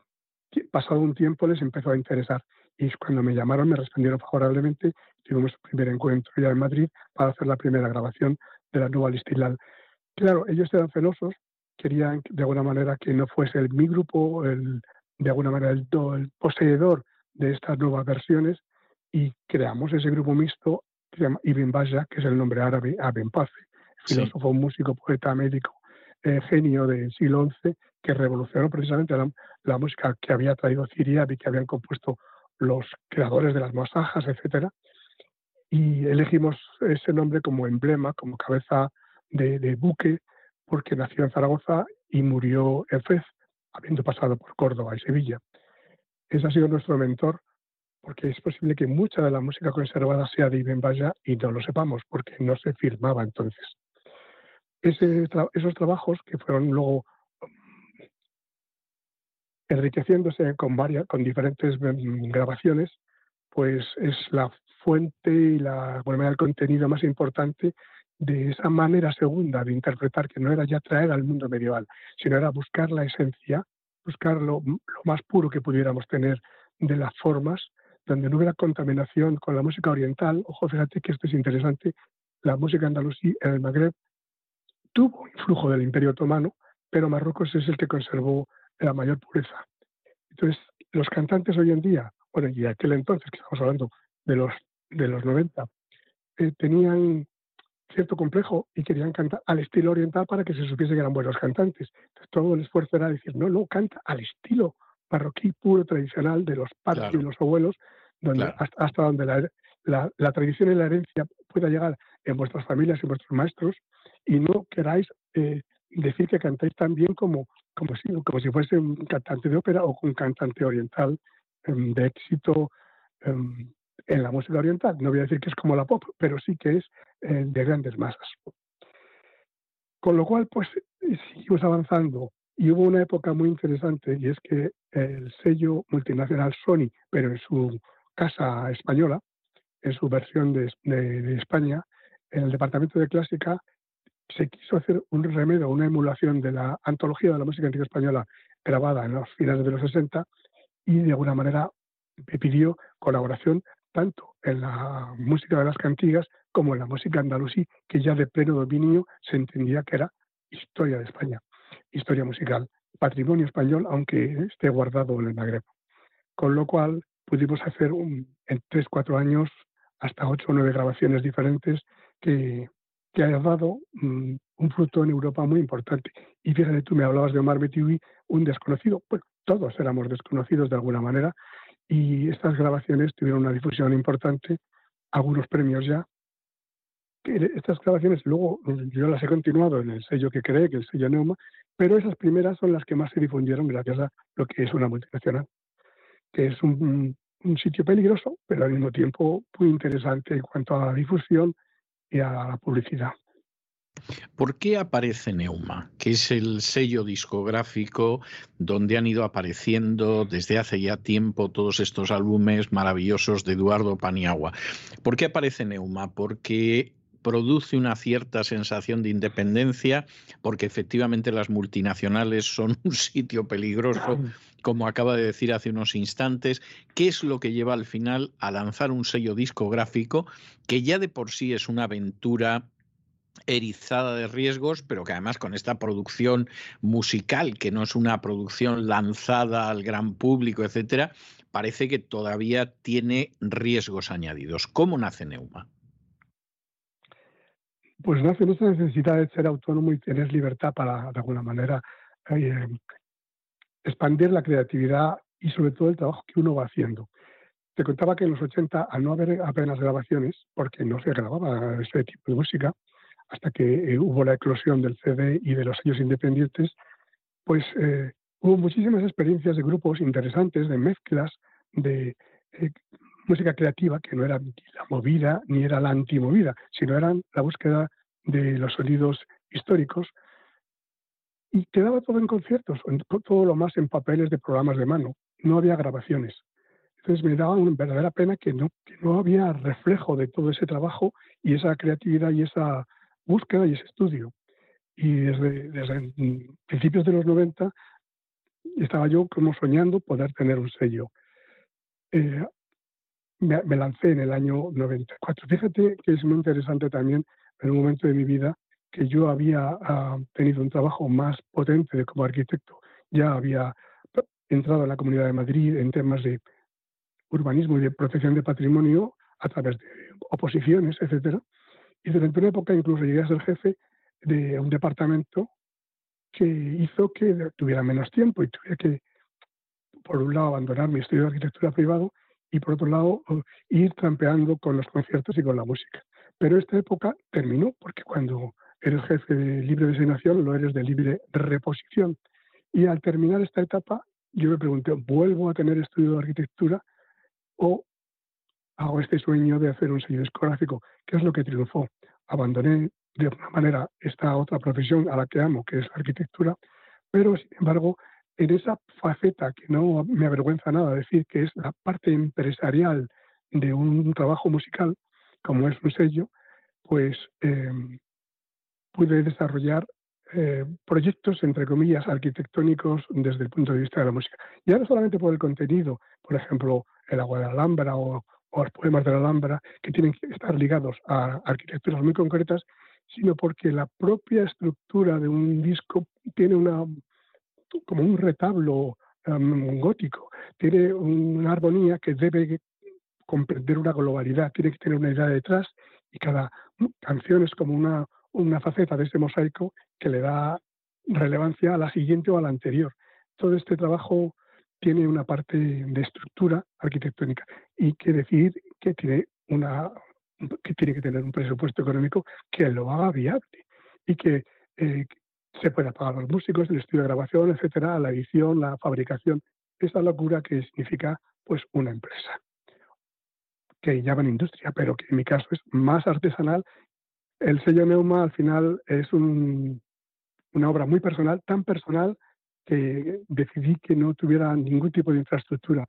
pasado un tiempo les empezó a interesar. Y cuando me llamaron me respondieron favorablemente. Tuvimos el primer encuentro ya en Madrid para hacer la primera grabación de la nueva Listilal. Claro, ellos eran celosos, querían de alguna manera que no fuese el, mi grupo, el, de alguna manera el, el poseedor de estas nuevas versiones y creamos ese grupo mixto que se llama Ibn Baya, que es el nombre árabe Aben Pace, filósofo, músico, poeta, médico, eh, genio del siglo XI, que revolucionó precisamente la, música que había traído Siria y que habían compuesto los creadores de las masajas, etcétera. Y elegimos ese nombre como emblema, como cabeza de, buque, porque nació en Zaragoza y murió en Fez, habiendo pasado por Córdoba y Sevilla. Ese ha sido nuestro mentor, porque es posible que mucha de la música conservada sea de Ibn Baya y no lo sepamos, porque no se firmaba entonces. esos trabajos que fueron luego mm, enriqueciéndose con varias, con diferentes mm, grabaciones, pues es la fuente y la, bueno, el contenido más importante de esa manera segunda de interpretar, que no era ya traer al mundo medieval, sino era buscar la esencia, buscar lo, más puro que pudiéramos tener de las formas, donde no hubiera contaminación con la música oriental. Ojo, fíjate que esto es interesante, la música andalusí en el Magreb tuvo influjo del Imperio Otomano, pero Marruecos es el que conservó la mayor pureza. Entonces, los cantantes hoy en día, bueno, y aquel entonces que estamos hablando de los de los 90 eh, tenían cierto complejo y querían cantar al estilo oriental para que se supiese que eran buenos cantantes. Entonces todo el esfuerzo era decir, no, no, canta al estilo parroquí puro tradicional de los padres y los abuelos, donde hasta, donde la, la, tradición y la herencia pueda llegar en vuestras familias y vuestros maestros y no queráis eh, decir que cantáis tan bien como, como, si, como si fuese un cantante de ópera o un cantante oriental em, de éxito em, en la música oriental. No voy a decir que es como la pop, pero sí que es eh, de grandes masas. Con lo cual, pues seguimos avanzando y hubo una época muy interesante y es que el sello multinacional Sony, pero en su casa española, en su versión de, de España, en el departamento de clásica se quiso hacer un remedio, una emulación de la antología de la música antigua española grabada en los finales de los 60 y de alguna manera pidió colaboración tanto en la música de las cantigas como en la música andalusí, que ya de pleno dominio se entendía que era historia de España, historia musical, patrimonio español, aunque esté guardado en el Magreb. Con lo cual pudimos hacer en tres, cuatro años hasta ocho o nueve grabaciones diferentes que, que hayan dado mm, un fruto en Europa muy importante. Y fíjate, tú me hablabas de Omar Betiwi, un desconocido. Bueno, todos éramos desconocidos de alguna manera, y estas grabaciones tuvieron una difusión importante, algunos premios ya. Estas grabaciones luego yo las he continuado en el sello que cree, que es el sello Neuma, pero esas primeras son las que más se difundieron gracias a lo que es una multinacional, que es un sitio peligroso, pero al mismo tiempo muy interesante en cuanto a la difusión y a la publicidad. ¿Por qué aparece Neuma, que es el sello discográfico donde han ido apareciendo desde hace ya tiempo todos estos álbumes maravillosos de Eduardo Paniagua? ¿Por qué aparece Neuma? Porque produce una cierta sensación de independencia, porque efectivamente las multinacionales son (laughs) un sitio peligroso, como acaba de decir hace unos instantes. ¿Qué es lo que lleva al final a lanzar un sello discográfico que ya de por sí es una aventura erizada de riesgos, pero que además con esta producción musical, que no es una producción lanzada al gran público, etcétera, parece que todavía tiene riesgos añadidos. ¿Cómo nace Neuma? Pues nace nuestra necesidad de ser autónomo y tener libertad para, de alguna manera, eh, expandir la creatividad y sobre todo el trabajo que uno va haciendo. Te contaba que en los 80, al no haber apenas grabaciones, porque no se grababa ese tipo de música, hasta que eh, hubo la eclosión del CD y de los sellos independientes, pues eh, hubo muchísimas experiencias de grupos interesantes, de mezclas, de eh, música creativa, que no era ni la movida ni era la antimovida, sino eran la búsqueda de los sonidos históricos. Y quedaba todo en conciertos, todo lo más en papeles de programas de mano. No había grabaciones. Entonces me daba una verdadera pena que no, que no había reflejo de todo ese trabajo y esa creatividad y esa búsqueda y ese estudio. Y desde, desde principios de los 90 estaba yo como soñando poder tener un sello. Eh, me, lancé en el año 94. Fíjate que es muy interesante también en un momento de mi vida que yo había ah, tenido un trabajo más potente como arquitecto. Ya había entrado en la Comunidad de Madrid en temas de urbanismo y de protección de patrimonio a través de oposiciones, etcétera. Y durante una época incluso llegué a ser jefe de un departamento que hizo que tuviera menos tiempo y tuviera que, por un lado, abandonar mi estudio de arquitectura privado y, por otro lado, ir trampeando con los conciertos y con la música. Pero esta época terminó porque cuando eres jefe de libre designación, lo eres de libre reposición. Y al terminar esta etapa, yo me pregunté, ¿vuelvo a tener estudio de arquitectura o hago este sueño de hacer un sello discográfico, que es lo que triunfó. Abandoné de alguna manera esta otra profesión a la que amo, que es la arquitectura, pero sin embargo, en esa faceta que no me avergüenza nada decir que es la parte empresarial de un trabajo musical, como es un sello, pues em, pude desarrollar eh, proyectos, entre comillas, arquitectónicos desde el punto de vista de la música. Ya no solamente por el contenido, por ejemplo, el agua de la Alhambra o o los poemas de la Alhambra, que tienen que estar ligados a arquitecturas muy concretas, sino porque la propia estructura de un disco tiene una como un retablo um, gótico, tiene una armonía que debe comprender una globalidad, tiene que tener una idea detrás y cada canción es como una, una faceta de ese mosaico que le da relevancia a la siguiente o a la anterior. Todo este trabajo tiene una parte de estructura arquitectónica y quiere decir que tiene una que tiene que tener un presupuesto económico que lo haga viable y que eh, se pueda pagar a los músicos, el estudio de grabación, etcétera, la edición, la fabricación, esa locura que significa pues una empresa que llaman industria, pero que en mi caso es más artesanal. El sello Neuma al final es un, una obra muy personal, tan personal que decidí que no tuviera ningún tipo de infraestructura.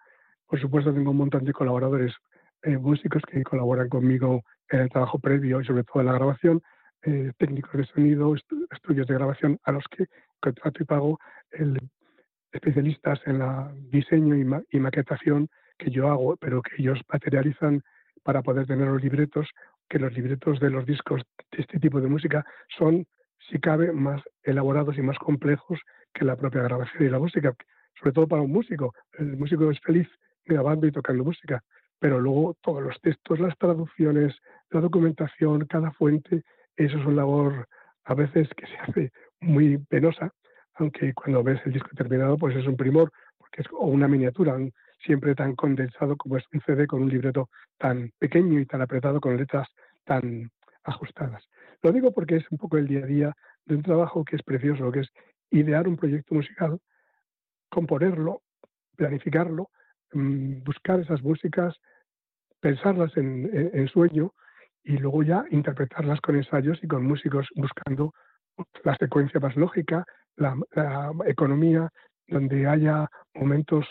Por supuesto, tengo un montón de colaboradores eh, músicos que colaboran conmigo en el trabajo previo y sobre todo en la grabación, eh, técnicos de sonido, estudios de grabación a los que contrato y pago especialistas en la diseño y, maquetación que yo hago, pero que ellos materializan para poder tener los libretos, que los libretos de los discos de este tipo de música son, si cabe, más elaborados y más complejos que la propia grabación y la música, sobre todo para un músico. El músico es feliz grabando y tocando música, pero luego todos los textos, las traducciones, la documentación, cada fuente, eso es una labor a veces que se hace muy penosa, aunque cuando ves el disco terminado, pues es un primor, porque es o una miniatura, siempre tan condensado como es un CD con un libreto tan pequeño y tan apretado con letras tan ajustadas. Lo digo porque es un poco el día a día de un trabajo que es precioso, que es idear un proyecto musical, componerlo, planificarlo, buscar esas músicas, pensarlas en, sueño y luego ya interpretarlas con ensayos y con músicos buscando la secuencia más lógica, la, economía, donde haya momentos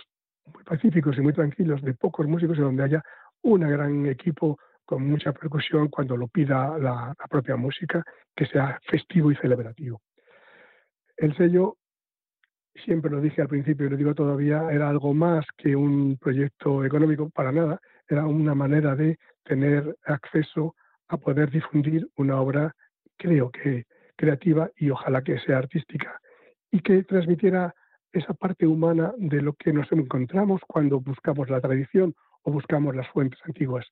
muy pacíficos y muy tranquilos de pocos músicos y donde haya un gran equipo con mucha percusión cuando lo pida la, propia música, que sea festivo y celebrativo. El sello, siempre lo dije al principio y lo digo todavía, era algo más que un proyecto económico, para nada, era una manera de tener acceso a poder difundir una obra, creo que creativa y ojalá que sea artística, y que transmitiera esa parte humana de lo que nos encontramos cuando buscamos la tradición o buscamos las fuentes antiguas.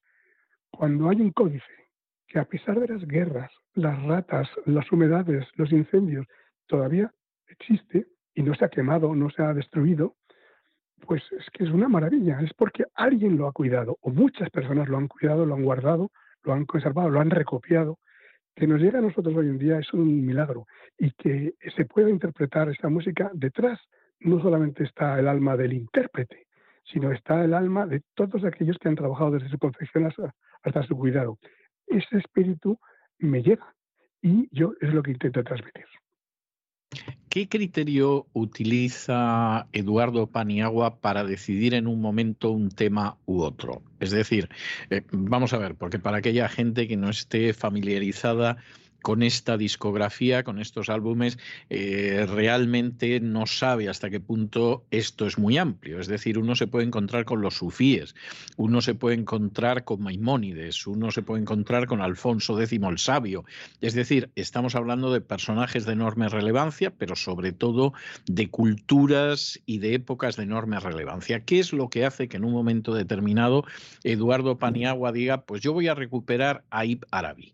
Cuando hay un códice que a pesar de las guerras, las ratas, las humedades, los incendios, todavía existe y no se ha quemado, no se ha destruido, pues es que es una maravilla, es porque alguien lo ha cuidado, o muchas personas lo han cuidado, lo han guardado, lo han conservado, lo han recopiado. Que nos llega a nosotros hoy en día es un milagro y que se pueda interpretar esa música detrás no solamente está el alma del intérprete, sino está el alma de todos aquellos que han trabajado desde su confección hasta, su cuidado. Ese espíritu me llega y yo es lo que intento transmitir. ¿Qué criterio utiliza Eduardo Paniagua para decidir en un momento un tema u otro? Es decir, eh, vamos a ver, porque para aquella gente que no esté familiarizada con esta discografía, con estos álbumes, eh, realmente no sabe hasta qué punto esto es muy amplio. Es decir, uno se puede encontrar con los sufíes, uno se puede encontrar con Maimónides, uno se puede encontrar con Alfonso X el Sabio. Es decir, estamos hablando de personajes de enorme relevancia, pero sobre todo de culturas y de épocas de enorme relevancia. ¿Qué es lo que hace que en un momento determinado Eduardo Paniagua diga, pues yo voy a recuperar a Ibn Arabi?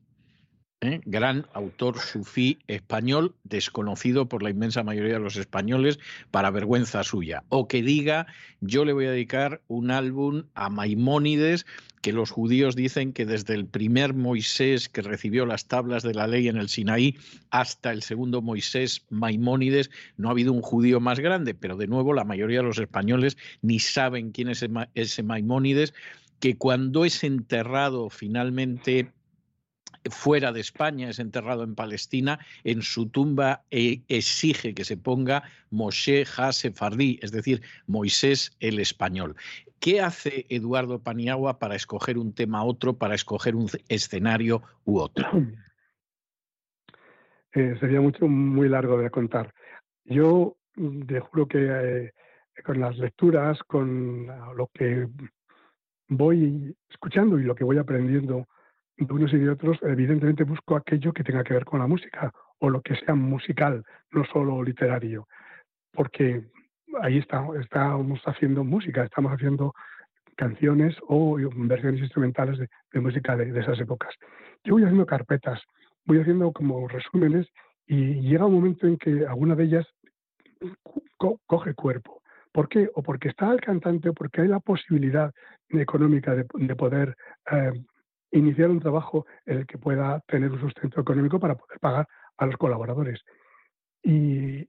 ¿Eh? gran autor sufí español, desconocido por la inmensa mayoría de los españoles, para vergüenza suya. O que diga, yo le voy a dedicar un álbum a Maimónides, que los judíos dicen que desde el primer Moisés que recibió las tablas de la ley en el Sinaí hasta el segundo Moisés, Maimónides, no ha habido un judío más grande, pero de nuevo la mayoría de los españoles ni saben quién es ese Maimónides, que cuando es enterrado finalmente fuera de España, es enterrado en Palestina, en su tumba e exige que se ponga Moshe Ha-Sefardí, es decir, Moisés el español. ¿Qué hace Eduardo Paniagua para escoger un tema u otro, para escoger un escenario u otro? (clears throat) Eh, sería mucho, muy largo de contar. Yo mm, te juro que eh, con las lecturas, con lo que voy escuchando y lo que voy aprendiendo de unos y de otros, evidentemente busco aquello que tenga que ver con la música o lo que sea musical, no solo literario, porque ahí está, estamos haciendo música, estamos haciendo canciones o versiones instrumentales de, música de, esas épocas. Yo voy haciendo carpetas, voy haciendo como resúmenes y llega un momento en que alguna de ellas coge cuerpo. ¿Por qué? O porque está el cantante o porque hay la posibilidad económica de, poder eh, iniciar un trabajo en el que pueda tener un sustento económico para poder pagar a los colaboradores. Y,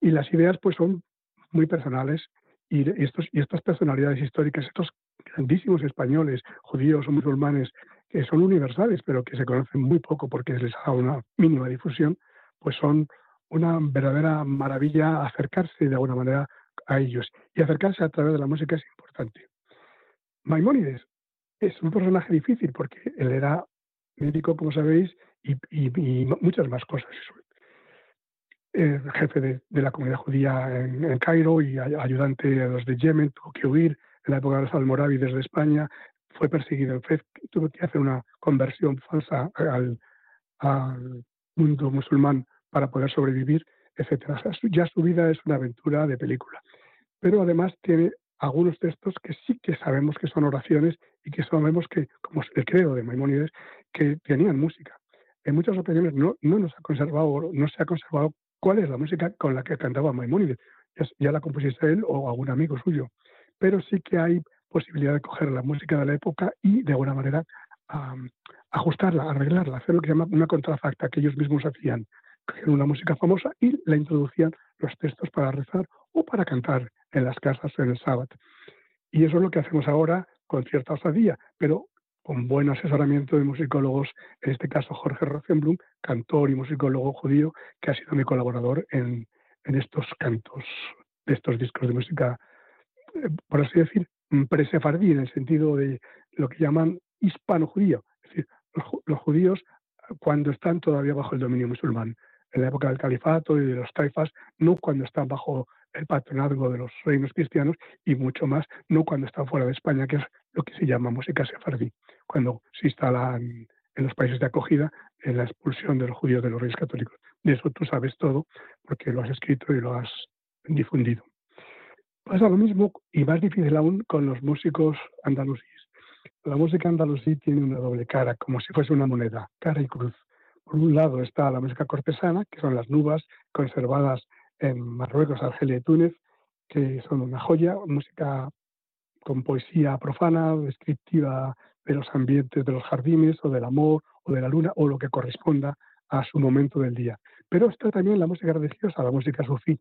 y las ideas pues son muy personales y, estos, y estas personalidades históricas, estos grandísimos españoles, judíos o musulmanes, que son universales, pero que se conocen muy poco porque les da una mínima difusión, pues son una verdadera maravilla acercarse de alguna manera a ellos. Y acercarse a través de la música es importante. Maimónides es un personaje difícil porque él era médico, como sabéis, y, muchas más cosas. El jefe de, la comunidad judía en, Cairo y ayudante de los de Yemen, tuvo que huir en la época de los almorávides de España, fue perseguido en Fez, tuvo que hacer una conversión falsa al, mundo musulmán para poder sobrevivir, etc. ya su vida es una aventura de película. Pero además tiene algunos textos que sí que sabemos que son oraciones y que sabemos que, como el credo de Maimónides, que tenían música. En muchas ocasiones no, no nos ha conservado, no se ha conservado cuál es la música con la que cantaba Maimónides. Ya, la compusiste él o algún amigo suyo. Pero sí que hay posibilidad de coger la música de la época y de alguna manera ajustarla, arreglarla, hacer lo que se llama una contrafacta que ellos mismos hacían. Cogían una música famosa y la introducían los textos para rezar o para cantar en las casas en el sábado. Y eso es lo que hacemos ahora con cierta osadía, pero con buen asesoramiento de musicólogos, en este caso Jorge Rosenblum, cantor y musicólogo judío, que ha sido mi colaborador en, en estos cantos de estos discos de música, eh, por así decir, presefardí, en el sentido de lo que llaman hispano-judío, es decir, los, judíos cuando están todavía bajo el dominio musulmán, en la época del califato y de los taifas, no cuando están bajo el patronazgo de los reinos cristianos y mucho más no cuando están fuera de España, que es lo que se llama música sefardí, cuando se instalan en los países de acogida en la expulsión de los judíos de los reyes católicos. De eso tú sabes todo porque lo has escrito y lo has difundido. Pasa lo mismo y más difícil aún con los músicos andalusíes. La música andalusí tiene una doble cara, como si fuese una moneda, cara y cruz. Por un lado está la música cortesana, que son las nubas conservadas en Marruecos, Argelia y Túnez, que son una joya, música con poesía profana, descriptiva de los ambientes de los jardines o del amor o de la luna o lo que corresponda a su momento del día. Pero está también la música religiosa, la música sufí,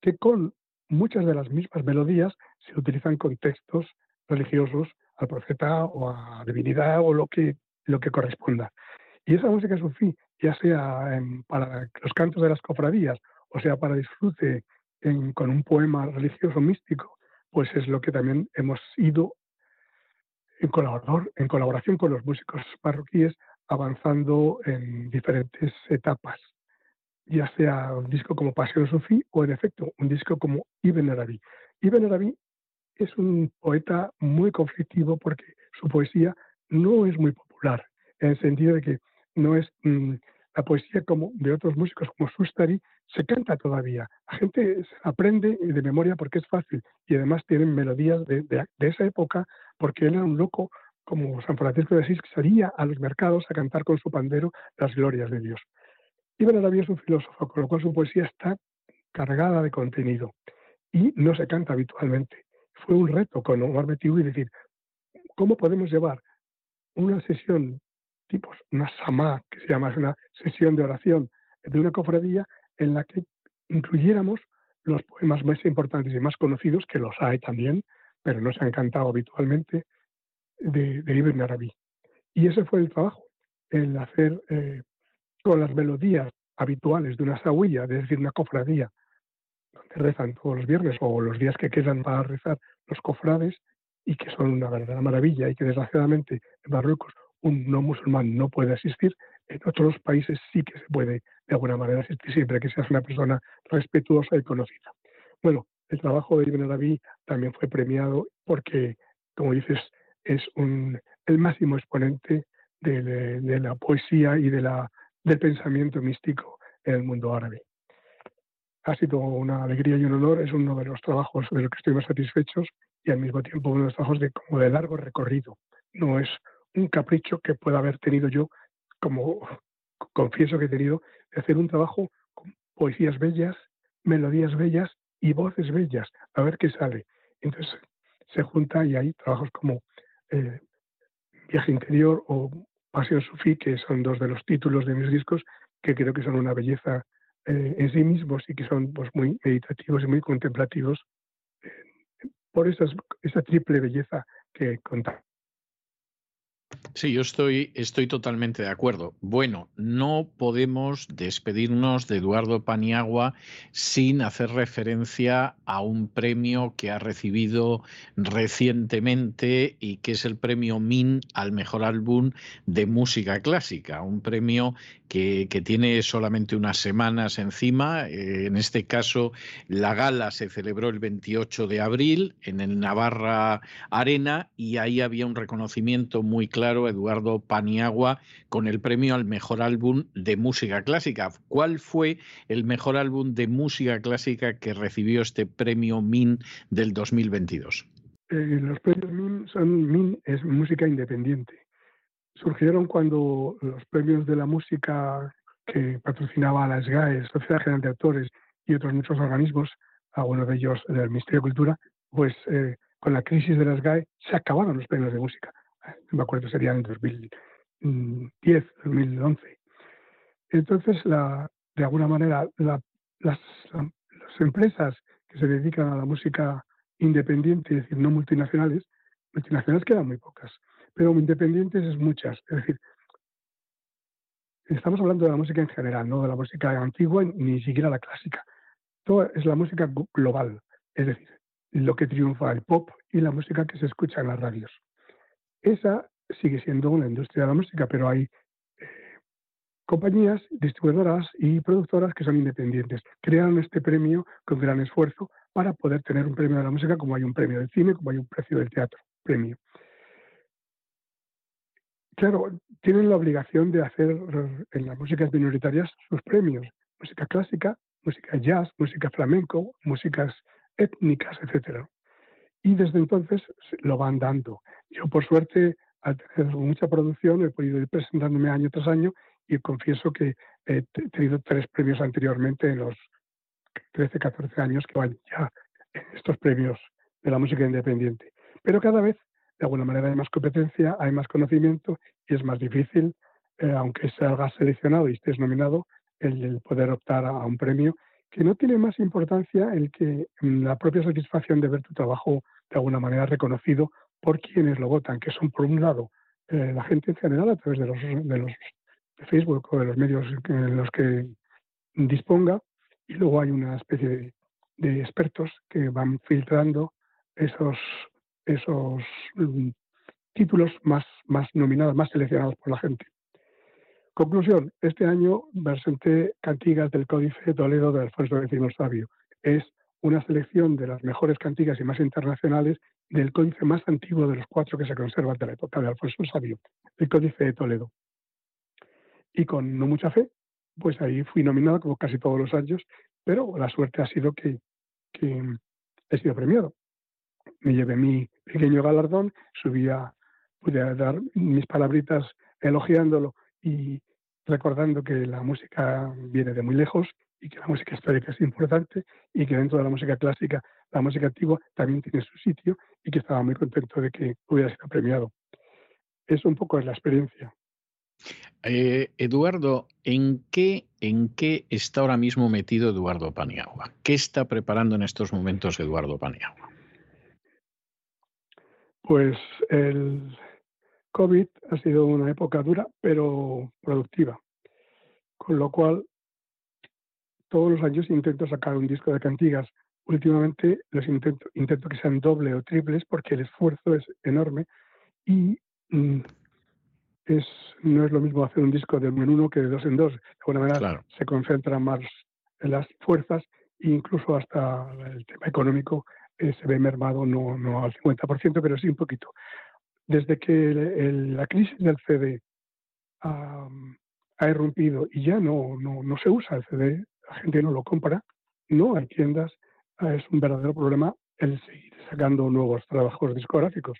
que con muchas de las mismas melodías se utilizan con textos religiosos al profeta o a divinidad o lo que, lo que corresponda. Y esa música sufí, ya sea para los cantos de las cofradías, o sea para disfrute con un poema religioso místico, pues es lo que también hemos ido en, colaborador, en colaboración con los músicos parroquíes avanzando en diferentes etapas, ya sea un disco como Pasión Sufí o en efecto un disco como Ibn Arabi. Ibn Arabi es un poeta muy conflictivo porque su poesía no es muy popular, en el sentido de que no es mm, la poesía como de otros músicos como Sustari, se canta todavía. La gente aprende de memoria porque es fácil y además tienen melodías de, esa época porque él era un loco como San Francisco de Asís que salía a los mercados a cantar con su pandero las glorias de Dios. Ibn Arabi es un filósofo, con lo cual su poesía está cargada de contenido y no se canta habitualmente. Fue un reto con Omar y decir, ¿cómo podemos llevar una sesión tipo una samá, que se llama una sesión de oración de una cofradía en la que incluyéramos los poemas más importantes y más conocidos, que los hay también, pero no se han cantado habitualmente, de, de Ibn Arabi. Y ese fue el trabajo, el hacer eh, con las melodías habituales de una sahuilla, es decir, una cofradía, donde rezan todos los viernes o los días que quedan para rezar los cofrades, y que son una verdadera maravilla, y que desgraciadamente en Marruecos un no musulmán no puede asistir, en otros países sí que se puede de alguna manera asistir siempre que seas una persona respetuosa y conocida. Bueno, el trabajo de Ibn Arabi también fue premiado porque, como dices, es el máximo exponente de, la poesía y del pensamiento místico en el mundo árabe. Ha sido una alegría y un honor, es uno de los trabajos de los que estoy más satisfechos y al mismo tiempo uno de los trabajos de, como de largo recorrido. No es un capricho que pueda haber tenido yo, como (laughs) confieso que he tenido, de hacer un trabajo con poesías bellas, melodías bellas y voces bellas, a ver qué sale. Entonces se junta y hay trabajos como eh, Viaje Interior o Pasión Sufí, que son dos de los títulos de mis discos, que creo que son una belleza eh, en sí mismos y que son pues, muy meditativos y muy contemplativos eh, por esa triple belleza que contamos. Sí, yo estoy, estoy totalmente de acuerdo. Bueno, no podemos despedirnos de Eduardo Paniagua sin hacer referencia a un premio que ha recibido recientemente y que es el premio MIN al mejor álbum de música clásica, un premio que, tiene solamente unas semanas encima. Eh, en este caso, la gala se celebró el 28 de abril en el Navarra Arena y ahí había un reconocimiento muy claro a Eduardo Paniagua con el premio al mejor álbum de música clásica. ¿Cuál fue el mejor álbum de música clásica que recibió este premio MIN del 2022? Eh, los premios MIN son MIN es música independiente surgieron cuando los premios de la música que patrocinaba la SGAE, Sociedad General de Autores y otros muchos organismos, algunos de ellos del Ministerio de Cultura, pues eh, con la crisis de la SGAE se acabaron los premios de música. Me acuerdo, sería en 2010, 2011. Entonces, la, de alguna manera, las, las empresas que se dedican a la música independiente, es decir, no multinacionales, multinacionales quedan muy pocas pero independientes es muchas. Es decir, estamos hablando de la música en general, no de la música antigua ni siquiera la clásica. Todo es la música global, es decir, lo que triunfa el pop y la música que se escucha en las radios. Esa sigue siendo una industria de la música, pero hay eh, compañías, distribuidoras y productoras que son independientes. Crearon este premio con gran esfuerzo para poder tener un premio de la música como hay un premio del cine, como hay un precio del teatro, premio. Claro, tienen la obligación de hacer en las músicas minoritarias sus premios, música clásica, música jazz, música flamenco, músicas étnicas, etcétera. Y desde entonces lo van dando. Yo, por suerte, al tener mucha producción, he podido ir presentándome año tras año y confieso que he tenido tres premios anteriormente en los 13, 14 años que van ya estos premios de la música independiente. Pero cada vez, de alguna manera, hay más competencia, hay más conocimiento y es más difícil, eh, aunque salgas seleccionado y estés nominado, el, poder optar a, un premio que no tiene más importancia el que mm, la propia satisfacción de ver tu trabajo de alguna manera reconocido por quienes lo votan, que son por un lado eh, la gente en general a través de los, de los Facebook o de los medios en los que disponga, y luego hay una especie de, de expertos que van filtrando esos, esos mm, títulos más, más nominados, más seleccionados por la gente. Conclusión, este año presenté cantigas del Códice Toledo de Alfonso X Sabio. Es una selección de las mejores cantigas y más internacionales del códice más antiguo de los cuatro que se conservan de la época de Alfonso el Sabio, el Códice de Toledo. Y con no mucha fe, pues ahí fui nominado como casi todos los años, pero la suerte ha sido que, que he sido premiado. Me llevé mi pequeño galardón, subía, pude dar mis palabritas elogiándolo y recordando que la música viene de muy lejos y que la música histórica es importante y que dentro de la música clásica, la música antigua también tiene su sitio y que estaba muy contento de que hubiera sido premiado. Eso un poco es la experiencia. Eh, Eduardo, ¿en qué, ¿en qué está ahora mismo metido Eduardo Paniagua? ¿Qué está preparando en estos momentos Eduardo Paniagua? Pues el, COVID ha sido una época dura, pero productiva. Con lo cual, todos los años intento sacar un disco de cantigas. Últimamente los intento, intento que sean doble o triples porque el esfuerzo es enorme y mm, es, no es lo mismo hacer un disco de uno en uno que de dos en dos. De alguna manera se concentran más en las fuerzas e incluso hasta el tema económico eh, se ve mermado, no, no al 50%, pero sí un poquito desde que la crisis del CD ha, irrumpido y ya no, no, se usa el CD, la gente no lo compra, no hay tiendas, ah, es un verdadero problema el seguir sacando nuevos trabajos discográficos.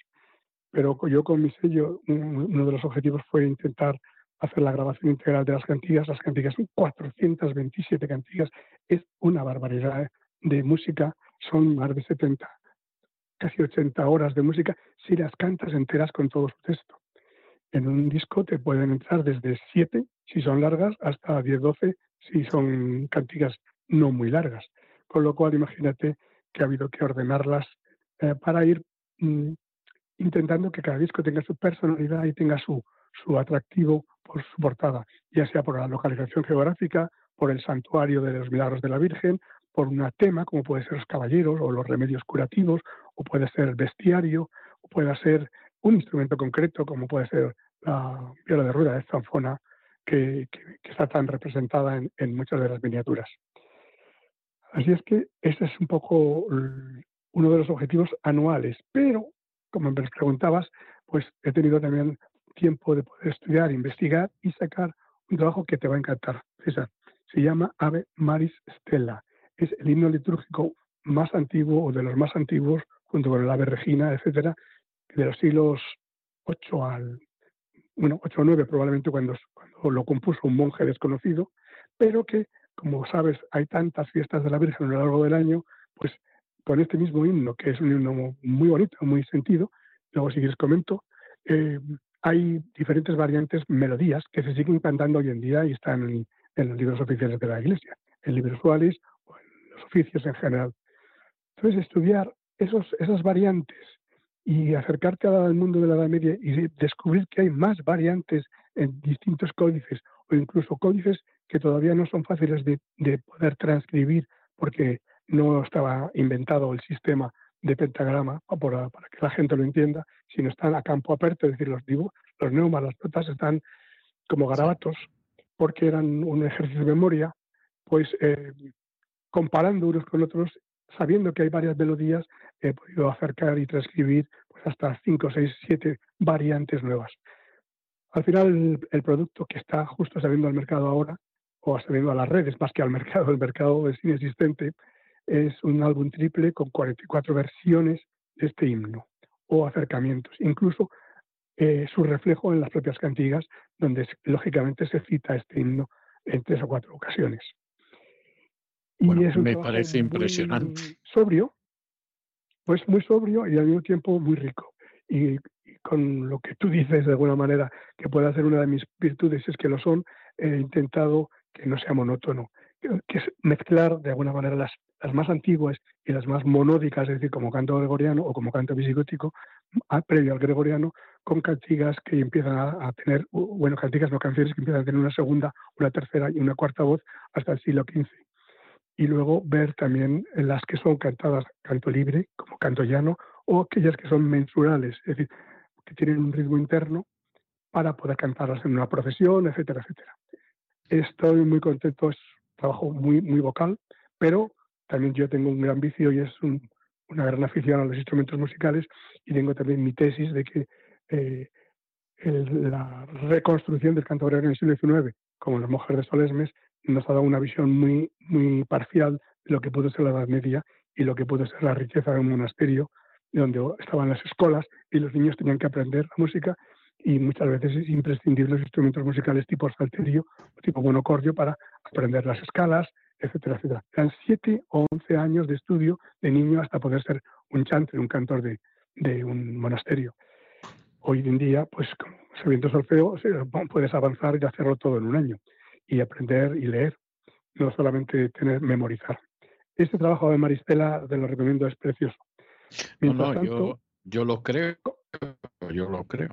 Pero yo con mi sello, uno de los objetivos fue intentar hacer la grabación integral de las cantigas. Las cantigas son 427 cantigas, es una barbaridad de música, son más de 70 casi 80 horas de música si las cantas enteras con todo su texto. En un disco te pueden entrar desde 7 si son largas hasta 10, 12 si son cantigas no muy largas. Con lo cual imagínate que ha habido que ordenarlas eh, para ir mm, intentando que cada disco tenga su personalidad y tenga su, su atractivo por su portada, ya sea por la localización geográfica, por el santuario de los milagros de la Virgen por un tema, como puede ser los caballeros o los remedios curativos, o puede ser el bestiario, o puede ser un instrumento concreto, como puede ser la viola de rueda de zanfona, que, está tan representada en, muchas de las miniaturas. Así es que ese es un poco uno de los objetivos anuales, pero, como me preguntabas, pues he tenido también tiempo de poder estudiar, investigar y sacar un trabajo que te va a encantar, César. Se llama Ave Maris Stella es el himno litúrgico más antiguo o de los más antiguos, junto con el Ave Regina, etcétera, de los siglos 8 al bueno, 8 o 9 probablemente cuando, lo compuso un monje desconocido, pero que, como sabes, hay tantas fiestas de la Virgen a lo largo del año, pues con este mismo himno, que es un himno muy bonito, muy sentido, luego si quieres comento, eh, hay diferentes variantes, melodías que se siguen cantando hoy en día y están en, en los libros oficiales de la Iglesia, en libros usuales oficios en general. Entonces, estudiar esos, esas variantes y acercarte al mundo de la Edad Media y descubrir que hay más variantes en distintos códices o incluso códices que todavía no son fáciles de, poder transcribir porque no estaba inventado el sistema de pentagrama para, para, que la gente lo entienda, sino están a campo aperto, es decir, los, los neumas, las notas están como garabatos, porque eran un ejercicio de memoria, pues eh, comparando unos con otros, sabiendo que hay varias melodías, he podido acercar y transcribir pues, hasta 5, 6, 7 variantes nuevas. Al final, el, producto que está justo saliendo al mercado ahora, o saliendo a las redes más que al (laughs) mercado, el mercado es inexistente, es un álbum triple con 44 versiones de este himno o acercamientos, incluso eh, su reflejo en las propias cantigas, donde lógicamente se cita este himno en tres o cuatro ocasiones. Y me parece impresionante. Sobrio, pues muy sobrio y al mismo tiempo muy rico. Y, con lo que tú dices de alguna manera que puede ser una de mis virtudes es que lo son, he intentado que no sea monótono, que es mezclar de alguna manera las, las más antiguas y las más monódicas, es decir, como canto gregoriano o como canto visigótico, previo al gregoriano, con cantigas que empiezan a, tener, bueno, cantigas no canciones que empiezan a tener una segunda, una tercera y una cuarta voz hasta el siglo XV y luego ver también las que son cantadas canto libre, como canto llano, o aquellas que son mensurales, es decir, que tienen un ritmo interno para poder cantarlas en una procesión, etcétera, etcétera. Estoy muy contento, es un trabajo muy, muy vocal, pero también yo tengo un gran vicio y es una gran afición a los instrumentos musicales y tengo también mi tesis de que eh, la reconstrucción del canto en el siglo XIX, como las mujeres de Solesmes, nos ha dado una visión muy, muy parcial de lo que pudo ser la Edad Media y lo que pudo ser la riqueza de un monasterio, donde estaban las escuelas y los niños tenían que aprender la música y muchas veces es imprescindible los instrumentos musicales tipo salterio o tipo monocordio para aprender las escalas, etcétera, etcétera. Eran siete o once años de estudio de niño hasta poder ser un chantre, un cantor de, de un monasterio. Hoy en día, pues sabiendo solfeo, puedes avanzar y hacerlo todo en un año y aprender y leer, no solamente tener, memorizar. Este trabajo de Maristela te lo recomiendo, es precioso. no, no, yo, yo lo creo, yo lo creo.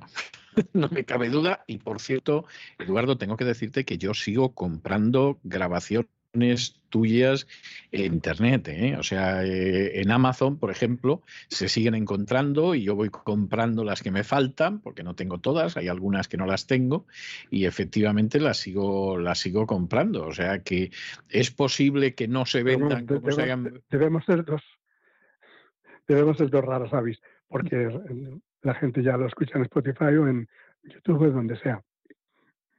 (laughs) no me cabe duda. Y por cierto, Eduardo, tengo que decirte que yo sigo comprando grabaciones tuyas en Internet. ¿eh? O sea, eh, en Amazon, por ejemplo, se siguen encontrando y yo voy comprando las que me faltan, porque no tengo todas, hay algunas que no las tengo, y efectivamente las sigo, las sigo comprando. O sea que es posible que no se vendan como debemos, se hagan. Debemos ser dos. Debemos ser dos raras avis, porque la gente ya lo escucha en Spotify o en YouTube o donde sea.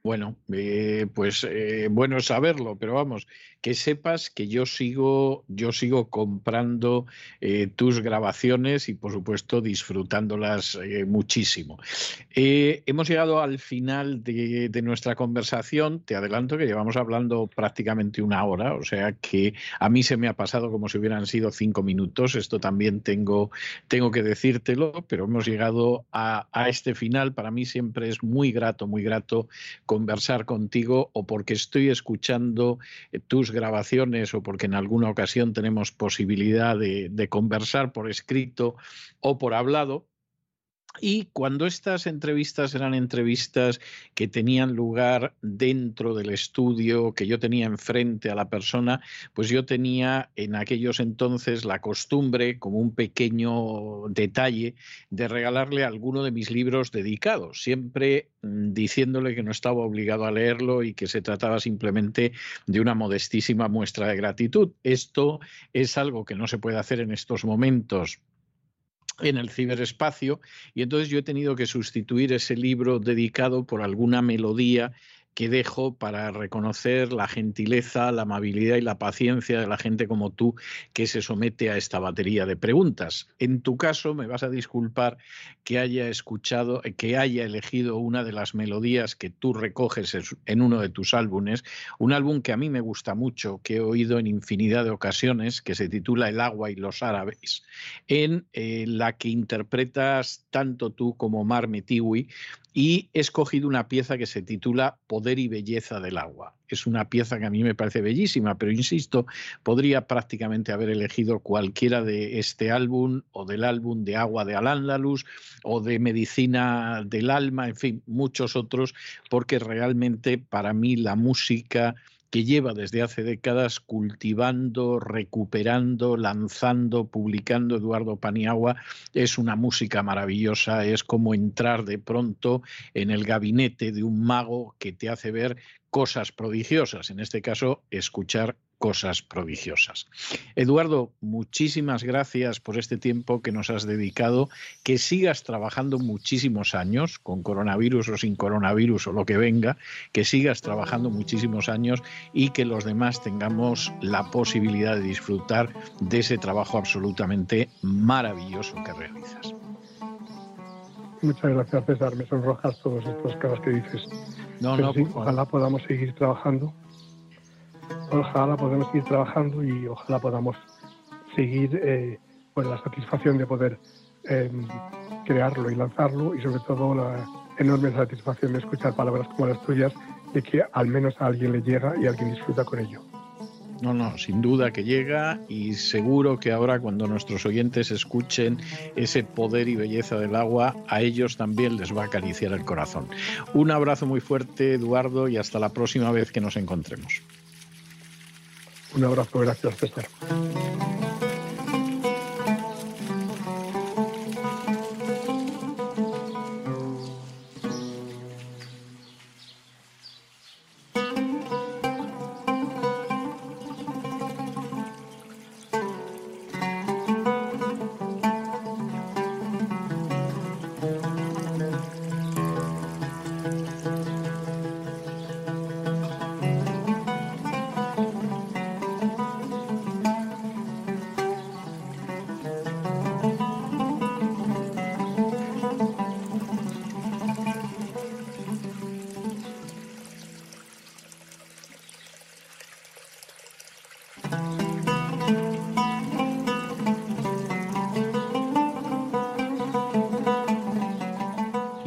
Bueno, eh, pues eh, bueno saberlo, pero vamos, que sepas que yo sigo, yo sigo comprando eh, tus grabaciones y por supuesto disfrutándolas muchísimo. hemos llegado al final de, de, nuestra conversación. Te adelanto que llevamos hablando prácticamente una hora, o sea que a mí se me ha pasado como si hubieran sido cinco minutos. Esto también tengo, tengo que decírtelo, pero hemos llegado a, a este final. Para mí siempre es muy grato, muy grato conversar contigo o porque estoy escuchando eh, tus grabaciones o porque en alguna ocasión tenemos posibilidad de, de conversar por escrito o por hablado, y cuando estas entrevistas eran entrevistas que tenían lugar dentro del estudio, que yo tenía enfrente a la persona, pues yo tenía en aquellos entonces la costumbre, como un pequeño detalle, de regalarle alguno de mis libros dedicados, siempre mm, diciéndole que no estaba obligado a leerlo y que se trataba simplemente de una modestísima muestra de gratitud. Esto es algo que no se puede hacer en estos momentos en el ciberespacio y entonces yo he tenido que sustituir ese libro dedicado por alguna melodía que dejo para reconocer la gentileza, la amabilidad y la paciencia de la gente como tú que se somete a esta batería de preguntas. En tu caso, me vas a disculpar que haya escuchado, que haya elegido una de las melodías que tú recoges en uno de tus álbumes, un álbum que a mí me gusta mucho, que he oído en infinidad de ocasiones, que se titula El agua y los árabes, en eh, la que interpretas tanto tú como Mar Metiwi y he escogido una pieza que se titula Poder y Belleza del Agua. Es una pieza que a mí me parece bellísima, pero insisto, podría prácticamente haber elegido cualquiera de este álbum o del álbum de Agua de Al-Ándalus o de Medicina del Alma, en fin, muchos otros, porque realmente para mí la música que lleva desde hace décadas cultivando, recuperando, lanzando, publicando Eduardo Paniagua. Es una música maravillosa, es como entrar de pronto en el gabinete de un mago que te hace ver cosas prodigiosas, en este caso escuchar cosas prodigiosas. Eduardo, muchísimas gracias por este tiempo que nos has dedicado, que sigas trabajando muchísimos años, con coronavirus o sin coronavirus o lo que venga, que sigas trabajando muchísimos años y que los demás tengamos la posibilidad de disfrutar de ese trabajo absolutamente maravilloso que realizas. Muchas gracias, César. Me sonrojas todos estos cosas que dices. No, no, ojalá podamos seguir trabajando ojalá podamos seguir trabajando y ojalá podamos seguir eh, con la satisfacción de poder em, crearlo y lanzarlo y sobre todo la enorme satisfacción de escuchar palabras como las tuyas de que al menos a alguien le llega y alguien disfruta con ello. No, no, sin duda que llega y seguro que ahora cuando nuestros oyentes escuchen ese poder y belleza del agua, a ellos también les va a acariciar el corazón. Un abrazo muy fuerte, Eduardo, y hasta la próxima vez que nos encontremos. Un abrazo, gracias César.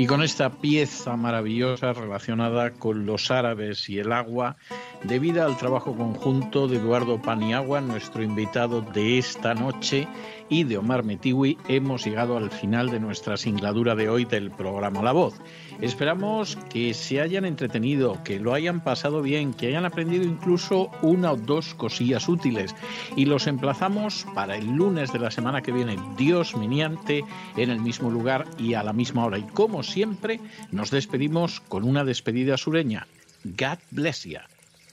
Con esta pieza maravillosa relacionada con los árabes y el agua, debida al trabajo conjunto de Eduardo Paniagua, nuestro invitado de esta noche, y de Omar Metiwi, hemos llegado al final de nuestra singladura de hoy del programa La Voz. Esperamos que se hayan entretenido, que lo hayan pasado bien, que hayan aprendido incluso una o dos cosillas útiles. Y los emplazamos para el lunes de la semana que viene, Dios miniante, en el mismo lugar y a la misma hora. Y como siempre, nos despedimos con una despedida sureña. God bless you.